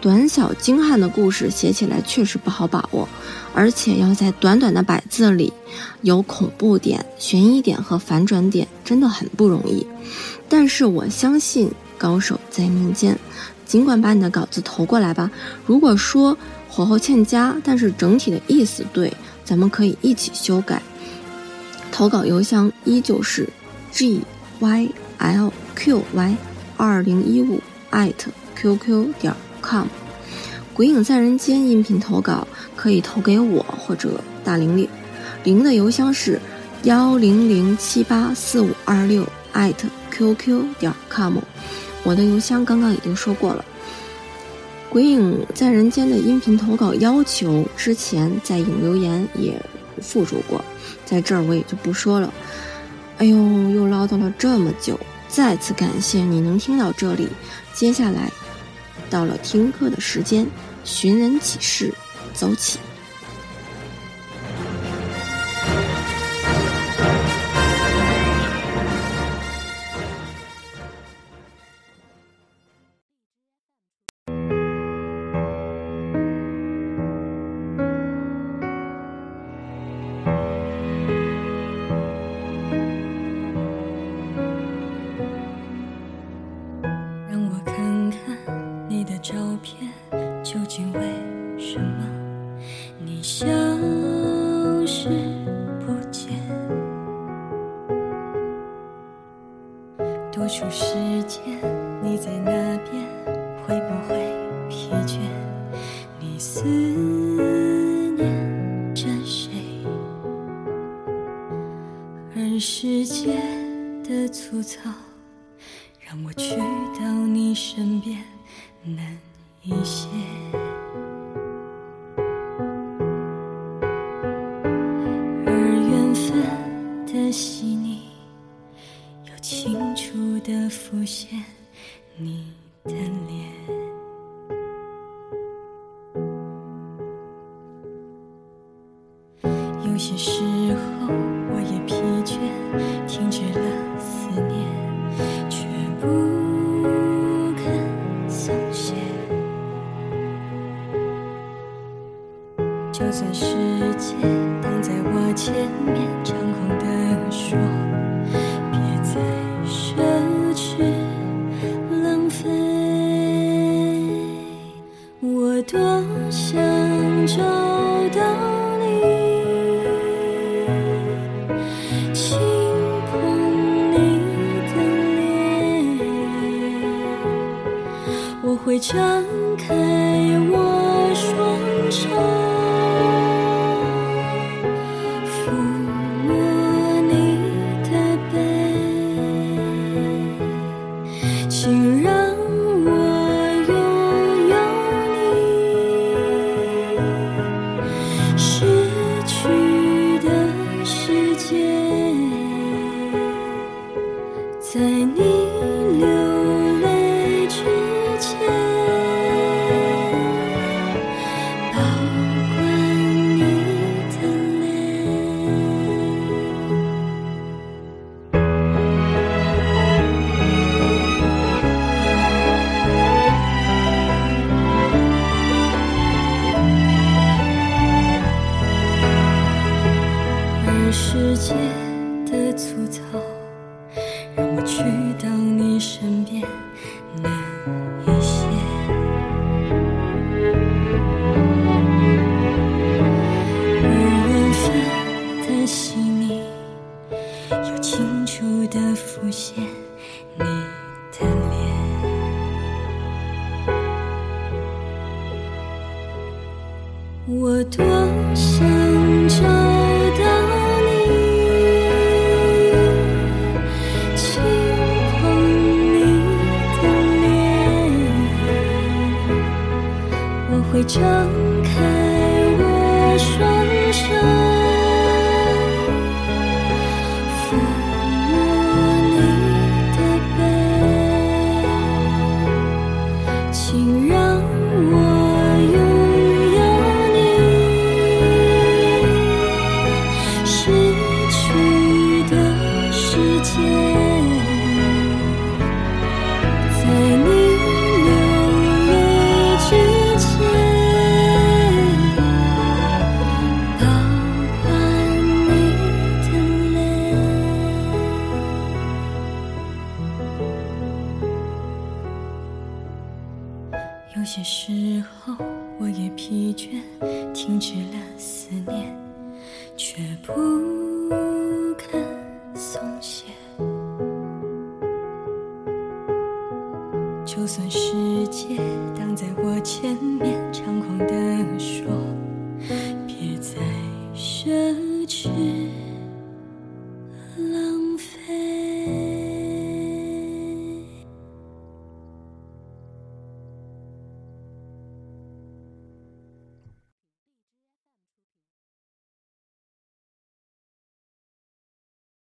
短小精悍的故事写起来确实不好把握，而且要在短短的百字里有恐怖点、悬疑点和反转点，真的很不容易。但是我相信高手在民间，尽管把你的稿子投过来吧。如果说火候欠佳，但是整体的意思对，咱们可以一起修改。投稿邮箱依旧是 g y l q y 二零一五艾特 qq 点。com，鬼影在人间音频投稿可以投给我或者大玲玲，玲的邮箱是幺零零七八四五二六艾特 qq 点 com，我的邮箱刚刚已经说过了。鬼影在人间的音频投稿要求之前在影留言也附注过，在这儿我也就不说了。哎呦，又唠叨了这么久，再次感谢你能听到这里，接下来。到了听课的时间，寻人启事，走起。难一些。